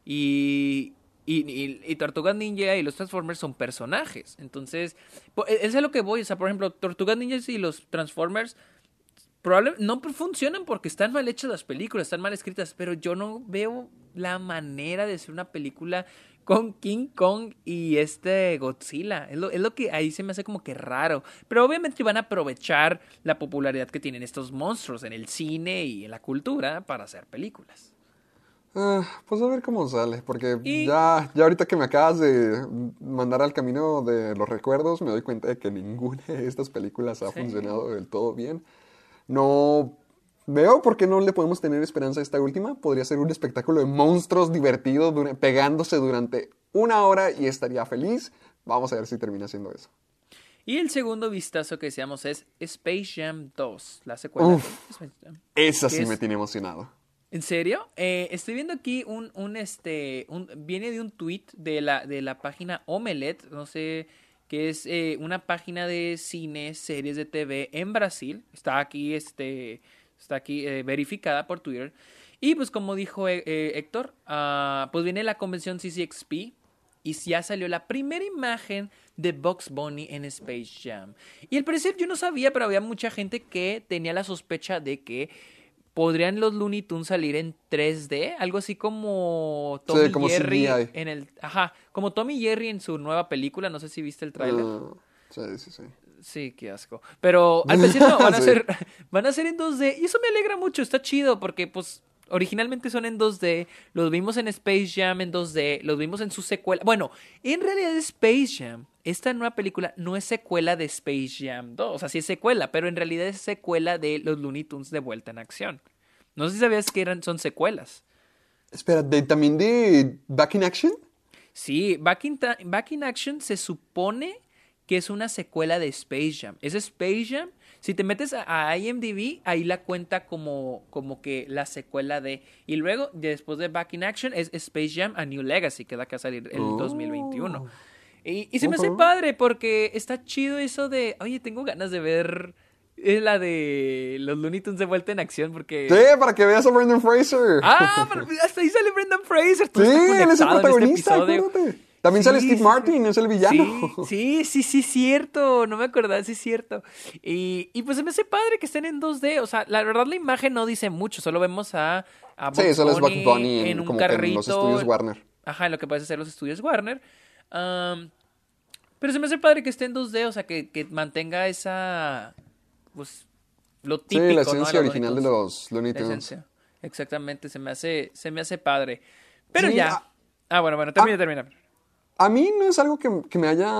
Y, y, y- y Tortugas Ninja y los Transformers son personajes. Entonces, po- e- es a lo que voy. O sea, por ejemplo, Tortugas Ninja y los Transformers probablemente no funcionan porque están mal hechas las películas, están mal escritas, pero yo no veo la manera de hacer una película con King Kong y este Godzilla. Es lo, es lo que ahí se me hace como que raro. Pero obviamente van a aprovechar la popularidad que tienen estos monstruos en el cine y en la cultura para hacer películas.
Ah, pues a ver cómo sale, porque
Y-
ya, ya ahorita que me acabas de mandar al camino de los recuerdos, me doy cuenta de que ninguna de estas películas ha
Sí.
funcionado del todo bien. No veo por qué no le podemos tener esperanza a esta última. Podría ser un espectáculo de monstruos divertido, dura- pegándose durante una hora y estaría feliz. Vamos a ver si termina siendo eso.
Y el segundo vistazo que deseamos es Space Jam 2, la secuela.
Uf.
de Space Jam.
Esa
¿Qué
sí
es?
me tiene emocionado.
¿En serio? Eh, estoy viendo aquí un, un este, un, viene de un tweet de la, de la página Omelette, no sé, que es eh, una página de cine, series de TV en Brasil. Está aquí, este, está aquí eh, verificada por Twitter. Y pues como dijo eh, Héctor, ah, pues viene la convención CCXP y ya salió la primera imagen de Box Bunny en Space Jam. Y al parecer yo no sabía, pero había mucha gente que tenía la sospecha de que podrían los Looney Tunes salir en 3D, algo así como Tom
Sí, como
Jerry
CGI.
en el, ajá, como Tom y Jerry en su nueva película, no sé si viste el tráiler.
Ah, sí, sí, sí.
Sí, qué asco. Pero al parecer no, van a
Sí.
ser van a ser en 2D y eso me alegra mucho, está chido porque pues originalmente son en 2D, los vimos en Space Jam en 2D, los vimos en su secuela. Bueno, en realidad Space Jam, esta nueva película no es secuela de Space Jam 2, o sea, sí es secuela, pero en realidad es secuela de los Looney Tunes de vuelta en acción. No sé si sabías que eran son secuelas.
Espera, ¿de- ¿también de Back in Action?
Sí, Back in, Back in Action se supone que es una secuela de Space Jam. Es Space Jam. Si te metes a, a IMDb, ahí la cuenta como, como que la secuela de. Y luego, después de Back in Action, es Space Jam A New Legacy, que da que va a salir el
Oh.
2021. Y, y se me hace padre porque está chido eso de. Oye, tengo ganas de ver. Es la de los Looney Tunes de vuelta en acción porque.
Sí, para que veas a Brendan Fraser.
Ah, pero hasta ahí sale Brendan Fraser. todo
Sí, él es el
este
protagonista, acuérdate. También sale Steve Martin, es el villano.
Sí, sí, sí, cierto. No me acordaba, sí, es cierto. Y, y pues se me hace padre que estén en 2D. O sea, la verdad la imagen no dice mucho. Solo vemos a, a
Sí, solo es
Bunny
en-
en un
como que en los
carrito.
estudios Warner.
Ajá, en lo que puede ser los estudios Warner. Pero se me hace padre que esté en 2D. O sea, que, que mantenga esa... Pues, lo
Sí,
típico,
la
¿no?
esencia original de los Looney
La
Tunes.
exactamente, se me hace, se me hace padre. Pero
Sí,
ya.
ah-
Ah, bueno, bueno, termina,
ah-
termina.
A mí no es algo que, que me haya,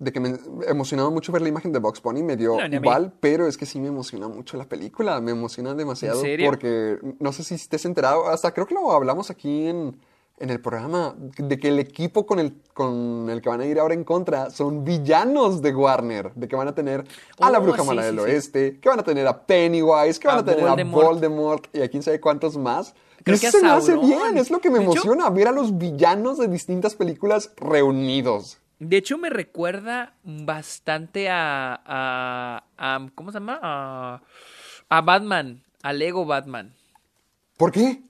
de que me emocionado mucho ver la imagen de Box Bunny, me dio
No,
igual, pero es que sí me emociona mucho la película, me emociona demasiado
serio?
porque no sé si estés enterado, hasta creo que lo hablamos aquí en, en el programa, de que el equipo con el, con el que van a ir ahora en contra son villanos de Warner, de que van a tener a la
Oh,
Bruja
sí,
Mala
sí,
del
sí.
Oeste, que van a tener a Pennywise, que van
A
a, tener
Voldemort.
a Voldemort y a quién sabe cuántos más.
Creo que
se me hace bien, es lo que me
De hecho-
emociona, ver a los villanos de distintas películas reunidos.
De hecho, me recuerda bastante a, a, a- ¿cómo se llama? A, a Batman, a Lego Batman.
¿Por qué?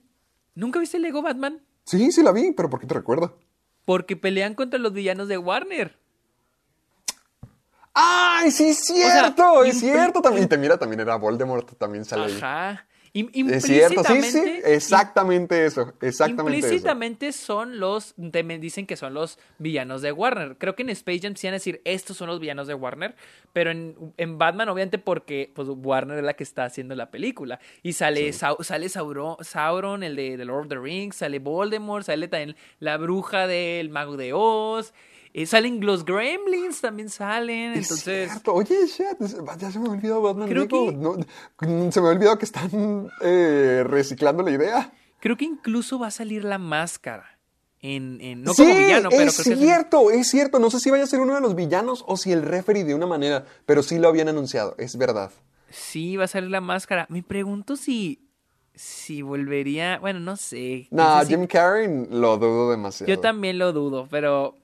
¿Nunca viste Lego Batman?
Sí, sí la vi, pero ¿por qué te recuerda?
Porque pelean contra los villanos de Warner.
¡Ay, sí, es
sea,
cierto! es
impli-
cierto también. Y te mira, también era Voldemort, también sale ahí.
Ajá.
Es cierto, sí, sí, exactamente eso, exactamente eso.
Implícitamente son los, me dicen que son los villanos de Warner. Creo que en Space Jam sí van a decir, estos son los villanos de Warner, pero en, en Batman obviamente porque pues, Warner es la que está haciendo la película. Y sale, Sau- sale Sauron, Sauron, el de The Lord of the Rings, sale Voldemort, sale también la bruja del Mago de Oz, eh, salen los Gremlins, también salen,
Es
entonces...
cierto. Oye, shit, es- ya se me olvidó Batman
Creo
Lego.
que-
No, se me olvidó que están eh, reciclando la idea.
Creo que incluso va a salir la máscara. En, en- no
sí,
como villano, pero
es
creo que
cierto, es cierto. No sé si vaya a ser uno de los villanos o si el referee de una manera, pero sí lo habían anunciado, es verdad.
Sí, va a salir la máscara. Me pregunto si. Si volvería. Bueno, no sé.
No,
No sé si-
Jim Carrey lo dudo demasiado.
Yo también lo dudo, pero.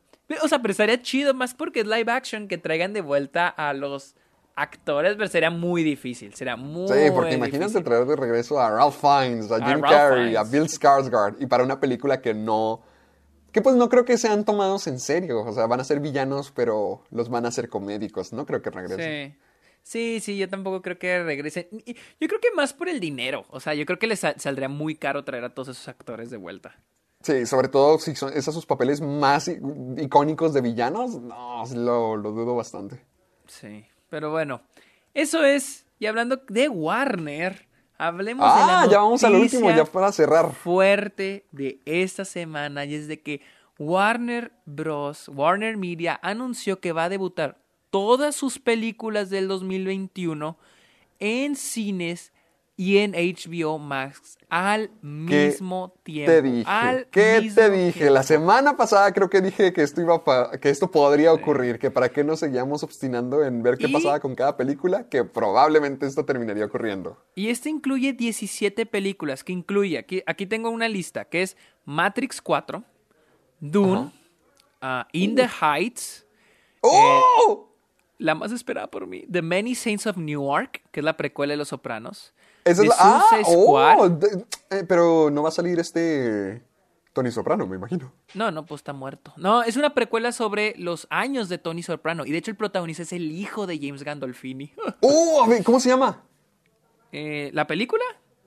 O sea, pero estaría chido más porque es live action que traigan de vuelta a los actores, pero sería muy difícil. Sería muy.
Sí, porque imagínate
difícil.
traer de regreso a Ralph Fiennes, a Jim Carrey, a. Bill Skarsgård y para una película que no que pues no creo que sean tomados en serio, o sea, van a ser villanos, pero los van a hacer comédicos, no creo que regresen.
Sí. Sí, sí, yo tampoco creo que regresen. Yo creo que más por el dinero. O sea, yo creo que les sa- saldría muy caro traer a todos esos actores de vuelta.
Sí, sobre todo si son esos sus papeles más icónicos de villanos, no, lo, lo dudo bastante.
Sí. Pero bueno, eso es. Y hablando de Warner, hablemos de la
Ah, ya vamos al último, ya para cerrar.
fuerte de esta semana y es de que Warner Bros. Warner Media anunció que va a debutar todas sus películas del 2021 en cines y en HBO Max al
¿Qué
mismo tiempo.
Te dije,
al
¿qué te dije?
tiempo.
La semana pasada creo que dije que esto iba que esto podría ocurrir, que para qué nos seguíamos obstinando en ver qué
Y-
pasaba con cada película, que probablemente esto terminaría ocurriendo.
Y este incluye 17 películas, que incluye, aquí, aquí tengo una lista, que es Matrix 4, Dune, ah, In the Heights,
¡Oh!
la más esperada por mí, The Many Saints of Newark, que es la precuela de Los Sopranos,
Esa es la- ah, oh, de- eh, pero no va a salir este Tony Soprano, me imagino.
No, no, pues está muerto. No, es una precuela sobre los años de Tony Soprano, y de hecho el protagonista es el hijo de James Gandolfini.
¡Oh! a ver, ¿Cómo se llama?
Eh, ¿La película?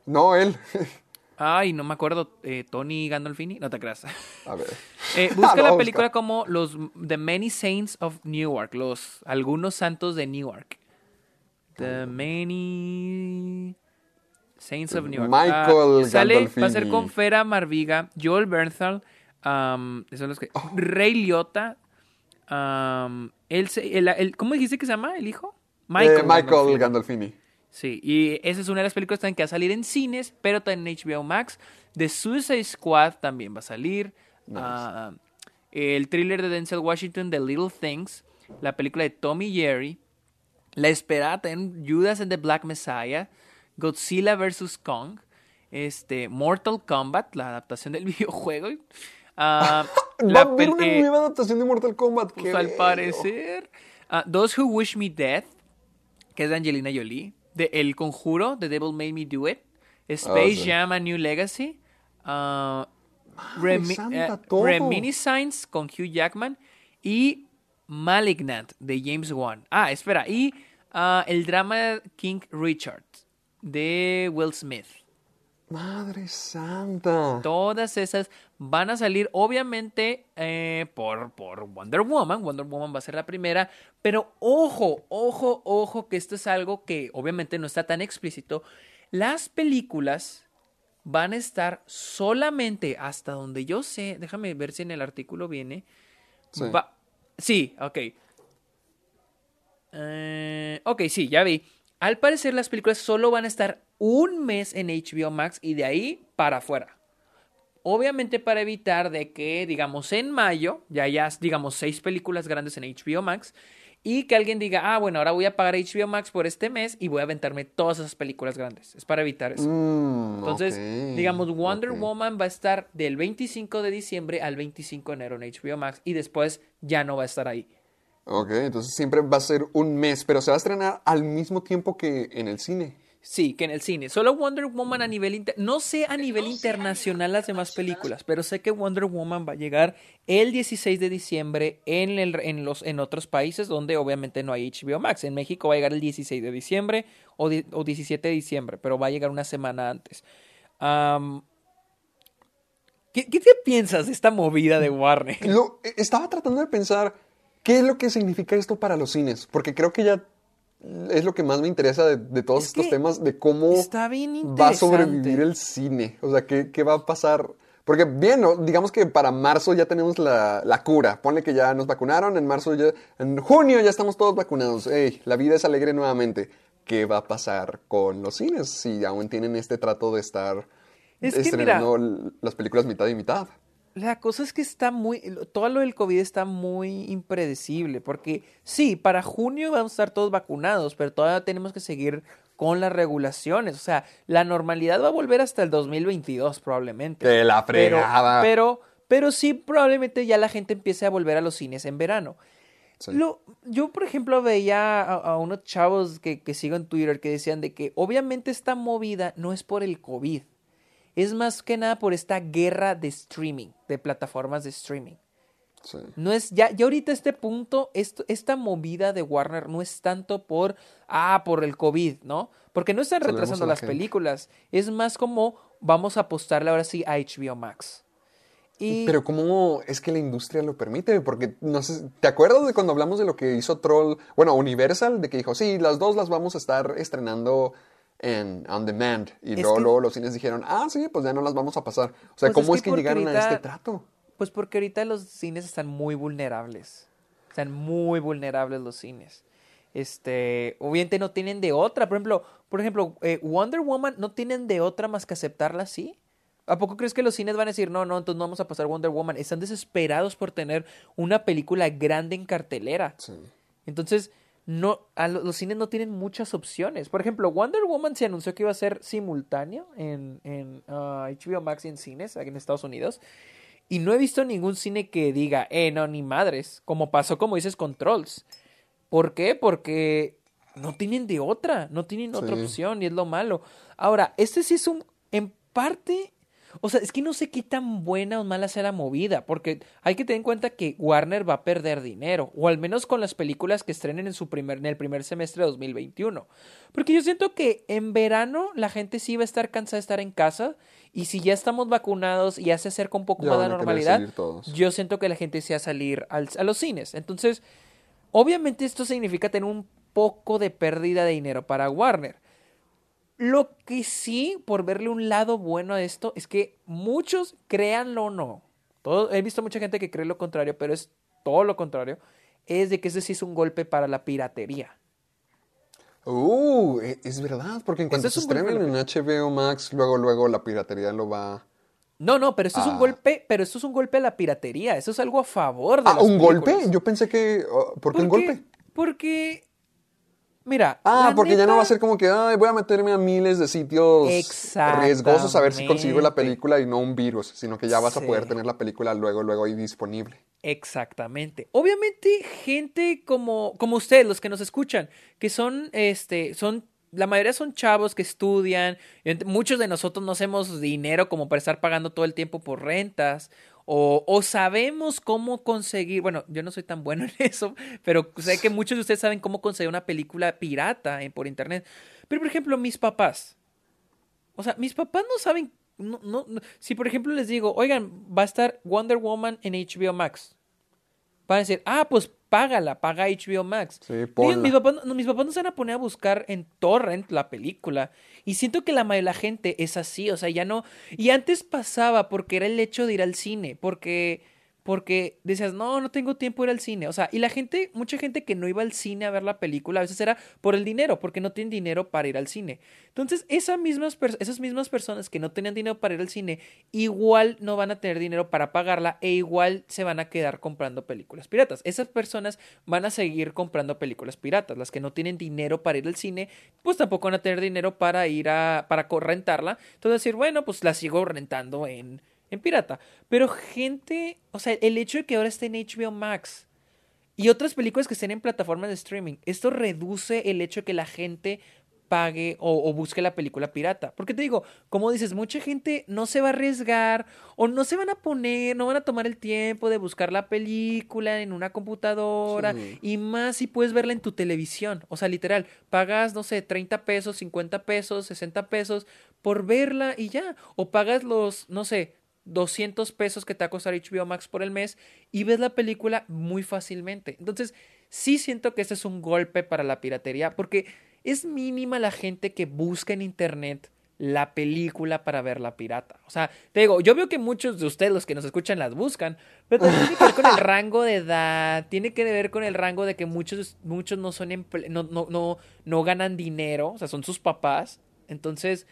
No, él.
Ay, no me acuerdo, eh, Tony Gandolfini, no te creas.
A ver.
Eh,
Ah,
busca la película como los The Many Saints of Newark, los algunos santos de Newark. The Many Saints of Newark.
Michael
Ah, sale, va a ser con Fera Marviga, Joel Bernthal, um, son los que,
Oh.
Ray Liotta, um, él el- el- ¿cómo dijiste que se llama el hijo?
Eh, Michael
Gandolfini.
Gandolfini.
Sí, y esa es una de las películas también que va a salir en cines, pero también en HBO Max. The Suicide Squad también va a salir. Ah, el thriller de Denzel Washington, The Little Things. La película de Tommy Jerry. La esperada también, Judas and the Black Messiah. Godzilla vs. Kong. Este, Mortal Kombat, la adaptación del videojuego. Ah,
Va a
la
haber una
eh,
nueva adaptación de Mortal Kombat.
pues al
bello.
parecer. Ah, Those Who Wish Me Death, que es de Angelina Jolie. De El Conjuro, The Devil Made Me Do It. Space
sí.
Jam, A New Legacy. ah,
Madre
Remi- eh. Reminiscence con Hugh Jackman. Y Malignant de James Wan. Ah, espera. Y ah, el drama King Richard de Will Smith.
Madre santa.
Todas esas van a salir, obviamente, eh, por, por Wonder Woman. Wonder Woman va a ser la primera. Pero ojo, ojo, ojo, que esto es algo que obviamente no está tan explícito. Las películas van a estar solamente hasta donde yo sé. Déjame ver si en el artículo viene.
Sí.
Va- sí, ok. Eh, ok, sí, ya vi. Al parecer las películas solo van a estar un mes en HBO Max y de ahí para afuera. Obviamente para evitar de que, digamos, en mayo ya hayas, digamos, seis películas grandes en HBO Max y que alguien diga, ah, bueno, ahora voy a pagar HBO Max por este mes y voy a aventarme todas esas películas grandes. Es para evitar eso.
Mm,
Entonces, digamos, Wonder. Woman va a estar del 25 de diciembre al 25 de enero en HBO Max y después ya no va a estar ahí.
Ok, entonces siempre va a ser un mes, pero se va a estrenar al mismo tiempo que en el cine.
Sí, que en el cine. Solo Wonder Woman a nivel inter- no sé a nivel internacional las demás películas, pero sé que Wonder Woman va a llegar el 16 de diciembre en, el, en, los, en otros países donde obviamente no hay HBO Max. En México va a llegar el 16 de diciembre o, di- o 17 de diciembre, pero va a llegar una semana antes. ¿qué, qué te piensas de esta movida de Warner?
Lo, eh, estaba tratando de pensar qué es lo que significa esto para los cines, porque creo que ya es lo que más me interesa de, de todos
Es
estos temas, de cómo
está bien
va a sobrevivir el cine. O sea, qué, qué va a pasar. Porque bien, ¿no? digamos que para marzo ya tenemos la, la cura. Ponle que ya nos vacunaron, en marzo ya, en junio ya estamos todos vacunados. Ey, la vida es alegre nuevamente. ¿Qué va a pasar con los cines si aún tienen este trato de estar
Es que,
estrenando las películas mitad y mitad?
La cosa es que está muy, todo lo del COVID está muy impredecible, porque sí, para junio vamos a estar todos vacunados, pero todavía tenemos que seguir con las regulaciones, o sea, la normalidad va a volver hasta el 2022 probablemente.
Que la
Pero,
fregada.
pero, pero sí, probablemente ya la gente empiece a volver a los cines en verano.
Sí.
Lo, yo, por ejemplo, veía a, a unos chavos que, que sigo en Twitter que decían de que obviamente esta movida no es por el COVID, es más que nada por esta guerra de streaming, de plataformas de streaming.
Sí.
No es, ya, ya ahorita este punto, esto, esta movida de Warner no es tanto por, ah, por el COVID, ¿no? Porque no están retrasando
la
las
gente.
películas, es más como vamos a apostarle ahora sí a HBO Max. Y
Pero ¿cómo es que la industria lo permite? Porque no sé, ¿te acuerdas de cuando hablamos de lo que hizo Troll, bueno, Universal, de que dijo, sí, las dos las vamos a estar estrenando en on demand y luego,
que-
luego los cines dijeron, ah, sí, pues ya no las vamos a pasar. O sea,
Pues
¿cómo
es
es
que
llegaron a este trato?
Pues porque ahorita los cines están muy vulnerables. Están muy vulnerables los cines. Este, obviamente no tienen de otra. Por ejemplo, por ejemplo, eh, Wonder Woman no tienen de otra más que aceptarla así. ¿A poco crees que los cines van a decir, no, no, entonces no vamos a pasar Wonder Woman? Están desesperados por tener una película grande en cartelera.
Sí.
Entonces, no, a lo- los cines no tienen muchas opciones. Por ejemplo, Wonder Woman se anunció que iba a ser simultáneo en, en ah, HBO Max y en cines aquí en Estados Unidos. Y no he visto ningún cine que diga, eh, no, ni madres. Como pasó, como dices, con Trolls. ¿Por qué? Porque no tienen de otra. No tienen otra opción y es lo malo. Ahora, este sí es un, en parte... O sea, es que no sé qué tan buena o mala sea la movida, porque hay que tener en cuenta que Warner va a perder dinero, o al menos con las películas que estrenen en su primer, en el primer semestre de 2021. Porque yo siento que en verano la gente sí va a estar cansada de estar en casa, y si ya estamos vacunados y ya se acerca un poco más la normalidad, yo siento que la gente sí va a salir al- a los cines. Entonces, obviamente esto significa tener un poco de pérdida de dinero para Warner. Lo que sí, por verle un lado bueno a esto, es que muchos, créanlo o no, todo, he visto mucha gente que cree lo contrario, pero es todo lo contrario, es de que ese sí es un golpe para la piratería.
Uh, e- es verdad, porque en cuanto
es
se
golpe
estrenen en HBO Max, luego, luego la piratería lo va...
No, no, pero esto es un golpe, pero esto es un golpe a la piratería, eso es algo a favor de
Ah,
las
¿un golpe? Yo pensé que... oh, ¿Por qué un golpe?
Porque, mira.
Ah, porque ya no va a ser como que, ay, voy a meterme a miles de sitios riesgosos a ver si consigo la película y no un virus, sino que ya vas a poder tener la película luego, luego ahí disponible.
Exactamente. Obviamente, gente como, como ustedes, los que nos escuchan, que son, este, son, la mayoría son chavos que estudian, muchos de nosotros no hacemos dinero como para estar pagando todo el tiempo por rentas, o, o sabemos cómo conseguir, bueno, yo no soy tan bueno en eso, pero sé que muchos de ustedes saben cómo conseguir una película pirata por internet. Pero, por ejemplo, mis papás, o sea, mis papás no saben. No, no. Si por ejemplo les digo, oigan, va a estar Wonder Woman en HBO Max. Van a decir, ah, pues págala, paga HBO Max.
Sí,
Mis,
ponla.
mis papás, no, mis papás no se van a poner a buscar en torrent la película. Y siento que la mayoría de la gente es así, o sea, ya no... Y antes pasaba porque era el hecho de ir al cine, porque... Porque decías, no, no tengo tiempo de ir al cine. O sea, y la gente, mucha gente que no iba al cine a ver la película, a veces era por el dinero, porque no tienen dinero para ir al cine. Entonces, esas mismas, esas mismas personas que no tenían dinero para ir al cine, igual no van a tener dinero para pagarla e igual se van a quedar comprando películas piratas. Esas personas van a seguir comprando películas piratas. Las que no tienen dinero para ir al cine, pues tampoco van a tener dinero para ir a, para rentarla. Entonces decir, bueno, pues la sigo rentando en, en pirata. Pero gente, o sea, el hecho de que ahora esté en HBO Max y otras películas que estén en plataformas de streaming, esto reduce el hecho de que la gente pague o, o busque la película pirata. Porque te digo, como dices, mucha gente no se va a arriesgar o no se van a poner, no van a tomar el tiempo de buscar la película en una computadora
Sí.
y más si puedes verla en tu televisión. O sea, literal, pagas, no sé, 30 pesos, 50 pesos, 60 pesos por verla y ya. O pagas los, no sé, 200 pesos que te va a HBO Max por el mes y ves la película muy fácilmente. Entonces, sí siento que este es un golpe para la piratería porque es mínima la gente que busca en internet la película para verla pirata. O sea, te digo, yo veo que muchos de ustedes, los que nos escuchan, las buscan, pero también tiene que ver con el rango de edad, tiene que ver con el rango de que muchos, muchos no son emple- no, no, no, no ganan dinero, o sea, son sus papás. Entonces,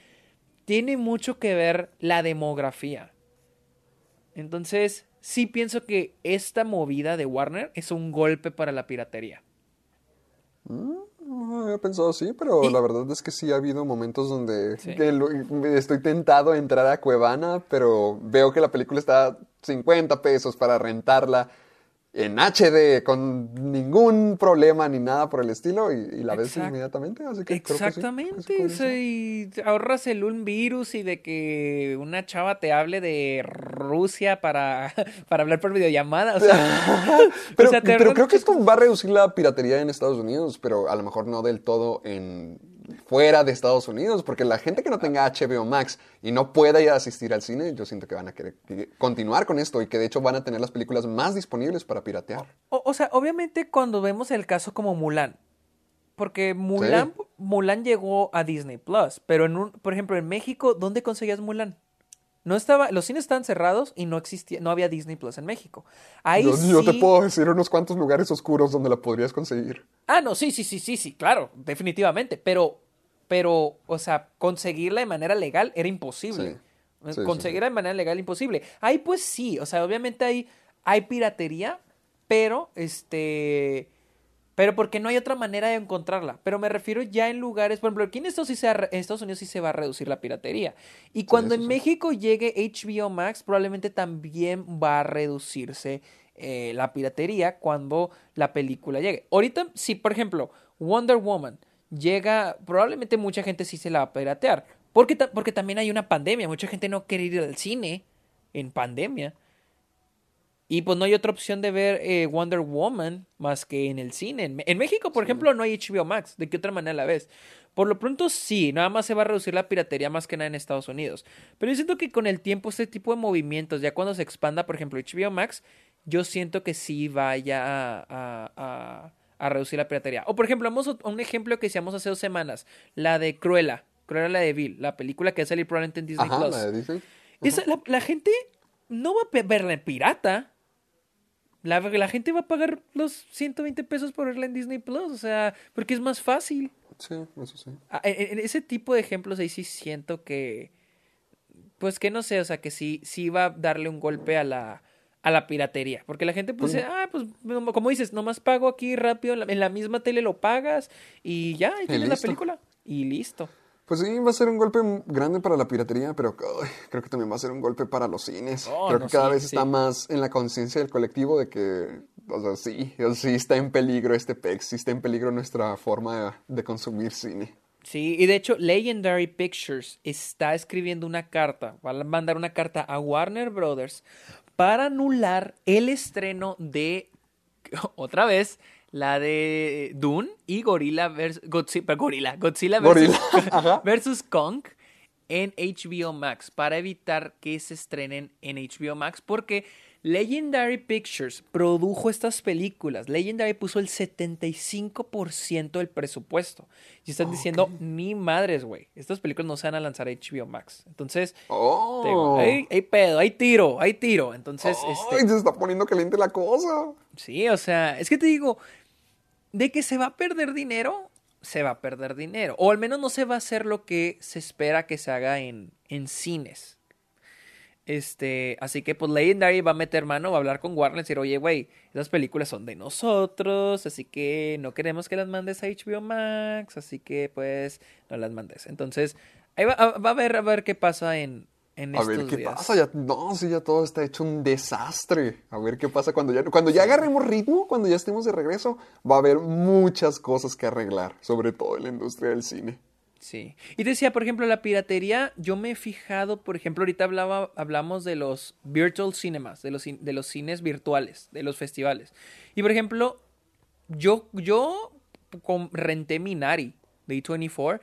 tiene mucho que ver la demografía. Entonces, sí pienso que esta movida de Warner es un golpe para la piratería.
No había pensado así, pero
Y-
la verdad es que sí ha habido momentos donde
Sí.
estoy tentado a entrar a Cuevana, pero veo que la película está a 50 pesos para rentarla en HD con ningún problema ni nada por el estilo y, y la ves inmediatamente, así que creo que sí,
Exactamente,
que sí
y ahorras el un virus y de que una chava te hable de Rusia para, para hablar por videollamada, o sea,
Pero,
o sea,
pero creo que esto va a reducir la piratería en Estados Unidos, pero a lo mejor no del todo en fuera de Estados Unidos, porque la gente que no tenga HBO Max y no pueda ir a asistir al cine, yo siento que van a querer que- continuar con esto y que de hecho van a tener las películas más disponibles para piratear.
O, o sea, obviamente cuando vemos el caso como Mulan, porque Mulan, Mulan llegó a Disney Plus, pero en un, por ejemplo, en México, ¿dónde conseguías Mulan? No estaba, los cines estaban cerrados y no existía, no había Disney Plus en México. Ahí
Yo, yo te puedo decir unos cuantos lugares oscuros donde la podrías conseguir.
Ah, no, sí, sí, sí, sí, sí, claro, definitivamente. Pero, pero, o sea, conseguirla de manera legal era imposible.
Sí. Sí,
conseguirla de manera legal imposible. Ahí pues sí, o sea, obviamente hay, hay piratería, pero este. Pero porque no hay otra manera de encontrarla. Pero me refiero ya en lugares, por ejemplo, aquí en Estados, sí se ha re- en Estados Unidos sí se va a reducir la piratería. Y cuando en
sí.
México llegue HBO Max, probablemente también va a reducirse eh, la piratería cuando la película llegue. Ahorita, si por ejemplo Wonder Woman llega, probablemente mucha gente sí se la va a piratear. Porque, ta- porque también hay una pandemia, mucha gente no quiere ir al cine en pandemia. Y pues no hay otra opción de ver eh, Wonder Woman más que en el cine. En, México, por ejemplo, no hay HBO Max. ¿De qué otra manera la ves? Por lo pronto sí, nada más se va a reducir la piratería más que nada en Estados Unidos. Pero yo siento que con el tiempo este tipo de movimientos, ya cuando se expanda, por ejemplo, HBO Max, yo siento que sí vaya a, a- a- a reducir la piratería. O por ejemplo, vamos a un ejemplo que hicimos hace dos semanas, la de Cruella, Cruella la de Vil, la película que va a salir probablemente en Disney
Ajá,
Plus.
la de Disney.
Esa- la, la gente no va a verla en pirata. La, la gente va a pagar los 120 pesos por verla en Disney Plus, o sea, porque es más fácil.
Sí, eso sí.
Ah, En, en ese tipo de ejemplos ahí sí siento que, pues que no sé, o sea, que sí, sí va a darle un golpe a la, a la piratería. Porque la gente pues dice, ah, pues no- como dices, nomás pago aquí rápido, en la, misma tele lo pagas y ya, ahí tienes la película. Y listo.
Pues sí, va a ser un golpe grande para la piratería, pero creo que también va a ser un golpe para los cines.
Oh,
creo
no,
que cada
sí,
vez
sí.
está más en la conciencia del colectivo de que, o sea, sí, sí está en peligro este PEX, sí está en peligro nuestra forma de, de consumir cine.
Sí, y de hecho Legendary Pictures está escribiendo una carta, va a mandar una carta a Warner Brothers para anular el estreno de, otra vez, la de Dune y Gorilla vs. Godzilla, Gorilla, Godzilla versus,
Gorilla,
versus Kong en HBO Max para evitar que se estrenen en HBO Max porque Legendary Pictures produjo estas películas. Legendary puso el 75% del presupuesto. Y están diciendo, ni madres, güey. Estas películas no se van a lanzar a HBO Max. Entonces,
Oh.
digo, hay, hay pedo, hay tiro, hay tiro. Entonces,
Ay,
este,
se está poniendo caliente la cosa.
sí, o sea, es que te digo, de que se va a perder dinero, se va a perder dinero. O al menos no se va a hacer lo que se espera que se haga en, en cines. Este, así que pues Legendary va a meter mano, va a hablar con Warner y decir, oye, güey, esas películas son de nosotros, así que no queremos que las mandes a HBO Max, así que pues no las mandes. Entonces, ahí va, a- ver a ver qué pasa en, en
A
estos
ver qué
días.
pasa. Ya, no, sí, ya todo está hecho un desastre. A ver qué pasa cuando ya, cuando ya agarremos ritmo, cuando ya estemos de regreso, va a haber muchas cosas que arreglar, sobre todo en la industria del cine.
Sí. Y decía, por ejemplo, la piratería, yo me he fijado, por ejemplo, ahorita hablaba, hablamos de los virtual cinemas, de los, de los cines virtuales, de los festivales. Y por ejemplo, yo, yo renté Minari de A24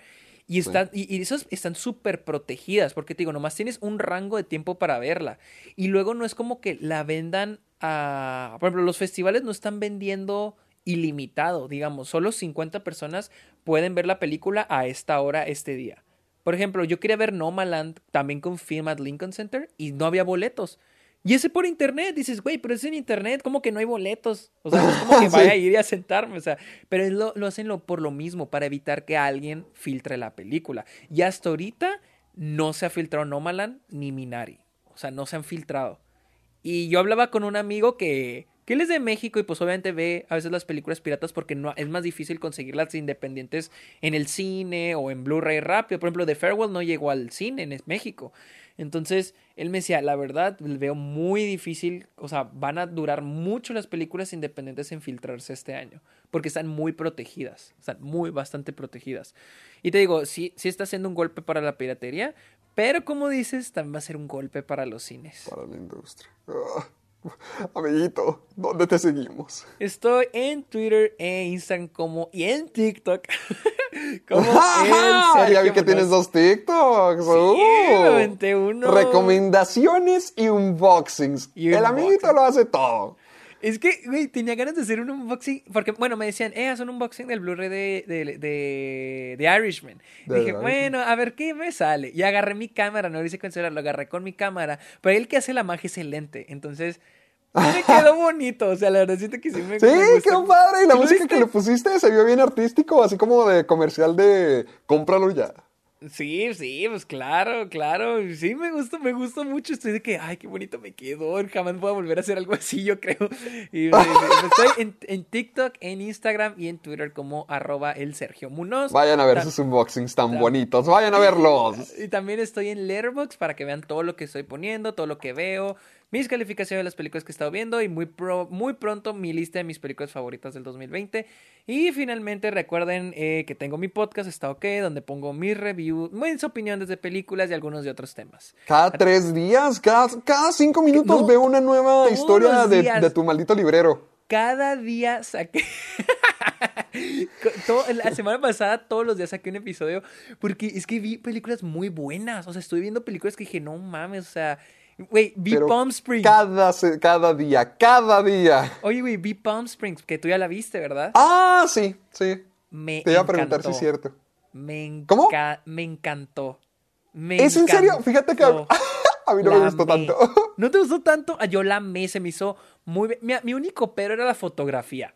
y, están, y, y esas están súper protegidas, porque te digo, nomás tienes un rango de tiempo para verla. Y luego no es como que la vendan a... Por ejemplo, los festivales no están vendiendo ilimitado, digamos, solo 50 personas pueden ver la película a esta hora, este día. Por ejemplo, yo quería ver Nomaland también con Film at Lincoln Center y no había boletos. Y ese por internet, dices, güey, pero es en internet, como que no hay boletos. O sea, es como que vaya a ir y a sentarme, o sea, pero es lo, lo hacen lo, por lo mismo, para evitar que alguien filtre la película. Y hasta ahorita no se ha filtrado Nomaland ni Minari. O sea, no se han filtrado. Y yo hablaba con un amigo que, que él es de México y pues obviamente ve a veces las películas piratas porque no, es más difícil conseguirlas independientes en el cine o en Blu-ray rápido. Por ejemplo, The Farewell no llegó al cine en México. Entonces, él me decía, la verdad, veo muy difícil, o sea, van a durar mucho las películas independientes en filtrarse este año, porque están muy protegidas, están muy, bastante protegidas. Y te digo, sí, sí está siendo un golpe para la piratería, pero como dices, también va a ser un golpe para los cines.
Para la industria. Ah, amiguito, ¿dónde te seguimos?
Estoy en Twitter e Instagram como y en TikTok como.
Ya vi que tienes dos TikToks.
Sí,
¡Uh!
me aventé uno.
Recomendaciones y unboxings.
Y
El
unboxing.
amiguito lo hace todo.
Es que, güey, tenía ganas de hacer un unboxing. Porque, bueno, me decían, eh, haz un unboxing del Blu-ray de, de, de, de Irishman.
De
Dije, bueno, a ver qué me sale. Y agarré mi cámara, no lo hice con celular, lo agarré con mi cámara. Pero el que hace la magia es el lente. Entonces, me quedó bonito. O sea, la verdad siento que sí me
Sí,
me
quedó padre. Y la
¿Sí lo
música
viste?
que le pusiste se vio bien artístico, así como de comercial de cómpralo ya.
Sí, sí, pues claro, claro. Sí, me gustó, me gustó mucho. Estoy de que, ay, qué bonito me quedó. Jamás voy a volver a hacer algo así, yo creo. Y, estoy en, en TikTok, en Instagram y en Twitter como arroba el Sergio Munoz.
Vayan a ver
Ta-
sus unboxings tan bonitos. Vayan a verlos.
Y también estoy en Letterboxd para que vean todo lo que estoy poniendo, todo lo que veo, mis calificaciones de las películas que he estado viendo y muy, pro- muy pronto mi lista de mis películas favoritas del 2020. Y finalmente recuerden eh, que tengo mi podcast, está ok, donde pongo mis reviews, mis opiniones de películas y algunos de otros temas.
Cada tres días, cada, cada cinco minutos
No,
veo una nueva historia de, de tu maldito librero.
Cada día saqué. Todo- la semana pasada, todos los días saqué un episodio. Porque es que vi películas muy buenas. O sea, estoy viendo películas que dije, no mames, o sea. Güey, vi
Pero
Palm Springs.
Cada, cada día, cada día.
Oye, güey, vi Palm Springs, que tú ya la viste, ¿verdad?
Ah, sí, sí.
Me
Te iba a preguntar si es cierto.
Me, enca-
¿Cómo?
me encantó. Me
¿Es en serio? Fíjate que a, mí no me gustó tanto.
¿No te gustó tanto? Ah, Yo la amé, se me hizo muy... be- Mi, mi único pero era la fotografía.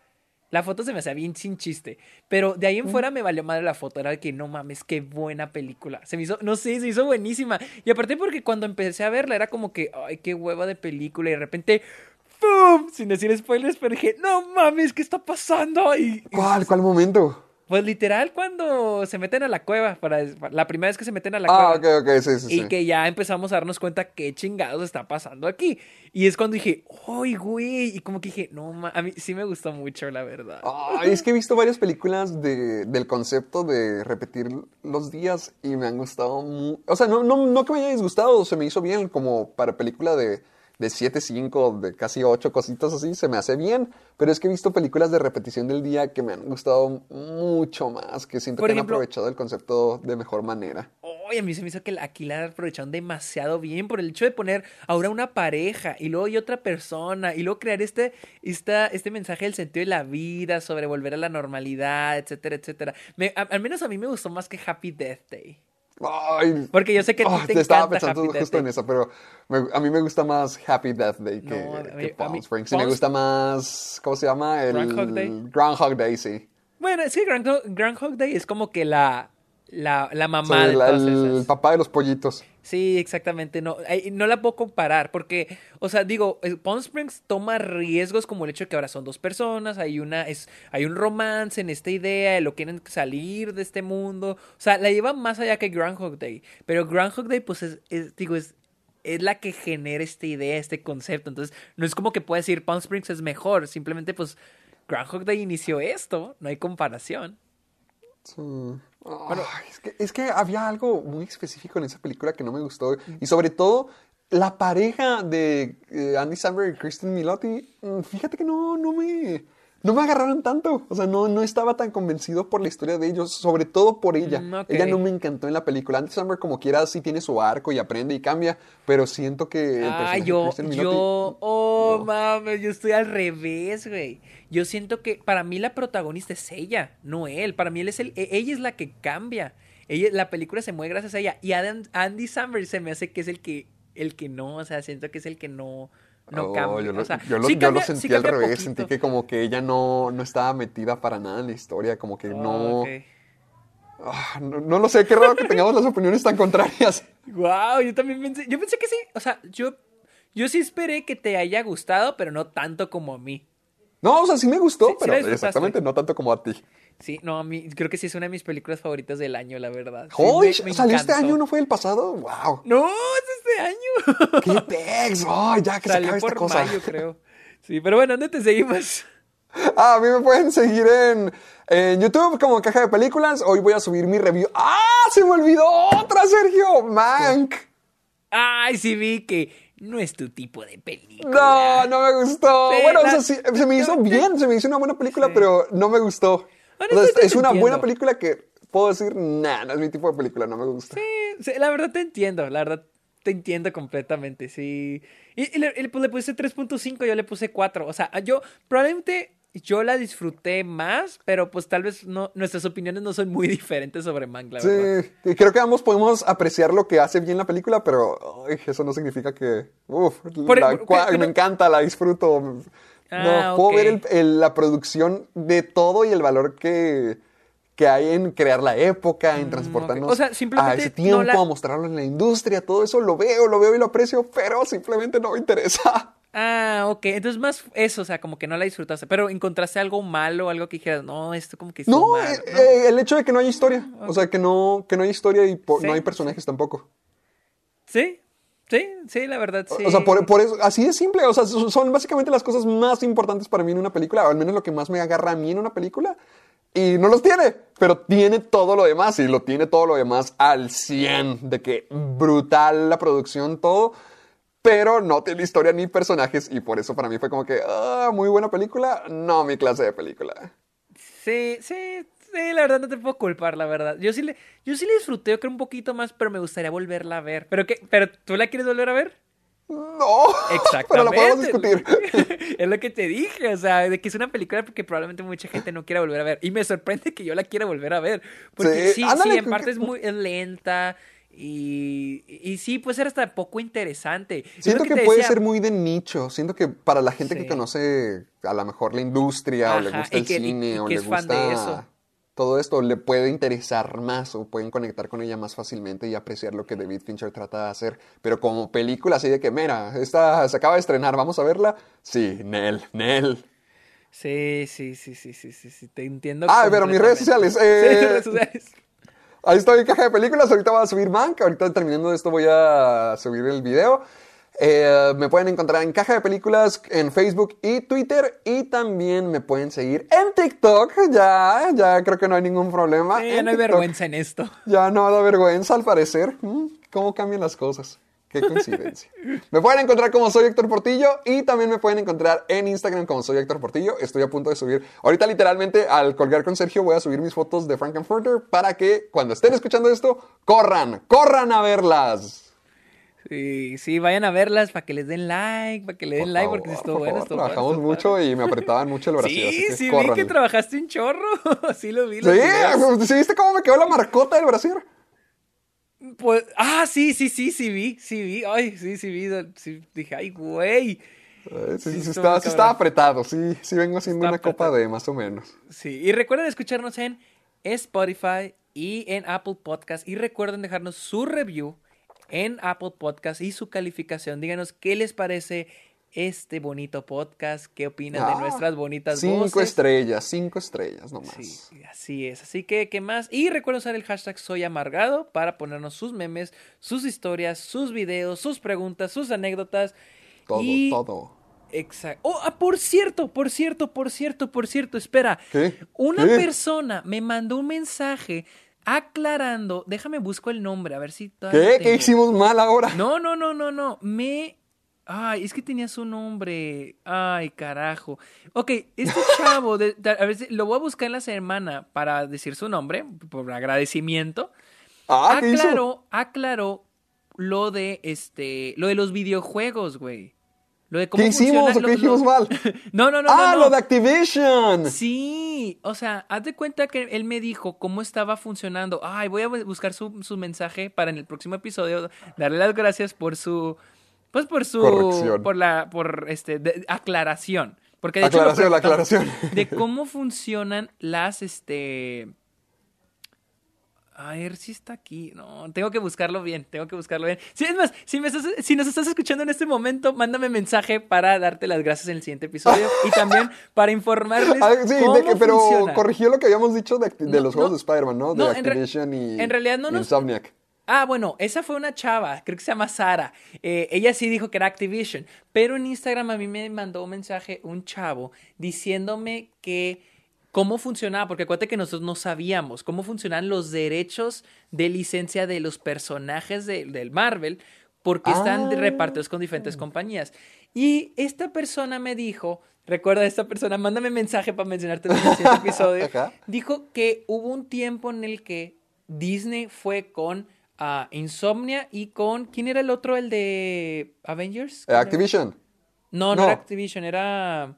La foto se me hacía bien sin chiste. Pero de ahí en fuera me valió madre la foto. Era de que no mames, qué buena película. Se me hizo, no sé, se me hizo buenísima. Y aparte porque cuando empecé a verla era como que, ay, qué hueva de película. Y de repente, ¡pum! Sin decir spoilers, pero dije, no mames, ¿qué está pasando? Y,
¿Cuál? ¿Cuál momento?
Pues literal cuando se meten a la cueva, para, la primera vez que se meten a la
Ah,
cueva.
ok, ok, sí, sí,
Y
sí.
que ya empezamos a darnos cuenta qué chingados está pasando aquí. Y es cuando dije, ¡ay, güey! Y como que dije, no, ma a mí sí me gustó mucho, la verdad.
Ay, es que he visto varias películas de, del concepto de repetir los días y me han gustado O sea, no, no, no que me haya disgustado, se me hizo bien como para película de, de 7, 5, de casi 8 cositas así, se me hace bien. Pero es que he visto películas de repetición del día que me han gustado mucho más, que siento
Por
que
ejemplo-
han aprovechado el concepto de mejor manera.
Ay, a mí se me hizo que aquí la aprovecharon demasiado bien por el hecho de poner ahora una pareja y luego otra persona y luego crear este, esta, este mensaje del sentido de la vida, sobre volver a la normalidad, etcétera, etcétera. Me- a- al menos a mí me gustó más que Happy Death Day.
Ay,
Porque yo sé que ti
ah,
te
estaba
encanta
pensando
Happy Death
justo en
Day.
eso, pero me- a mí me gusta más Happy Death Day que,
No, mí-
que Springs. Y me gusta más, ¿cómo se llama? El
Groundhog Day.
Groundhog Day, sí.
Bueno, es que Groundhog, Groundhog Day es como que la, la, la
Sí,
mamá de
el, papá de los pollitos.
Sí, exactamente. No, no la puedo comparar porque, o sea, digo, eh, Palm Springs toma riesgos como el hecho de que ahora son dos personas, hay una, es, hay un romance en esta idea de lo quieren salir de este mundo. O sea, la lleva más allá que Groundhog Day. Pero Groundhog Day, pues, es, es, digo, es, es la que genera esta idea, este concepto. Entonces, no es como que pueda decir Palm Springs es mejor. Simplemente, pues, Groundhog Day inició esto. No hay comparación.
Sí. Es, que, es que había algo muy específico en esa película que no me gustó. Y sobre todo, la pareja de eh, Andy Samberg y Kristen Milotti, mm, fíjate que no, no me... No me agarraron tanto, o sea, no, no estaba tan convencido por la historia de ellos, sobre todo por ella.
Mm.
Ella no me encantó en la película. Andy Samberg como quiera sí tiene su arco y aprende y cambia, pero siento que el
Ah, yo, yo, oh,
no.
mames, yo estoy al revés, güey. Yo siento que para mí la protagonista es ella, no él. Para mí él es el, e- ella es la que cambia. Ella, la película se mueve gracias a ella. Y Adam- Andy Samberg se me hace que es el que, el que no, o sea, siento que es el que no, no
Oh,
cambia.
yo lo,
o sea,
yo lo-
sí
yo lo
sí
sentí al revés,
poquito.
sentí que como que ella no, no estaba metida para nada en la historia, como que no... Ah, no... no lo sé, qué raro que tengamos las opiniones tan contrarias.
Wow, yo también pensé, yo pensé que sí, o sea, yo, yo sí esperé que te haya gustado, pero no tanto como a mí.
No, o sea, sí me gustó,
Sí,
pero exactamente no tanto como a ti.
Sí, no, a mí creo que sí es una de mis películas favoritas del año, la verdad. Sí, me- me
¿Salió este año, no fue el pasado? ¡Wow!
No, año.
¡Qué pex! ¡Ay, ya que se
Salió
acabe esta
por
cosa!
mayo, creo. Sí, pero bueno, ¿dónde te seguimos?
Ah, a mí me pueden seguir en, en YouTube como Caja de Películas. Hoy voy a subir mi review. ¡Ah! ¡Se me olvidó otra, Sergio! ¡Mank!
Ay, sí vi que no es tu tipo de película.
No, no me gustó.
Sí,
bueno,
la-
o sea, sí, se me hizo bien, se me hizo una buena película,
Sí.
pero no me gustó. O sea, es, una buena película que puedo decir, nah, no es mi tipo de película, no me gusta.
Sí, sí, la verdad te entiendo, la verdad te entiendo completamente, sí. Y, y le, le- pues, le puse 3.5, yo le puse 4. O sea, yo probablemente yo la disfruté más, pero pues tal vez no, nuestras opiniones no son muy diferentes sobre Mank, la verdad.
Sí, y creo que ambos podemos apreciar lo que hace bien la película, pero ay, eso no significa que, uf,
Por-
la
por-
cua-
que- que
me
no-
encanta, la disfruto.
Ah,
no, puedo ver el- el- la producción de todo y el valor que, que hay en crear la época, en transportarnos
Mm, ok. O sea, simplemente
a ese
no
tiempo,
la-
a mostrarlo en la industria, todo eso lo veo, lo veo y lo aprecio, pero simplemente no me interesa.
Ah, ok. Entonces más eso, o sea, como que no la disfrutaste. Pero encontraste algo malo, algo que dijeras, no, esto como que
No,
malo,
eh,
¿no?
eh, el hecho de que no hay historia, o sea, que no, que no hay historia y
Sí,
no hay personajes tampoco.
Sí, sí, sí, la verdad, sí.
O sea, por, por eso, así de simple. O sea, son básicamente las cosas más importantes para mí en una película, o al menos lo que más me agarra a mí en una película. Y no los tiene, pero tiene todo lo demás, y lo tiene todo lo demás al 100, de que brutal la producción, todo, pero no tiene historia ni personajes, y por eso para mí fue como que, ah, muy buena película, no mi clase de película.
Sí, sí, sí, la verdad no te puedo culpar, la verdad. Yo sí le, yo sí le disfruté, yo creo un poquito más, pero me gustaría volverla a ver. ¿Pero qué? ¿Pero tú la quieres volver a ver?
No,
Exactamente.
pero la podemos discutir.
es lo que te dije, o sea, de que es una película que probablemente mucha gente no quiera volver a ver. Y me sorprende que yo la quiera volver a ver. Porque
Sí,
sí, en
que-
parte es muy es lenta. Y, y sí, puede ser hasta poco interesante. Es
Siento
lo
que, puede
decía.
ser muy de nicho. Siento que para la gente que conoce a lo mejor la industria o le gusta el
que-
cine
y
o le gusta
eso.
Todo esto, le puede interesar más o pueden conectar con ella más fácilmente y apreciar lo que David Fincher trata de hacer. Pero como película así de que, mira, esta se acaba de estrenar, vamos a verla. Sí, Nel, Nel.
Sí, sí, sí, sí, sí, sí, sí, te entiendo.
Ah, pero mis redes sociales.
Sí,
eh,
redes sociales.
Ahí estoy en caja de películas. Ahorita voy a subir Mank. Ahorita terminando esto voy a subir el video. Eh, me pueden encontrar en caja de películas en Facebook y Twitter. Y también me pueden seguir en TikTok. Ya, ya creo que no hay ningún problema.
Sí,
en
no hay
TikTok.
vergüenza en esto.
Ya no da vergüenza al parecer. Mm, ¿Cómo cambian las cosas? Qué coincidencia. me pueden encontrar como soy Héctor Portillo y también me pueden encontrar en Instagram como soy Héctor Portillo. Estoy a punto de subir. Ahorita literalmente al colgar con Sergio voy a subir mis fotos de Frankenfurter para que cuando estén escuchando esto, corran, corran a verlas.
Sí, sí, vayan a verlas para que les den like, para que le den
Por
like
favor,
porque estuvo
por
bueno. estuvo
Trabajamos mucho y me apretaban mucho el así
Sí,
que
sí, vi que trabajaste un chorro. sí lo vi.
Sí,
videos.
¿sí viste cómo me quedó la marcota del brasier?
Pues, ah, sí, sí, sí, sí vi, sí vi. Ay, sí, sí vi. sí, dije, ay, güey.
Eh, Sí, sí,
Sí,
estaba, apretado, sí, sí vengo haciendo
Está
una copa de más o menos.
Sí, y recuerden escucharnos en Spotify y en Apple Podcast. Y recuerden dejarnos su review en Apple Podcast y su calificación. Díganos qué les parece este bonito podcast, qué opinan de
Ah,
nuestras bonitas
Cinco
voces.
estrellas, cinco estrellas nomás.
Sí, así es. Así que, ¿qué más? Y recuerden usar el hashtag Soy Amargado para ponernos sus memes, sus historias, sus videos, sus preguntas, sus anécdotas.
Todo,
y...
todo.
Exacto. Oh, ah, por cierto, por cierto, por cierto, por cierto, espera.
¿Qué?
Una
¿Qué?
persona me mandó un mensaje aclarando. Déjame busco el nombre, a ver si
¿Qué? ¿Qué hicimos mal ahora?
No, no, no, no, no. Me. Ay, es que tenía su nombre. Ay, carajo. Ok, este chavo, de- de- a ver si lo voy a buscar en la semana para decir su nombre, por agradecimiento.
Ah, ¿qué hizo?
aclaró, aclaró lo de este, lo de los videojuegos, güey. Lo de cómo
¿Qué hicimos
funciona-
o qué dijimos mal?
No, no, no,
ah,
no, no.
lo de Activision.
Sí, o sea, haz de cuenta que él me dijo cómo estaba funcionando. Ay, voy a bu- buscar su, su mensaje para en el próximo episodio darle las gracias por su, pues por su,
Corrección.
por la, por este, de- aclaración. Porque de hecho
Aclaración, la aclaración.
De cómo funcionan las, este, a ver si está aquí. No, tengo que buscarlo bien, tengo que buscarlo bien. Sí, es más, si, me estás- si nos estás escuchando en este momento, mándame mensaje para darte las gracias en el siguiente episodio y también para informarles
Ah, sí,
cómo
de que- pero
funciona.
corrigió lo que habíamos dicho de, acti- de
No,
los juegos
no.
de Spider-Man, ¿no? De
No, en re-
Activision y,
en realidad no nos-
Insomniac.
Ah, bueno, esa fue una chava, creo que se llama Sara. Eh, ella sí dijo que era Activision, pero en Instagram a mí me mandó un mensaje un chavo diciéndome que cómo funcionaba, porque acuérdate que nosotros no sabíamos cómo funcionan los derechos de licencia de los personajes de- del Marvel, porque están
Ah.
repartidos con diferentes compañías. Y esta persona me dijo, recuerda esta persona, mándame mensaje para mencionarte en el siguiente episodio,
Ajá.
dijo que hubo un tiempo en el que Disney fue con ah, Insomnia y con. ¿Quién era el otro? ¿El de Avengers?
Activision.
No, no,
No.
era Activision, era.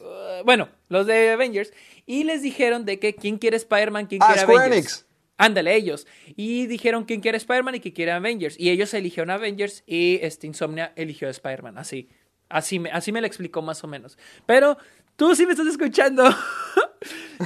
Uh, bueno, los de Avengers. Y les dijeron de que quién quiere Spider-Man, quién
Ah,
quiere
Square
Avengers.
Enix.
Ándale, ellos. Y dijeron quién quiere Spider-Man y quién quiere Avengers. Y ellos eligieron Avengers y este Insomnia eligió Spider-Man. Así. Así me, así me lo explicó más o menos. Pero tú sí me estás escuchando.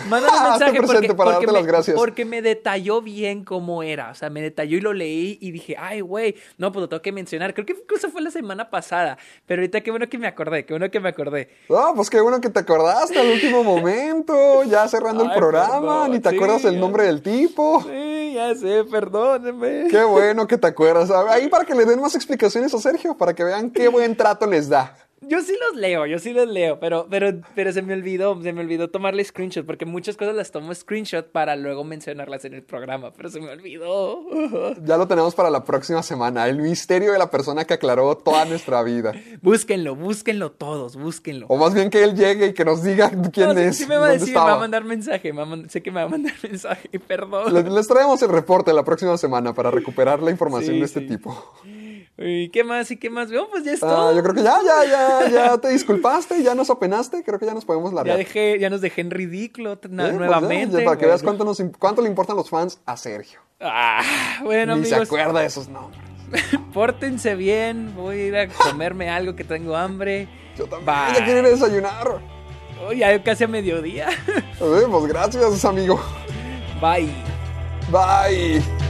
Mándame un
Ah,
mensaje
estoy
porque,
para
porque
darte
me,
las gracias.
porque me detalló bien cómo era. O sea, me detalló y lo leí y dije, ay, güey, no, pues lo tengo que mencionar. Creo que incluso fue la semana pasada. Pero ahorita qué bueno que me acordé, qué bueno que me acordé.
No, pues qué bueno que te acordaste al último momento, ya cerrando el programa,
perdón,
ni te
sí,
acuerdas el nombre del tipo.
Sí, ya sé, perdónenme.
Qué bueno que te acuerdas. Ahí para que le den más explicaciones a Sergio, para que vean qué buen trato les da.
Yo sí los leo, yo sí los leo, pero, pero, pero se me olvidó, se me olvidó tomarle screenshot, porque muchas cosas las tomo screenshot para luego mencionarlas en el programa, pero se me olvidó.
Ya lo tenemos para la próxima semana. El misterio de la persona que aclaró toda nuestra vida.
Búsquenlo, búsquenlo todos, búsquenlo.
O más bien que él llegue y que nos diga quién
No, sí-
es.
sí me va a decir, me va a mandar mensaje, me sé que me va a mandar mensaje, perdón.
Les, les traemos el reporte la próxima semana para recuperar la información
Sí,
de este
sí.
tipo.
¿Y qué más? ¿Y qué más? No, pues ya es
Ah,
todo.
yo creo que ya, ya, ya, ya te disculpaste, ya nos apenaste, creo que ya nos podemos
Ya
largar.
dejé, ya nos dejé en ridículo
Eh, pues ya,
nuevamente.
ya, para que veas
Bueno.
cuánto, nos, cuánto le importan los fans a Sergio.
Ah, bueno,
Ni se
amigos,
acuerda de esos nombres.
pórtense bien. Voy a ir a comerme algo que tengo hambre.
Yo también,
Bye.
ya quiero ir a desayunar.
Oh, ya casi a mediodía.
Pues gracias, amigo.
Bye.
Bye.